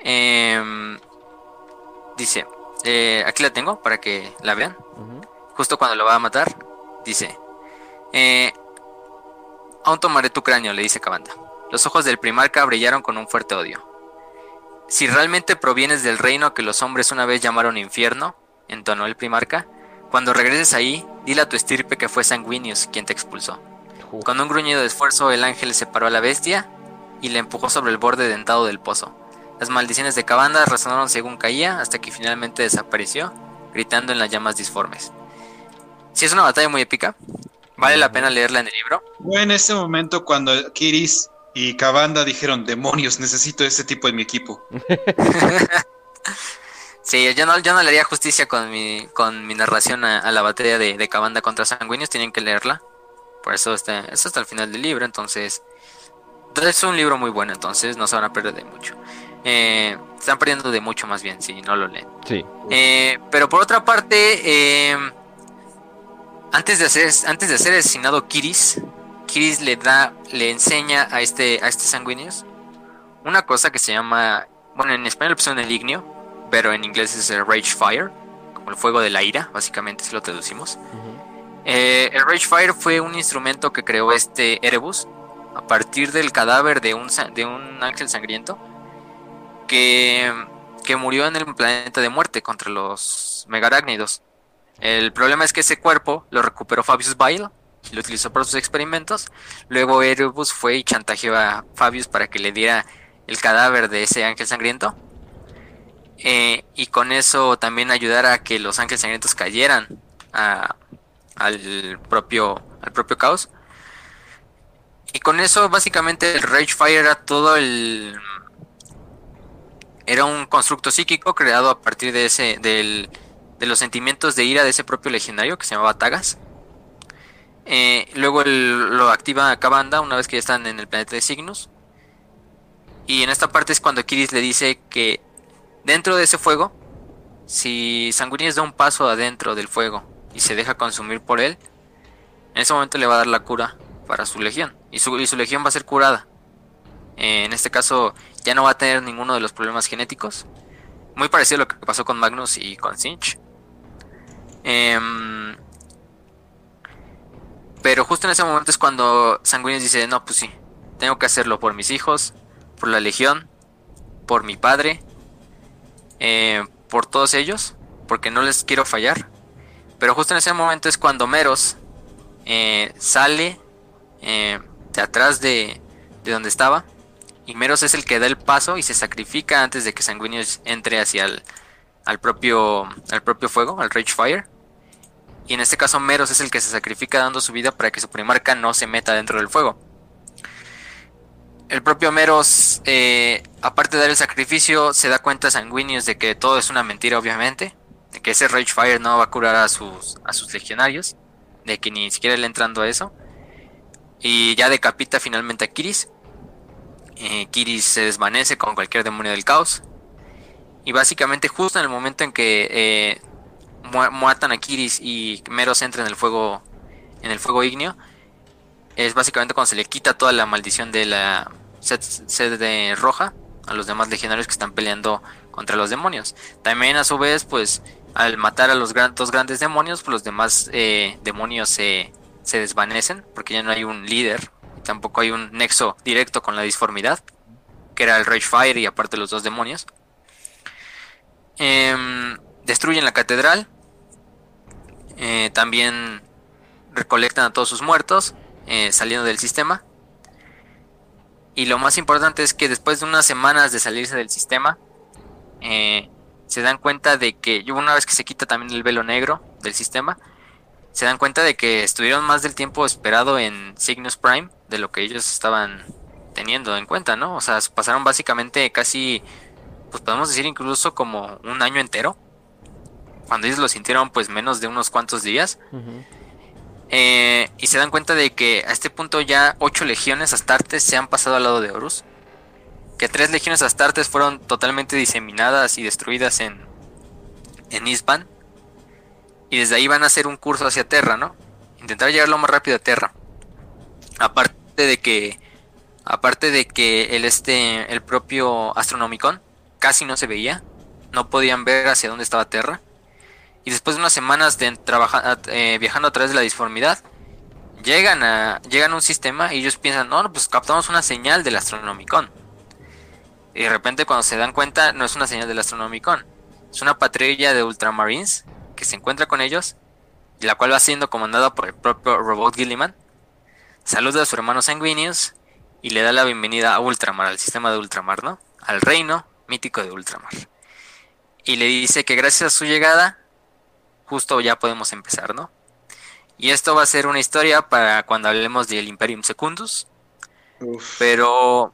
[SPEAKER 2] Em, dice, eh, aquí la tengo para que la vean. Justo cuando lo va a matar, dice: eh, Aún tomaré tu cráneo, le dice Cabanda. Los ojos del primarca brillaron con un fuerte odio. Si realmente provienes del reino que los hombres una vez llamaron infierno, entonó el primarca, cuando regreses ahí, dile a tu estirpe que fue Sanguinius quien te expulsó. Con un gruñido de esfuerzo, el ángel separó a la bestia y le empujó sobre el borde dentado del pozo. Las maldiciones de Cabanda resonaron según caía hasta que finalmente desapareció, gritando en las llamas disformes. Si es una batalla muy épica, vale la pena leerla en el libro.
[SPEAKER 3] Fue en ese momento cuando Kiris y Cabanda dijeron, demonios, necesito este tipo en mi equipo. [laughs]
[SPEAKER 2] Sí, yo no, yo no le haría justicia con mi, con mi narración a, a la batalla de, de Cabanda contra Sanguinius, tienen que leerla. Por eso está, eso está al final del libro, entonces... Es un libro muy bueno, entonces no se van a perder de mucho. Eh, están perdiendo de mucho más bien si no lo leen.
[SPEAKER 1] Sí.
[SPEAKER 2] Eh, pero por otra parte, eh, antes de hacer, antes de ser asesinado Kiris, Kiris le da, le enseña a este, a este Sanguinius una cosa que se llama, bueno, en español pusieron el ignio, pero en inglés es el Rage Fire, como el fuego de la ira, básicamente si lo traducimos. Eh, el Rage Fire fue un instrumento que creó este Erebus a partir del cadáver de un, de un ángel sangriento que, que murió en el planeta de muerte contra los megarácnidos. El problema es que ese cuerpo lo recuperó Fabius Bile y lo utilizó para sus experimentos. Luego Erebus fue y chantajeó a Fabius para que le diera el cadáver de ese ángel sangriento. Eh, y con eso también ayudara a que los ángeles sangrientos cayeran al, propio, al propio caos. Y con eso básicamente el Rage Fire era todo el... Era un constructo psíquico creado a partir de ese del, de los sentimientos de ira de ese propio legionario que se llamaba Tagas. Eh, luego lo activa Kabanda una vez que ya están en el planeta de Cygnus. Y en esta parte es cuando Kiris le dice que dentro de ese fuego, si Sanguinius da un paso adentro del fuego y se deja consumir por él, en ese momento le va a dar la cura para su legión. Y su, y su legión va a ser curada. Eh, en este caso ya no va a tener ninguno de los problemas genéticos. Muy parecido a lo que pasó con Magnus y con Sinch. Em, pero justo en ese momento es cuando Sanguinius dice, no, pues sí, tengo que hacerlo por mis hijos, por la legión, por mi padre, eh, por todos ellos, porque no les quiero fallar. Pero justo en ese momento es cuando Meros eh, sale eh, de atrás de, de, donde estaba. Y Meros es el que da el paso y se sacrifica antes de que Sanguinius entre hacia el al propio, al propio fuego, al Rage Fire. Y en este caso Meros es el que se sacrifica dando su vida para que su primarca no se meta dentro del fuego. El propio Meros, eh, aparte de dar el sacrificio, se da cuenta Sanguinius de que todo es una mentira, obviamente. De que ese Rage Fire no va a curar a sus, a sus legionarios. De que ni siquiera le entrando a eso. Y ya decapita finalmente a Kiris. Eh, Kiris se desvanece con cualquier demonio del caos. Y básicamente justo en el momento en que eh, matan a Kiris y Meros entra en el fuego en el fuego ignio, es básicamente cuando se le quita toda la maldición de la sede roja a los demás legionarios que están peleando contra los demonios. También a su vez, pues al matar a los dos grandes demonios, pues los demás eh, demonios se, desvanecen porque ya no hay un líder tampoco hay un nexo directo con la disformidad, que era el Rage Fire y aparte los dos demonios. Em, destruyen la catedral. Eh, también recolectan a todos sus muertos eh, saliendo del sistema. Y lo más importante es que después de unas semanas de salirse del sistema, se dan cuenta de que, una vez que se quita también el velo negro del sistema, se dan cuenta de que estuvieron más del tiempo esperado en Cygnus Prime de lo que ellos estaban teniendo en cuenta, ¿no? O sea, pasaron básicamente casi pues podemos decir incluso como un año entero. Cuando ellos lo sintieron pues menos de unos cuantos días. Eh, y se dan cuenta de que a este punto ya ocho legiones astartes se han pasado al lado de Horus. Que tres legiones astartes fueron totalmente diseminadas y destruidas en, en Isban. Y desde ahí van a hacer un curso hacia Terra, ¿no? Intentar llegar lo más rápido a Terra. Aparte de que aparte de que el este el propio Astronomicon casi no se veía, no podían ver hacia dónde estaba Terra. Y después de unas semanas de trabajar, eh, viajando a través de la disformidad, llegan a, llegan a un sistema y ellos piensan, no, pues captamos una señal del Astronomicon. Y de repente cuando se dan cuenta, no es una señal del Astronomicon, es una patrulla de Ultramarines que se encuentra con ellos, y la cual va siendo comandada por el propio Robot Gilliman. Saluda a su hermano Sanguinius y le da la bienvenida a Ultramar, al sistema de Ultramar, ¿no? Al reino mítico de Ultramar. Y le dice que gracias a su llegada, justo ya podemos empezar, ¿no? Y esto va a ser una historia para cuando hablemos del Imperium Secundus. Pero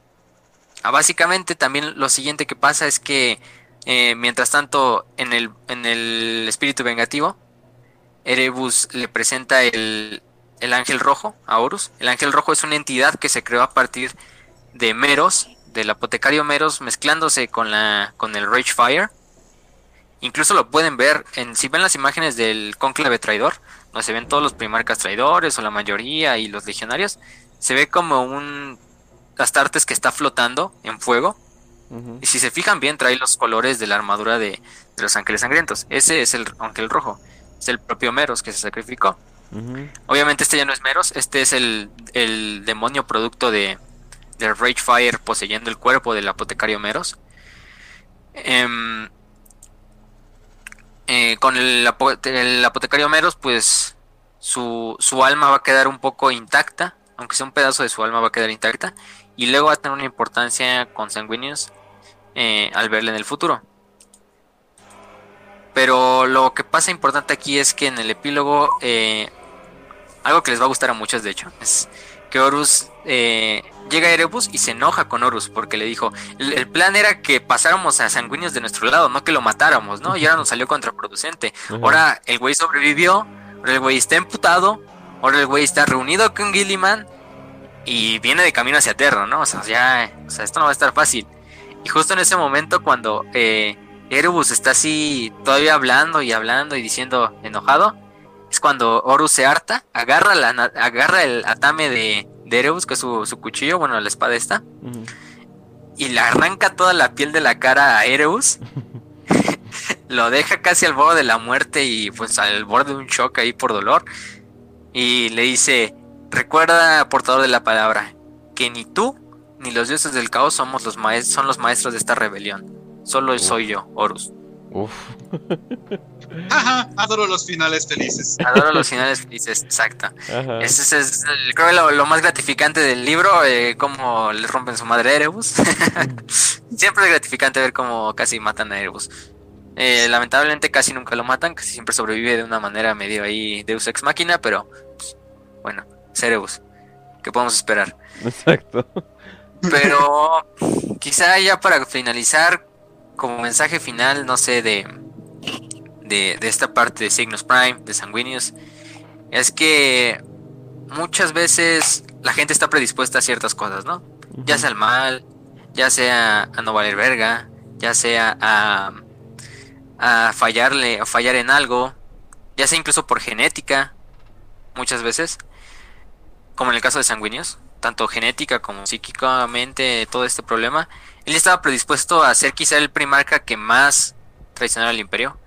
[SPEAKER 2] ah, básicamente también lo siguiente que pasa es que eh, mientras tanto en el, en el espíritu vengativo, Erebus le presenta el, el ángel rojo a Horus. El ángel rojo es una entidad que se creó a partir de Meros, del apotecario Meros mezclándose con la con el Rage Fire. Incluso lo pueden ver en si ven las imágenes del cónclave traidor, donde se ven todos los primarcas traidores o la mayoría y los legionarios, se ve como un Astartes que está flotando en fuego. Y si se fijan bien, trae los colores de la armadura de, de, los ángeles sangrientos. Ese es el ángel rojo. Es el propio Meros que se sacrificó. Obviamente este ya no es Meros, este es el, demonio producto de, de Rage Fire poseyendo el cuerpo del apotecario Meros. Em, eh, con el, apotecario Meros, pues su, su, alma va a quedar un poco intacta, aunque sea un pedazo de su alma va a quedar intacta, y luego va a tener una importancia con Sanguinius eh, al verle en el futuro. Pero lo que pasa importante aquí es que en el epílogo, eh, algo que les va a gustar a muchos de hecho, es que Horus eh, llega a Erebus y se enoja con Horus porque le dijo, el, plan era que pasáramos a sanguíneos de nuestro lado, no que lo matáramos, ¿no? Y ahora nos salió contraproducente. Ahora el güey sobrevivió, ahora el güey está emputado, ahora el güey está reunido con Gilliman y viene de camino hacia Terra, ¿no? O sea, ya, o sea, esto no va a estar fácil. Y justo en ese momento cuando eh, Erebus está así todavía hablando y hablando y diciendo enojado, es cuando Horus se harta, agarra, la, agarra el atame de, Erebus, que es su, cuchillo, bueno, la espada esta, y le arranca toda la piel de la cara a Erebus. [laughs] lo deja casi al borde de la muerte y pues al borde de un shock ahí por dolor. Y le dice, recuerda, portador de la palabra, que ni tú ni los dioses del caos somos los maestros, son los maestros de esta rebelión. Solo soy yo, Horus. Uf. [laughs]
[SPEAKER 3] Ajá, adoro los finales felices.
[SPEAKER 2] Adoro los [laughs] finales felices, exacto. Ese es, creo que lo, más gratificante del libro, eh, cómo le rompen su madre a Erebus. [laughs] siempre es gratificante ver cómo casi matan a Erebus. Eh, lamentablemente casi nunca lo matan, casi siempre sobrevive de una manera medio ahí Deus Ex Máquina, pero pues, bueno, es Erebus. ¿Qué podemos esperar? Exacto. Pero quizá ya para finalizar, como mensaje final, no sé, de, de, esta parte de Signos Prime, de Sanguinius, es que muchas veces la gente está predispuesta a ciertas cosas, ¿no? Ya sea al mal, ya sea a no valer verga, ya sea a, a fallarle, a fallar en algo, ya sea incluso por genética, muchas veces, como en el caso de Sanguinius, tanto genética como psíquicamente, todo este problema, él estaba predispuesto a ser quizá el primarca que más traicionara al imperio,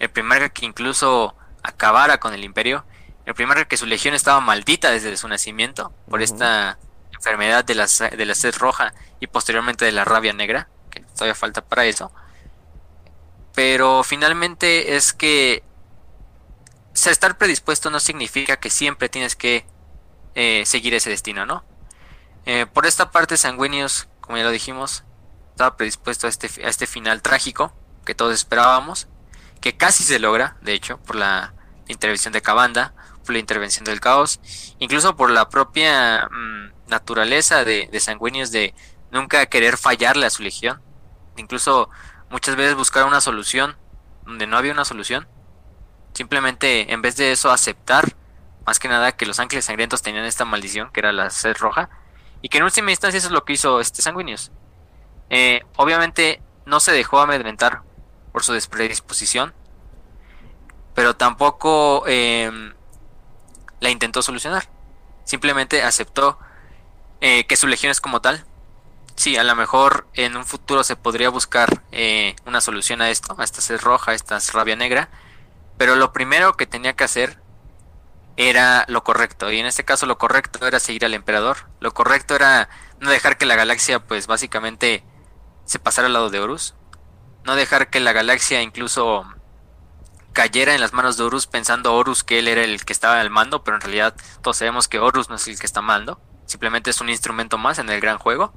[SPEAKER 2] el primarca que incluso acabara con el imperio, el primarca que su legión estaba maldita desde su nacimiento por esta enfermedad de la, de la sed roja y posteriormente de la rabia negra, que todavía falta para eso. Pero finalmente es que estar predispuesto no significa que siempre tienes que eh, seguir ese destino, ¿no? Eh, por esta parte, Sanguinius, como ya lo dijimos, estaba predispuesto a este, a este final trágico que todos esperábamos, que casi se logra, de hecho, por la intervención de Cabanda, por la intervención del caos, incluso por la propia mm, naturaleza de, de Sanguinius de nunca querer fallarle a su legión, incluso muchas veces buscar una solución donde no había una solución, simplemente en vez de eso aceptar más que nada que los ángeles sangrientos tenían esta maldición que era la sed roja y que en última instancia eso es lo que hizo este Sanguinius. Eh, obviamente no se dejó amedrentar por su despredisposición, pero tampoco em, la intentó solucionar. Simplemente aceptó eh, que su legión es como tal. Sí, a lo mejor en un futuro se podría buscar eh, una solución a esto, a esta sed roja, a esta rabia negra, pero lo primero que tenía que hacer era lo correcto. Y en este caso lo correcto era seguir al emperador. Lo correcto era no dejar que la galaxia pues básicamente se pasara al lado de Horus. No dejar que la galaxia incluso cayera en las manos de Horus pensando Horus que él era el que estaba al mando, pero en realidad todos sabemos que Horus no es el que está mando. Simplemente es un instrumento más en el gran juego.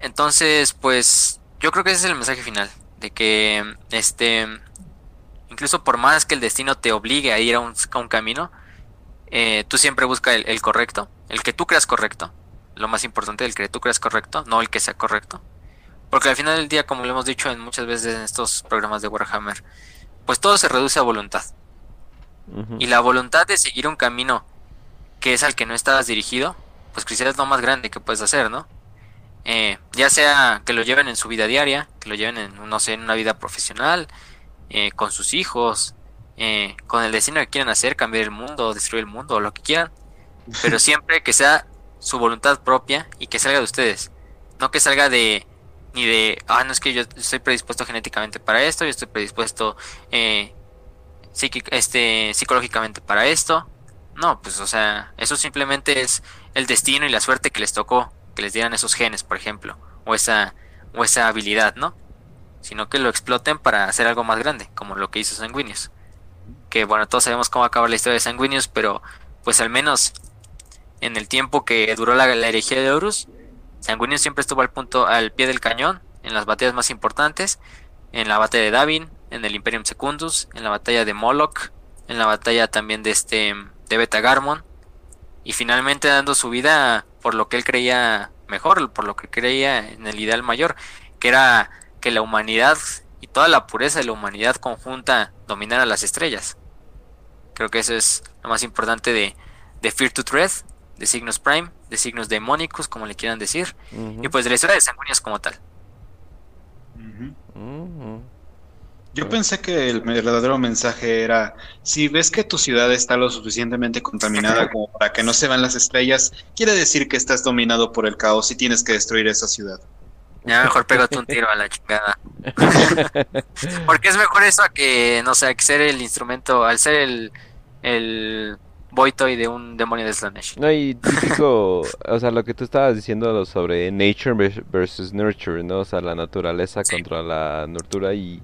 [SPEAKER 2] Entonces, pues yo creo que ese es el mensaje final. De que este incluso por más que el destino te obligue a ir a un, camino, eh, tú siempre busca el, correcto, el que tú creas correcto. Lo más importante, el que tú creas correcto, no el que sea correcto. Porque al final del día, como lo hemos dicho en muchas veces en estos programas de Warhammer, pues todo se reduce a voluntad. Y la voluntad de seguir un camino que es al que no estabas dirigido, pues quizás es lo más grande que puedes hacer, ¿no? Eh, ya sea que lo lleven en su vida diaria, que lo lleven en, no sé, en una vida profesional, eh, con sus hijos, eh, con el destino que quieran hacer, cambiar el mundo, destruir el mundo, lo que quieran, pero [laughs] siempre que sea su voluntad propia y que salga de ustedes, no que salga de ni de, ah, no es que yo estoy predispuesto genéticamente para esto, yo estoy predispuesto eh, este, psicológicamente para esto. No, pues o sea, eso simplemente es el destino y la suerte que les tocó, que les dieran esos genes, por ejemplo, o esa, o esa habilidad, ¿no? Sino que lo exploten para hacer algo más grande, como lo que hizo Sanguinius. Que bueno, todos sabemos cómo acaba la historia de Sanguinius, pero pues al menos en el tiempo que duró la, la herejía de Horus, Sanguinius siempre estuvo al punto, al pie del cañón, en las batallas más importantes, en la batalla de Davin, en el Imperium Secundus, en la batalla de Moloch, en la batalla también de este de Beta Garmon y finalmente dando su vida por lo que él creía mejor, por lo que creía en el ideal mayor, que era que la humanidad y toda la pureza de la humanidad conjunta dominara las estrellas. Creo que eso es lo más importante de, de Fear to Dread, de Signos Prime, de Signos Demonicus, como le quieran decir, y pues de la historia de como tal.
[SPEAKER 3] Yo pensé que el verdadero mensaje era, si ves que tu ciudad está lo suficientemente contaminada [laughs] como para que no se vean las estrellas, quiere decir que estás dominado por el caos y tienes que destruir esa ciudad.
[SPEAKER 2] Ya mejor pégate un tiro a la chingada. [laughs] Porque es mejor eso a que, no sé, que ser el instrumento, al ser el, el Boitoy de un demonio de Slanesh.
[SPEAKER 1] No, y típico, o sea, lo que tú estabas diciendo sobre nature versus nurture, ¿no? O sea, la naturaleza contra la nurtura y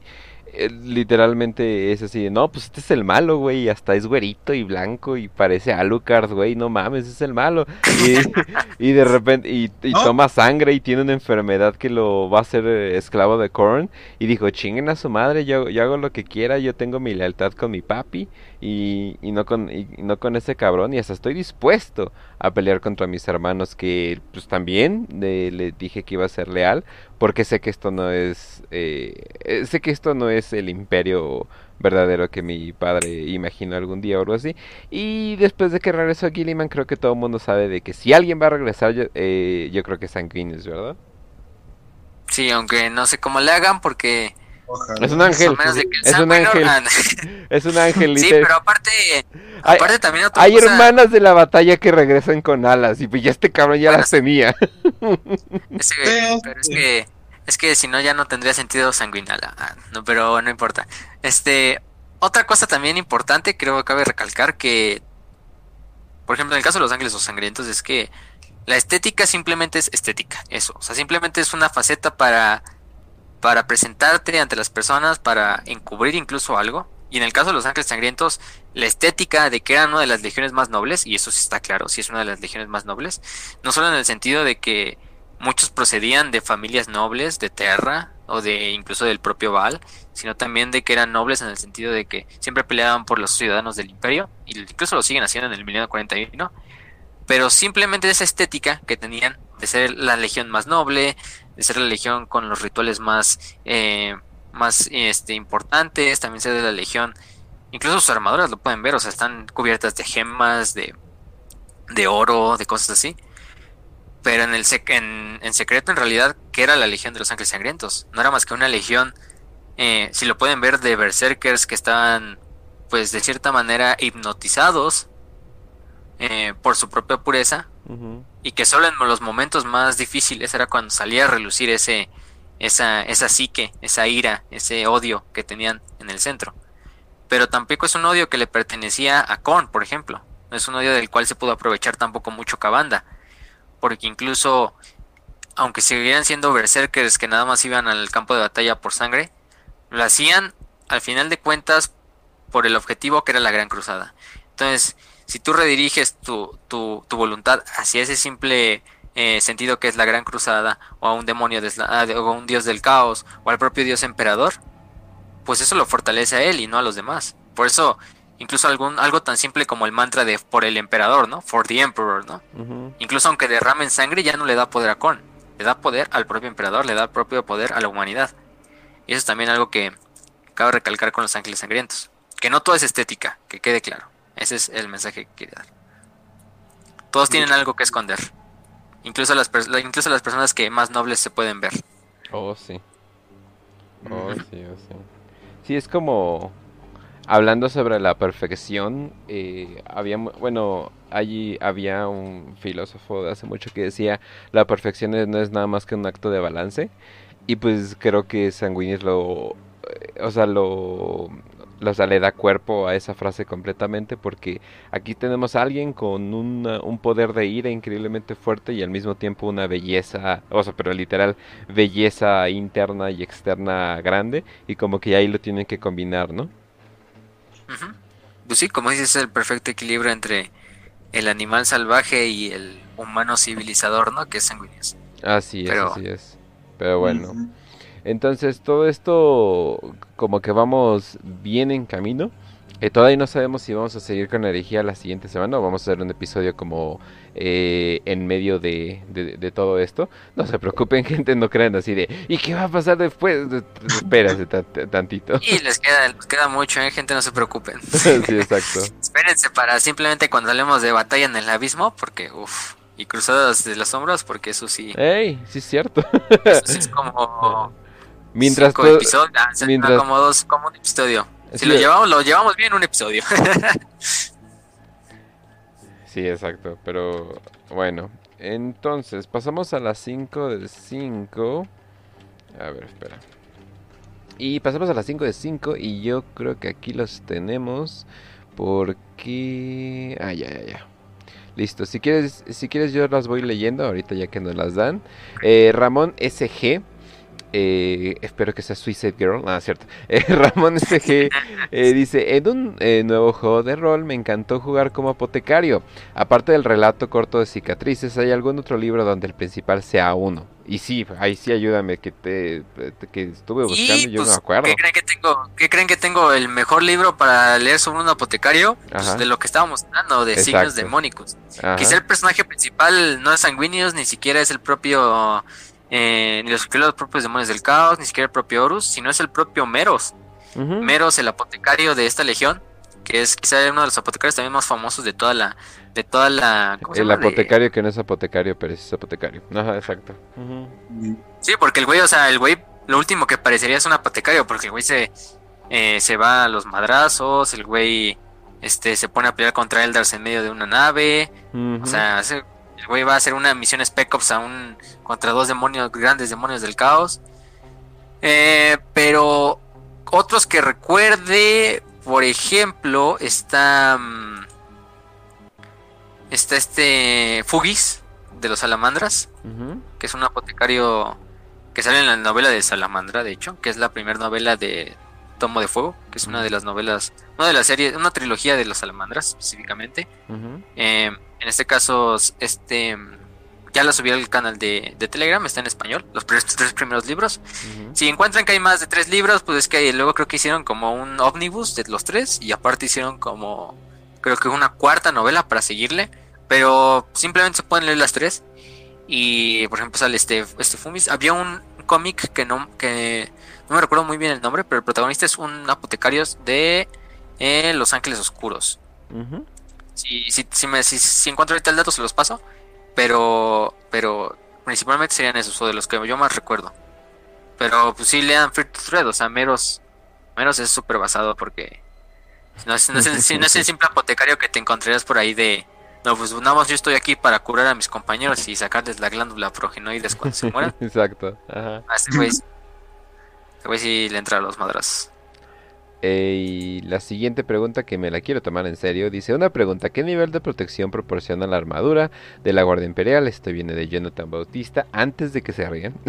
[SPEAKER 1] literalmente es así, no, pues este es el malo, güey, y hasta es güerito y blanco y parece Alucard, güey, no mames, es el malo. Y, [laughs] de repente, y, toma sangre y tiene una enfermedad que lo va a hacer eh, esclavo de Korn. Y dijo, chinguen a su madre, yo, yo hago lo que quiera, yo tengo mi lealtad con mi papi y, y no con, y, no con ese cabrón, y hasta estoy dispuesto a pelear contra mis hermanos que pues también le dije que iba a ser leal porque sé que esto no es eh, eh, sé que esto no es el imperio verdadero que mi padre imaginó algún día o algo así. Y después de que regresó a Gilliman creo que todo el mundo sabe de que si alguien va a regresar yo, eh, yo creo que es Sanguinius verdad
[SPEAKER 2] sí aunque no sé cómo le hagan porque
[SPEAKER 1] es un ángel. [laughs] Es un ángel. es un ángel.
[SPEAKER 2] Sí, pero aparte, aparte también
[SPEAKER 1] Hay hermanas de la batalla que regresan con alas y pues ya este cabrón ya las tenía.
[SPEAKER 2] Es que, [laughs] pero es que es que si no ya no tendría sentido sanguinal. Ah, no, pero no importa. Este, otra cosa también importante, creo que cabe recalcar que por ejemplo, en el caso de los ángeles o sangrientos es que la estética simplemente es estética, eso, o sea, simplemente es una faceta para para presentarte ante las personas, para encubrir incluso algo. Y en el caso de los ángeles sangrientos, la estética de que eran una de las legiones más nobles, y eso sí está claro, sí es una de las legiones más nobles, no solo en el sentido de que muchos procedían de familias nobles de Terra o de incluso del propio Baal, sino también de que eran nobles en el sentido de que siempre peleaban por los ciudadanos del imperio, y incluso lo siguen haciendo en el milenio 41, pero simplemente esa estética que tenían de ser la legión más noble, de ser la legión con los rituales más, eh, más este, importantes, también ser de la legión, incluso sus armaduras lo pueden ver, o sea, están cubiertas de gemas, de, de oro, de cosas así. Pero en, el en, en, secreto, en realidad, ¿qué era la Legión de los Ángeles Sangrientos? No era más que una legión, eh, si lo pueden ver, de berserkers que estaban, pues, de cierta manera hipnotizados eh, por su propia pureza y que solo en los momentos más difíciles era cuando salía a relucir ese esa, esa psique, esa ira, ese odio que tenían en el centro. Pero tampoco es un odio que le pertenecía a Korn, por ejemplo. No es un odio del cual se pudo aprovechar tampoco mucho Cabanda. Porque incluso, aunque siguieran siendo berserkers que nada más iban al campo de batalla por sangre, lo hacían al final de cuentas por el objetivo que era la Gran Cruzada. Entonces, si tú rediriges tu, tu, tu voluntad hacia ese simple eh, sentido que es la gran cruzada, o a un demonio, ah, o a un dios del caos, o al propio dios emperador, pues eso lo fortalece a él y no a los demás. Por eso, incluso algún, algo tan simple como el mantra de por el emperador, ¿no? For the emperor, ¿no? Incluso aunque derramen sangre, ya no le da poder a Korn, le da poder al propio emperador, le da propio poder a la humanidad. Y eso es también algo que cabe recalcar con los ángeles sangrientos. Que no todo es estética, que quede claro. Ese es el mensaje que quiere dar. Todos tienen algo que esconder. Incluso las, incluso las personas que más nobles se pueden ver.
[SPEAKER 1] Oh, sí. Oh, sí, oh, sí. Sí, es como... Hablando sobre la perfección, eh, había, bueno, allí había un filósofo de hace mucho que decía, la perfección no es nada más que un acto de balance. Y pues creo que Sanguinis lo, eh, o sea, lo, o sea, le da cuerpo a esa frase completamente porque aquí tenemos a alguien con una- un poder de ira increíblemente fuerte y al mismo tiempo una belleza, o sea, pero literal, belleza interna y externa grande y como que ahí lo tienen que combinar, ¿no?
[SPEAKER 2] Ujú. Pues sí, como dices, es el perfecto equilibrio entre el animal salvaje y el humano civilizador, ¿no? Que es sanguíneo.
[SPEAKER 1] Así es,
[SPEAKER 2] Pero-
[SPEAKER 1] así es. Pero bueno. Entonces todo esto como que vamos bien en camino. Eh, todavía no sabemos si vamos a seguir con la herejía la siguiente semana o vamos a hacer un episodio como eh, en medio de, de- de todo esto. No se preocupen [laughs] gente, no crean así de ¿y qué va a pasar después? [laughs] Espérate tan- tantito.
[SPEAKER 2] Y les queda, les queda mucho, ¿eh? Gente, no se preocupen. [laughs]
[SPEAKER 1] sí, exacto.
[SPEAKER 2] Espérense para simplemente cuando hablemos de batalla en el abismo, porque, uff, y cruzadas de los hombros, porque eso sí,
[SPEAKER 1] ¡Ey! Sí es cierto.
[SPEAKER 2] eso sí es como
[SPEAKER 1] Mientras
[SPEAKER 2] cinco episodios, ah,
[SPEAKER 1] mientras-
[SPEAKER 2] como dos, como un episodio. Si
[SPEAKER 1] Sí,
[SPEAKER 2] lo llevamos, lo llevamos bien un episodio. [laughs]
[SPEAKER 1] Sí, exacto, pero bueno, entonces pasamos a las 5 de 5. A ver, espera. Y pasamos a las 5 de 5 y yo creo que aquí los tenemos porque... Ah, ya, ya, ya. Listo, si quieres, si quieres yo las voy leyendo ahorita ya que nos las dan. Eh, Ramón SG. Eh, espero que sea Suicide Girl. Ah, cierto. [laughs] Eh, Ramón SG [laughs] eh, dice, en un eh, nuevo juego de rol me encantó jugar como apotecario. Aparte del relato corto de cicatrices, ¿hay algún otro libro donde el principal sea uno? Y sí, ahí sí ayúdame, que te, que estuve buscando y yo no
[SPEAKER 2] pues,
[SPEAKER 1] me acuerdo.
[SPEAKER 2] ¿qué creen que tengo? ¿Qué creen que tengo el mejor libro para leer sobre un apotecario? Pues de lo que estábamos hablando, de signos demónicos.
[SPEAKER 1] Ajá.
[SPEAKER 2] Quizá el personaje principal no es sanguíneos, ni siquiera es el propio, eh, ni los, los propios demonios del caos, ni siquiera el propio Horus, sino es el propio Meros. Meros, el apotecario de esta legión, que es quizá uno de los apotecarios también más famosos de toda la, de toda la, ¿cómo se
[SPEAKER 1] El
[SPEAKER 2] llama? De-
[SPEAKER 1] apotecario que no es apotecario, pero sí es apotecario. Ajá, exacto.
[SPEAKER 2] Sí, porque el güey, o sea, el güey, lo último que parecería es un apotecario, porque el güey se, eh, se va a los madrazos, el güey, este, se pone a pelear contra Eldars en medio de una nave. O sea, hace- el güey va a hacer una misión Spec Ops a un, contra dos demonios, grandes demonios del caos. Eh, pero otros que recuerde, por ejemplo, está. mm, Está este Fugis de los Salamandras, que es un apotecario que sale en la novela de Salamandra, de hecho, que es la primera novela de Tomo de Fuego, que es una de las novelas, una de las series, una trilogía de los Salamandras específicamente. Eh, en este caso, este ya la subí al canal de, de Telegram, está en español, los tres primeros libros. Si encuentran que hay más de tres libros, pues es que luego creo que hicieron como un omnibus de los tres y aparte hicieron como, creo que una cuarta novela para seguirle, pero simplemente se pueden leer las tres. Y por ejemplo sale este, este Fumis. Había un cómic que no, que no me recuerdo muy bien el nombre, pero el protagonista es un apotecario de eh, Los Ángeles Oscuros.
[SPEAKER 1] Ujú.
[SPEAKER 2] Si, si, si, me, si, si encuentro ahorita el dato se los paso. Pero, pero principalmente serían esos, o de los que yo más recuerdo. Pero pues sí lean Free to Thread, o sea, Meros, Meros es súper basado porque no es, no, es el, sí, no es el simple apotecario que te encontrarías por ahí de, no, pues nada más yo estoy aquí para curar a mis compañeros y sacarles la glándula progenoides cuando se mueran. [laughs]
[SPEAKER 1] Exacto. Ajá.
[SPEAKER 2] A este güey, sí- este güey sí le entra a los madras.
[SPEAKER 1] Eh, y la siguiente pregunta que me la quiero tomar en serio dice una pregunta ¿qué nivel de protección proporciona la armadura de la Guardia Imperial? Esto viene de Jonathan Bautista antes de que se rían. [laughs]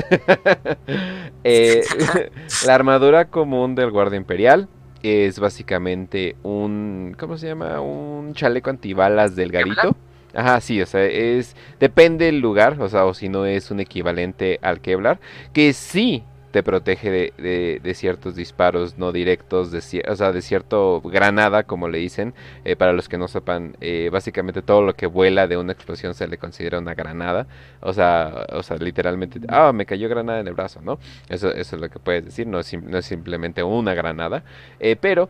[SPEAKER 1] Eh, [laughs] la armadura común del Guardia Imperial es básicamente un ¿cómo se llama? un chaleco antibalas delgadito. Ajá, sí, o sea, es depende del lugar, o sea, o si no es un equivalente al Kevlar, que sí te protege de, de- ciertos disparos no directos, de, o sea, de cierto granada, como le dicen. Eh, para los que no sepan, eh, básicamente todo lo que vuela de una explosión se le considera una granada. O sea, o sea literalmente, ah, me cayó granada en el brazo, ¿no? Eso, eso es lo que puedes decir, no es, no es simplemente una granada. Eh, pero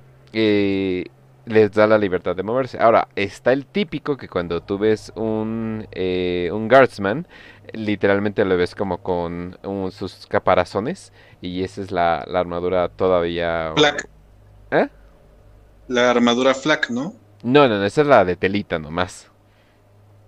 [SPEAKER 1] les da la libertad de moverse. Ahora, está el típico que cuando tú ves un, un guardsman, literalmente lo ves como con un- sus caparazones y esa es la, la armadura todavía...
[SPEAKER 3] Flak.
[SPEAKER 1] ¿Eh?
[SPEAKER 3] La armadura flak, ¿no?
[SPEAKER 1] No, no, no, esa es la de telita nomás.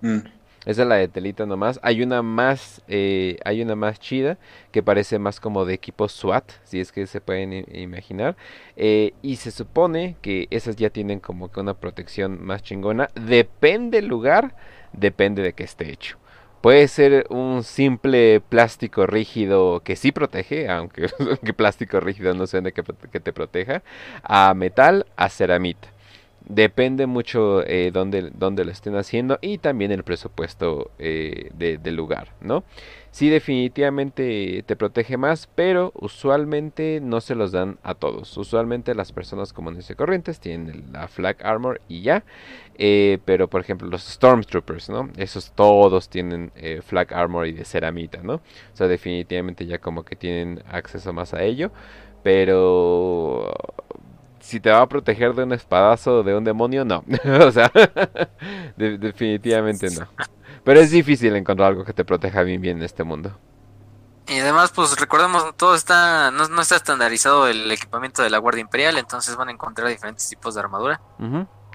[SPEAKER 3] Mm.
[SPEAKER 1] Esa es la de telita nomás. Hay una más, eh, hay una más chida que parece más como de equipo SWAT, si es que se pueden imaginar. Eh, y se supone que esas ya tienen como que una protección más chingona. Depende el lugar, depende de qué esté hecho. Puede ser un simple plástico rígido que sí protege, aunque [laughs] que plástico rígido no de que, que te proteja, a metal, a ceramita. Depende mucho eh, dónde, lo estén haciendo y también el presupuesto eh, del lugar, ¿no? Sí, definitivamente te protege más, pero usualmente no se los dan a todos. Usualmente las personas comunes y corrientes tienen la Flag Armor y ya. Eh, pero por ejemplo los Stormtroopers, ¿no? Esos todos tienen eh, Flag Armor y de ceramita, ¿no? O sea, definitivamente ya como que tienen acceso más a ello. Pero si te va a proteger de un espadazo de un demonio, no. [laughs] o sea, [laughs] definitivamente no. Pero es difícil encontrar algo que te proteja bien bien en este mundo.
[SPEAKER 2] Y además, pues recordemos, todo está, no, está estandarizado el equipamiento de la Guardia Imperial, entonces van a encontrar diferentes tipos de armadura.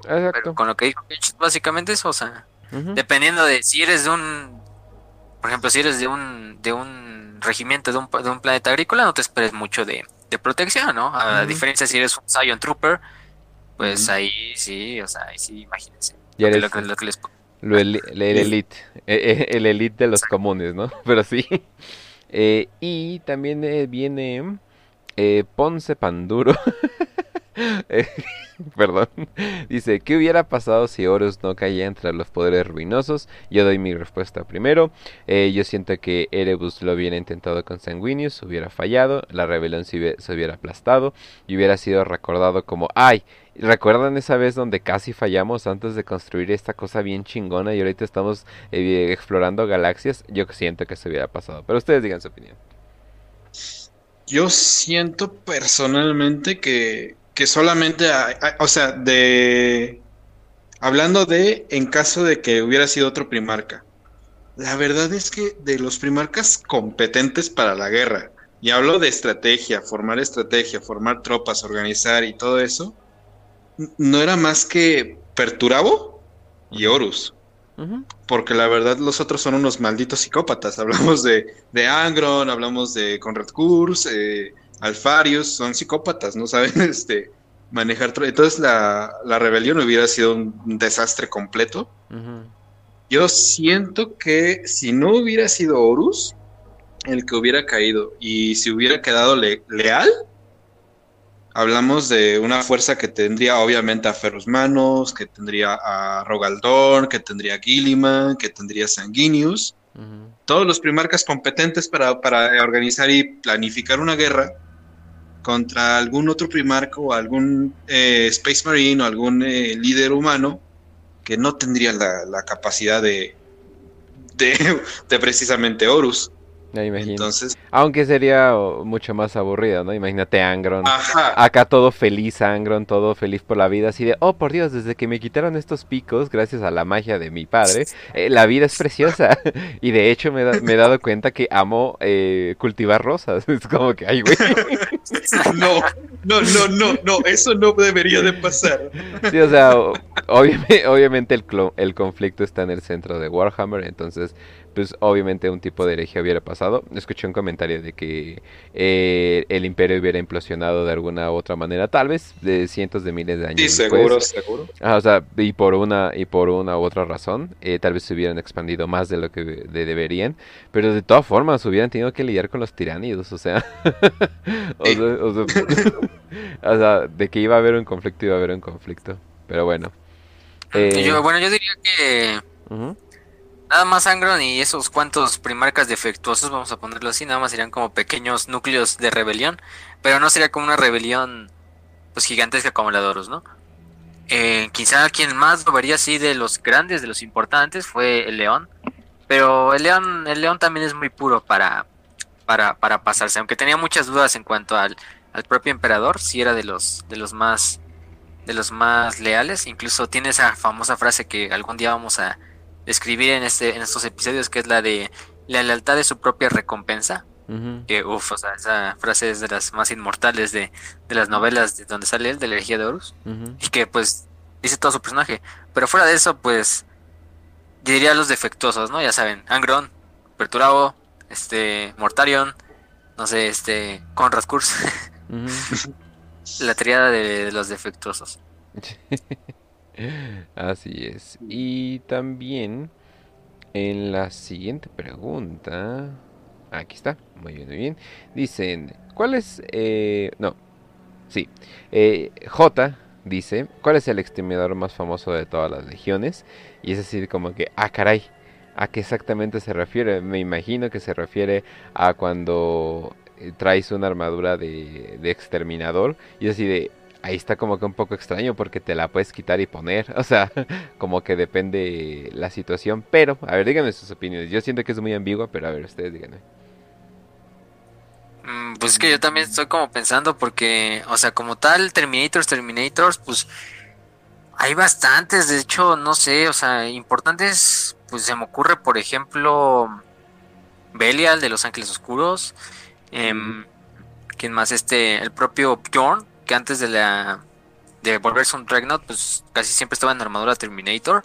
[SPEAKER 2] Exacto. con lo que dijo básicamente eso, o sea, dependiendo de si eres de un, por ejemplo, si eres de un, de un regimiento de un, de un planeta agrícola, no te esperes mucho de, de protección, ¿no? A diferencia si eres un Zion Trooper, pues ahí sí, o sea, ahí sí, imagínense.
[SPEAKER 1] lo, que, lo, que les el, elite, eh, eh, el elite de los comunes, ¿no? [laughs] Pero sí. Eh, y también viene Ponce Panduro. [laughs] [laughs] Perdón. Dice, ¿qué hubiera pasado si Horus no caía entre los poderes ruinosos? Yo doy mi respuesta primero. yo siento que Erebus lo hubiera intentado con Sanguinius, hubiera fallado, la rebelión se hubiera aplastado y hubiera sido recordado como, ay, ¿Recuerdan esa vez donde casi fallamos antes de construir esta cosa bien chingona y ahorita estamos eh, explorando galaxias? Yo siento que se hubiera pasado, pero ustedes digan su opinión.
[SPEAKER 3] Yo siento personalmente que, que solamente, o sea, de... Hablando de en caso de que hubiera sido otro primarca. La verdad es que de los primarcas competentes para la guerra, y hablo de estrategia, formar estrategia, formar tropas, organizar y todo eso, no era más que Perturabo y Horus. Porque la verdad los otros son unos malditos psicópatas. [laughs] Hablamos de, de Angron, hablamos de Conrad Kurz, eh, Alfarius, son psicópatas, no saben [laughs] este, manejar. Entonces la, la, rebelión hubiera sido un desastre completo. Yo siento que si no hubiera sido Horus el que hubiera caído y si hubiera quedado leal, hablamos de una fuerza que tendría obviamente a Ferrus Manos, que tendría a Rogaldorn, que tendría a Gilliman, que tendría Sanguinius. Todos los primarcas competentes para, organizar y planificar una guerra contra algún otro primarca o algún eh, Space Marine o algún eh, líder humano que no tendría la, capacidad de, de, [laughs] de precisamente Horus.
[SPEAKER 1] Entonces, Aunque sería mucho más aburrido, ¿no? Imagínate Angron. Acá todo feliz, Angron, todo feliz por la vida, así de, oh por Dios, desde que me quitaron estos picos, gracias a la magia de mi padre, eh, la vida es preciosa. [laughs] y de hecho me, he dado cuenta que amo eh, cultivar rosas. [laughs] Es como que, ay, güey. [laughs]
[SPEAKER 3] no, no, no, no, no, eso no debería de pasar.
[SPEAKER 1] Sí, o sea, obviamente, obviamente el, el conflicto está en el centro de Warhammer, entonces pues obviamente un tipo de herejía hubiera pasado. Escuché un comentario de que eh, el imperio hubiera implosionado de alguna u otra manera, tal vez de cientos de miles de años. Sí,
[SPEAKER 3] seguro, seguro.
[SPEAKER 1] o sea, y por una y por una u otra razón, eh, tal vez se hubieran expandido más de lo que deberían, pero de todas formas hubieran tenido que lidiar con los tiránidos, o sea, [laughs] [laughs] o, sea, de que iba a haber un conflicto, iba a haber un conflicto, pero bueno.
[SPEAKER 2] Eh, bueno, yo diría que Nada más Angron y esos cuantos primarcas defectuosos, vamos a ponerlo así, nada más serían como pequeños núcleos de rebelión, pero no sería como una rebelión pues gigantesca como la ¿no? Eh, quizá quien más lo vería así de los grandes, de los importantes, fue el león, pero el león, el león también es muy puro para, para, para pasarse, aunque tenía muchas dudas en cuanto al, al propio emperador, si era de los, de los más de los más leales, incluso tiene esa famosa frase que algún día vamos a escribir en, este, en estos episodios, que es la de la lealtad de su propia recompensa. Que, uff, o sea, esa frase es de las más inmortales de, de las novelas de donde sale él, de la herejía de Horus. Y que, pues, dice todo su personaje. Pero fuera de eso, pues, diría los defectuosos, ¿no? Ya saben, Angron, Perturabo, este, Mortarion, no sé, este, Conrad Kurz. [laughs] La triada de los defectuosos. [laughs] [laughs]
[SPEAKER 1] Así es. Y también en la siguiente pregunta. Aquí está. Muy bien, muy bien. Dicen, ¿cuál es... Eh, no. Sí. Eh, J dice, ¿cuál es el exterminador más famoso de todas las legiones? Y es decir, como que, ah, caray, ¿a qué exactamente se refiere? Me imagino que se refiere a cuando eh, traes una armadura de, de exterminador y es así de, ahí está como que un poco extraño porque te la puedes quitar y poner. [laughs] O sea, como que depende la situación. Pero, a ver, díganme sus opiniones. Yo siento que es muy ambigua, pero a ver, ustedes díganme.
[SPEAKER 2] Mm, pues es que yo también estoy como pensando porque, o sea, como tal, Terminators, Terminators, pues hay bastantes. De hecho, no sé, o sea, importantes, pues se me ocurre, por ejemplo, Belial de Los Ángeles Oscuros. Eh, ¿Quién más? Este, el propio Bjorn, que antes de la de volverse un Dreadnought, pues casi siempre estaba en armadura Terminator.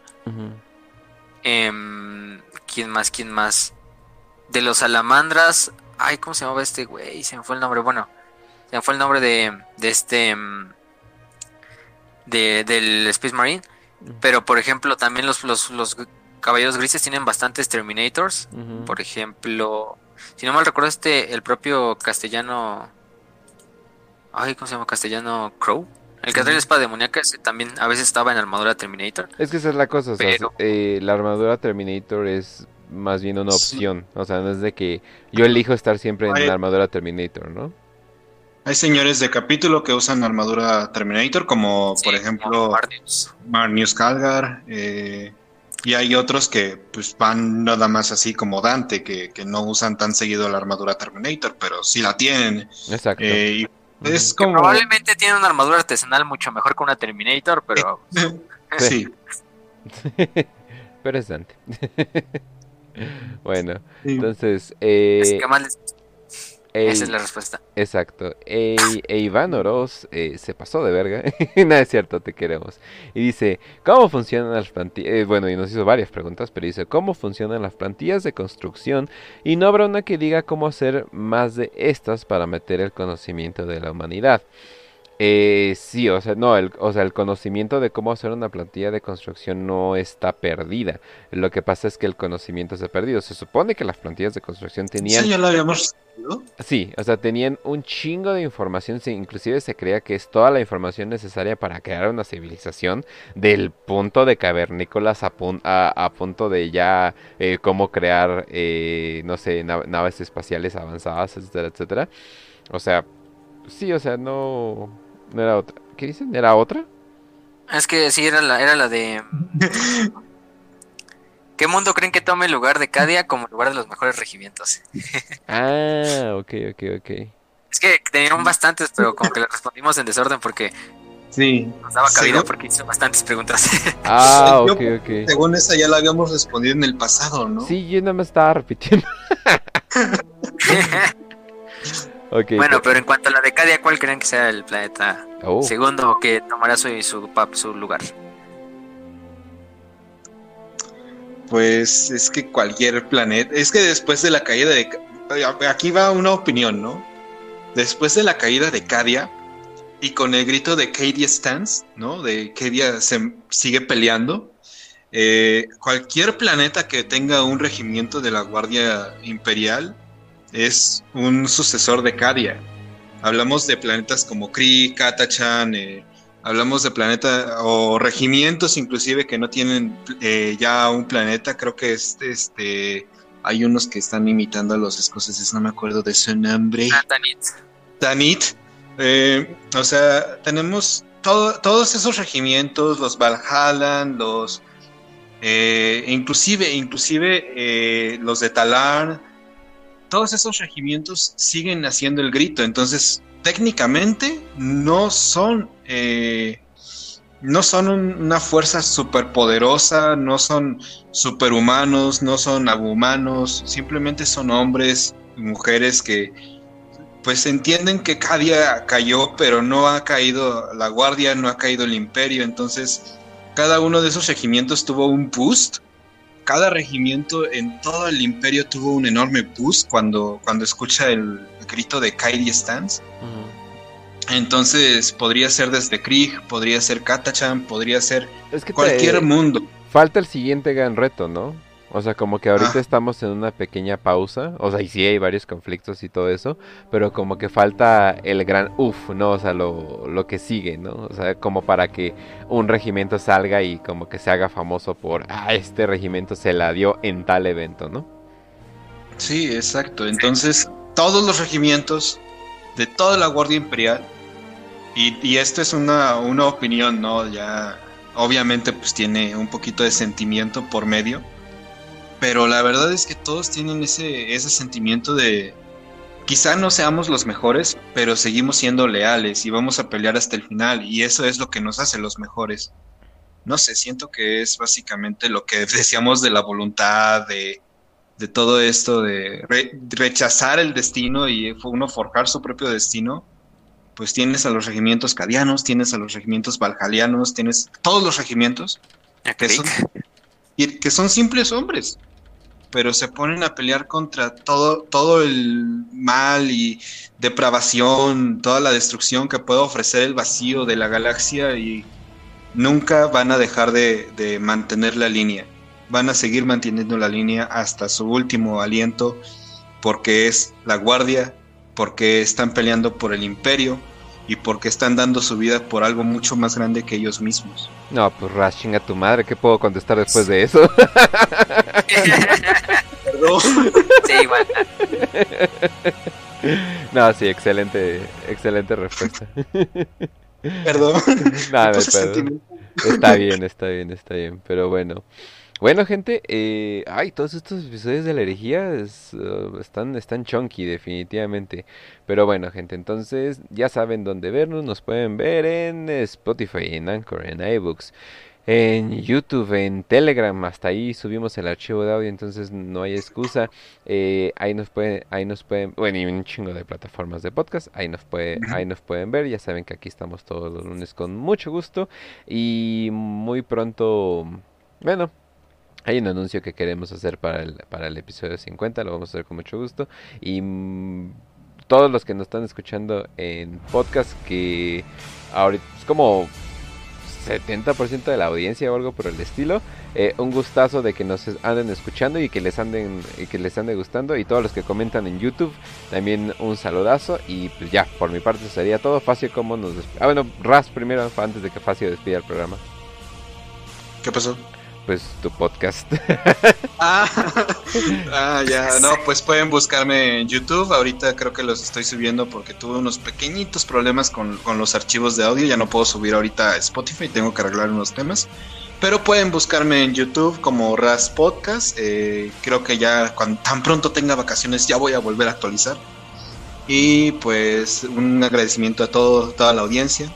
[SPEAKER 2] Em, ¿Quién más? ¿Quién más? De los salamandras. Ay, ¿cómo se llamaba este güey? Se me fue el nombre. Bueno, se me fue el nombre de, de este. Em, de, del Space Marine. Pero por ejemplo, también los, los, los caballeros grises tienen bastantes Terminators. Por ejemplo, si no mal recuerdo, este, el propio castellano Ay, ¿cómo se llama castellano? Crow. El que trae la espada demoníaca también a veces estaba en armadura Terminator.
[SPEAKER 1] Es que esa es la cosa, o sea, eh, la armadura Terminator es más bien una opción, o sea, no es de que yo elijo estar siempre en la armadura Terminator, ¿no?
[SPEAKER 3] Hay señores de capítulo que usan armadura Terminator, como por ejemplo Marnius Calgar, eh, y hay otros que pues van nada más así como Dante, que, no usan tan seguido la armadura Terminator, pero sí la tienen.
[SPEAKER 1] Exacto.
[SPEAKER 3] Eh, es como...
[SPEAKER 2] Probablemente tiene una armadura artesanal mucho mejor que una Terminator, pero... [laughs]
[SPEAKER 3] sí. [laughs]
[SPEAKER 1] pero es Dante. [laughs] bueno, entonces...
[SPEAKER 2] Esa es la respuesta.
[SPEAKER 1] Exacto. E, Iván Oroz eh, se pasó de verga. [laughs] Nada es cierto, te queremos. Y dice, ¿cómo funcionan las plantillas? Eh, bueno, y nos hizo varias preguntas, pero dice, ¿cómo funcionan las plantillas de construcción? Y no habrá una que diga cómo hacer más de estas para meter el conocimiento de la humanidad. Eh, sí, o sea, no, el, o sea, el conocimiento de cómo hacer una plantilla de construcción no está perdida. Lo que pasa es que el conocimiento se ha perdido. Se supone que las plantillas de construcción tenían...
[SPEAKER 3] Sí, ya lo habíamos...
[SPEAKER 1] Sí, o sea, tenían un chingo de información. inclusive se creía que es toda la información necesaria para crear una civilización del punto de cavernícolas a, punto de ya eh, cómo crear, eh, no sé, naves espaciales avanzadas, etcétera, etcétera. O sea, sí, o sea, no no era otra. ¿Qué dicen? ¿Era otra?
[SPEAKER 2] Es que sí, era la, era la de... [laughs] ¿Qué mundo creen que tome el lugar de Cadia como lugar de los mejores regimientos? [laughs]
[SPEAKER 1] ah, ok, ok, ok.
[SPEAKER 2] Es que tenían bastantes, pero como que le respondimos en desorden porque
[SPEAKER 3] Sí.
[SPEAKER 2] Nos daba cabida porque hizo bastantes preguntas. [laughs]
[SPEAKER 1] Ah, ok, ok.
[SPEAKER 3] Según esa ya la habíamos respondido en el pasado, ¿no?
[SPEAKER 1] Sí, yo nada más estaba repitiendo.
[SPEAKER 2] Bueno, pero en cuanto a la de Cadia, ¿cuál creen que sea el planeta oh. segundo que tomará su, su, su lugar?
[SPEAKER 3] Pues es que cualquier planeta, es que después de la caída de... Aquí va una opinión, ¿no? Después de la caída de Cadia y con el grito de Cadia stands, ¿no? De Cadia se sigue peleando. Eh, cualquier planeta que tenga un regimiento de la Guardia Imperial es un sucesor de Cadia. Hablamos de planetas como Kree, Katachan, eh, hablamos de planetas o regimientos inclusive que no tienen eh, ya un planeta. Creo que este, este, hay unos que están imitando a los escoceses, no me acuerdo de su nombre.
[SPEAKER 2] Ah, Tanit.
[SPEAKER 3] Tanit. Eh, o sea, tenemos todos esos regimientos, los Valhalla, los... inclusive, inclusive los de Talar, todos esos regimientos siguen haciendo el grito, entonces técnicamente no son eh, no son una fuerza superpoderosa, no son superhumanos, no son abhumanos, simplemente son hombres y mujeres que pues entienden que Cadia cayó, pero no ha caído la guardia, no ha caído el imperio, entonces cada uno de esos regimientos tuvo un boost cada regimiento en todo el imperio tuvo un enorme boost cuando, cuando escucha el grito de Kairi Stans. Entonces podría ser desde Krieg, podría ser Katachan, podría ser cualquier mundo.
[SPEAKER 1] Falta el siguiente gran reto, ¿no? O sea, como que ahorita ah. estamos en una pequeña pausa. O sea, y sí hay varios conflictos y todo eso. Pero como que falta el gran uff, ¿no? O sea, lo, lo, que sigue, ¿no? O sea, como para que un regimiento salga y como que se haga famoso por, ah, este regimiento se la dio en tal evento, ¿no?
[SPEAKER 3] Sí, exacto. Entonces, todos los regimientos de toda la Guardia Imperial. Y, y esto es una, una opinión, ¿no? Ya, obviamente, pues tiene un poquito de sentimiento por medio pero la verdad es que todos tienen ese, ese sentimiento de quizá no seamos los mejores, pero seguimos siendo leales y vamos a pelear hasta el final y eso es lo que nos hace los mejores. No sé, siento que es básicamente lo que [laughs] decíamos de la voluntad, de, de todo esto, de rechazar el destino y uno forjar su propio destino. Pues tienes a los regimientos cadianos, tienes a los regimientos valjalianos, tienes todos los regimientos que son, que son simples hombres pero se ponen a pelear contra todo, todo el mal y depravación, toda la destrucción que puede ofrecer el vacío de la galaxia y nunca van a dejar de, mantener la línea. Van a seguir manteniendo la línea hasta su último aliento porque es la guardia, porque están peleando por el imperio y porque están dando su vida por algo mucho más grande que ellos mismos.
[SPEAKER 1] No, pues Rashing a tu madre, ¿qué puedo contestar después de eso?
[SPEAKER 2] Perdón. [laughs] Sí, igual. [laughs]
[SPEAKER 1] No, sí, excelente, excelente respuesta.
[SPEAKER 3] Perdón. [laughs]
[SPEAKER 1] Nada, perdón. Está bien, está bien, está bien, pero bueno. Bueno, gente, eh, ay, todos estos episodios de la herejía uh, están, están chunky, definitivamente. Pero bueno, gente, entonces ya saben dónde vernos. Nos pueden ver en Spotify, en Anchor, en iBooks, en YouTube, en Telegram. Hasta ahí subimos el archivo de audio, entonces no hay excusa. Eh, ahí nos pueden, ahí nos pueden, bueno, y un chingo de plataformas de podcast. Ahí nos puede, ahí nos pueden ver. Ya saben que aquí estamos todos los lunes con mucho gusto y muy pronto, bueno hay un anuncio que queremos hacer para el, para el episodio 50, lo vamos a hacer con mucho gusto. Y mm, todos los que nos están escuchando en podcast, que ahorita es como 70% de la audiencia o algo por el estilo. Eh, un gustazo de que nos anden escuchando y que les anden y que les ande gustando y todos los que comentan en YouTube también un saludazo y pues ya por mi parte sería todo. Facio cómo nos Ah bueno, Ras primero antes de que Facio despida el programa.
[SPEAKER 3] ¿Qué pasó?
[SPEAKER 1] Pues tu podcast. [laughs]
[SPEAKER 3] Ah, [laughs] ah, ya, no, pues pueden buscarme en YouTube. Ahorita creo que los estoy subiendo porque tuve unos pequeñitos problemas con, los archivos de audio. Ya no puedo subir ahorita a Spotify, tengo que arreglar unos temas. Pero pueden buscarme en YouTube como Ras Podcast. Eh, creo que ya cuando tan pronto tenga vacaciones ya voy a volver a actualizar. Y pues un agradecimiento a todo, toda la audiencia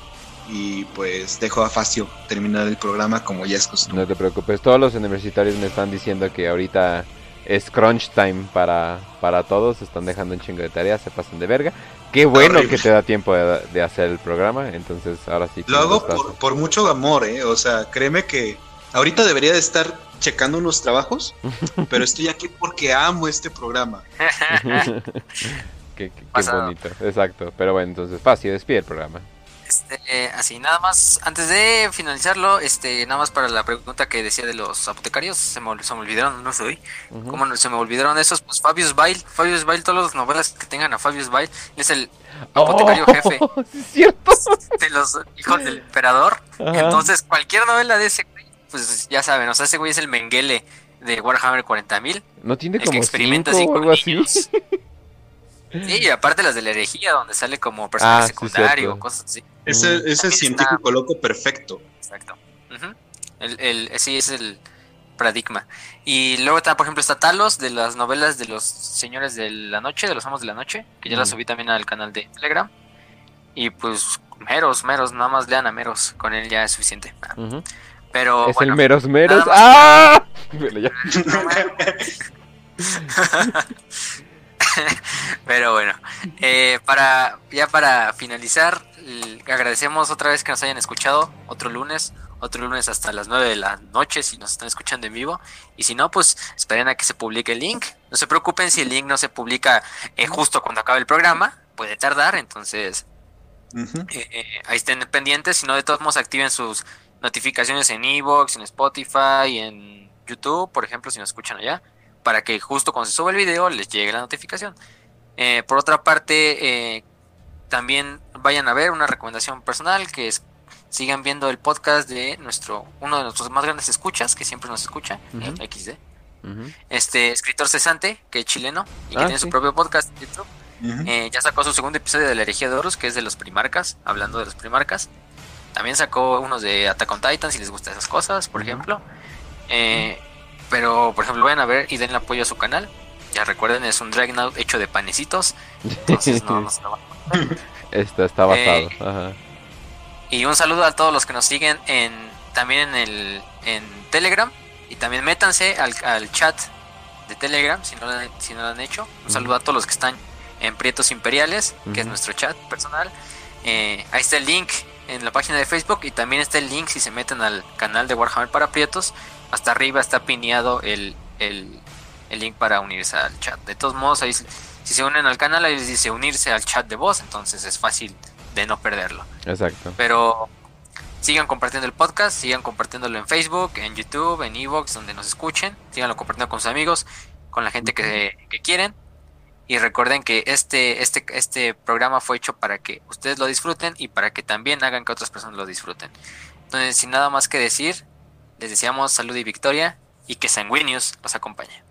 [SPEAKER 3] y pues dejo a Facio terminar el programa como ya es costumbre.
[SPEAKER 1] No te preocupes, todos los universitarios me están diciendo que ahorita es crunch time para, para todos, están dejando un chingo de tareas, se pasan de verga. Qué bueno que te da tiempo de, hacer el programa, entonces ahora sí.
[SPEAKER 3] Lo hago por, mucho amor, ¿eh? O sea, créeme que ahorita debería de estar checando unos trabajos, [laughs] pero estoy aquí porque amo este programa. [laughs]
[SPEAKER 1] qué, bonito, exacto. Pero bueno, entonces, fácil, despide el programa.
[SPEAKER 2] Este, así, nada más, antes de finalizarlo, este, nada más para la pregunta que decía de los apotecarios, se me, se me olvidaron, no sé, ¿cómo se me olvidaron esos? Pues Fabius Bail, Fabius Bail, todas las novelas que tengan a Fabius Bail, es el apotecario oh, jefe [laughs]
[SPEAKER 1] ¿cierto?
[SPEAKER 2] de los hijos del emperador. Entonces, cualquier novela de ese güey, pues ya saben, o sea, ese güey es el Menguele de Warhammer 40.000.
[SPEAKER 1] No tiene como que experimenta cinco, o algo así. [laughs]
[SPEAKER 2] Sí, y aparte las de la herejía, donde sale como personaje ah, secundario cosas así.
[SPEAKER 3] Ese, es el científico loco perfecto.
[SPEAKER 2] Exacto. el, el, sí, es el paradigma. Y luego, está, por ejemplo, está Talos de las novelas de los señores de la noche, de los amos de la noche, que ya la subí también al canal de Telegram. Y pues, Meros, Meros, nada más lean a Meros, con él ya es suficiente. Pero.
[SPEAKER 1] Es el Meros Meros. ¡Ah! [laughs] [laughs] [laughs] [laughs]
[SPEAKER 2] Pero bueno, eh, para ya para finalizar, agradecemos otra vez que nos hayan escuchado otro lunes, otro lunes hasta las 9 de la noche si nos están escuchando en vivo. Y si no, pues esperen a que se publique el link. No se preocupen si el link no se publica eh, justo cuando acabe el programa, puede tardar, entonces eh, eh, ahí estén pendientes. Si no, de todos modos, activen sus notificaciones en Evox, en Spotify, en YouTube, por ejemplo, si nos escuchan allá, para que justo cuando se sube el video les llegue la notificación. por otra parte, también vayan a ver una recomendación personal que es sigan viendo el podcast de nuestro uno de nuestros más grandes escuchas que siempre nos escucha XD este escritor cesante que es chileno y que ah, tiene su propio podcast eh, ya sacó su segundo episodio de la herejía de Horus que es de los primarcas hablando de los primarcas. También sacó unos de Attack on Titan si les gustan esas cosas por ejemplo. Eh, pero por ejemplo vayan a ver y den apoyo a su canal ya recuerden es un Dragnaut hecho de panecitos entonces no, no se lo [laughs]
[SPEAKER 1] Esto está basado. Eh,
[SPEAKER 2] y un saludo a todos los que nos siguen en también en el en Telegram y también métanse al, chat de Telegram si no, si no lo han hecho. Un saludo a todos los que están en Prietos Imperiales, que es nuestro chat personal. Eh, ahí está el link en la página de Facebook y también está el link si se meten al canal de Warhammer para Prietos. Hasta arriba está pineado el, el, el link para unirse al chat. De todos modos, ahí si se unen al canal, ahí les dice unirse al chat de voz, entonces es fácil de no perderlo.
[SPEAKER 1] Exacto.
[SPEAKER 2] Pero sigan compartiendo el podcast, sigan compartiéndolo en Facebook, en YouTube, en Evox, donde nos escuchen, síganlo compartiendo con sus amigos, con la gente que, que quieren. Y recuerden que este, este, este programa fue hecho para que ustedes lo disfruten y para que también hagan que otras personas lo disfruten. Entonces, sin nada más que decir, les deseamos salud y victoria y que Sanguinius los acompañe.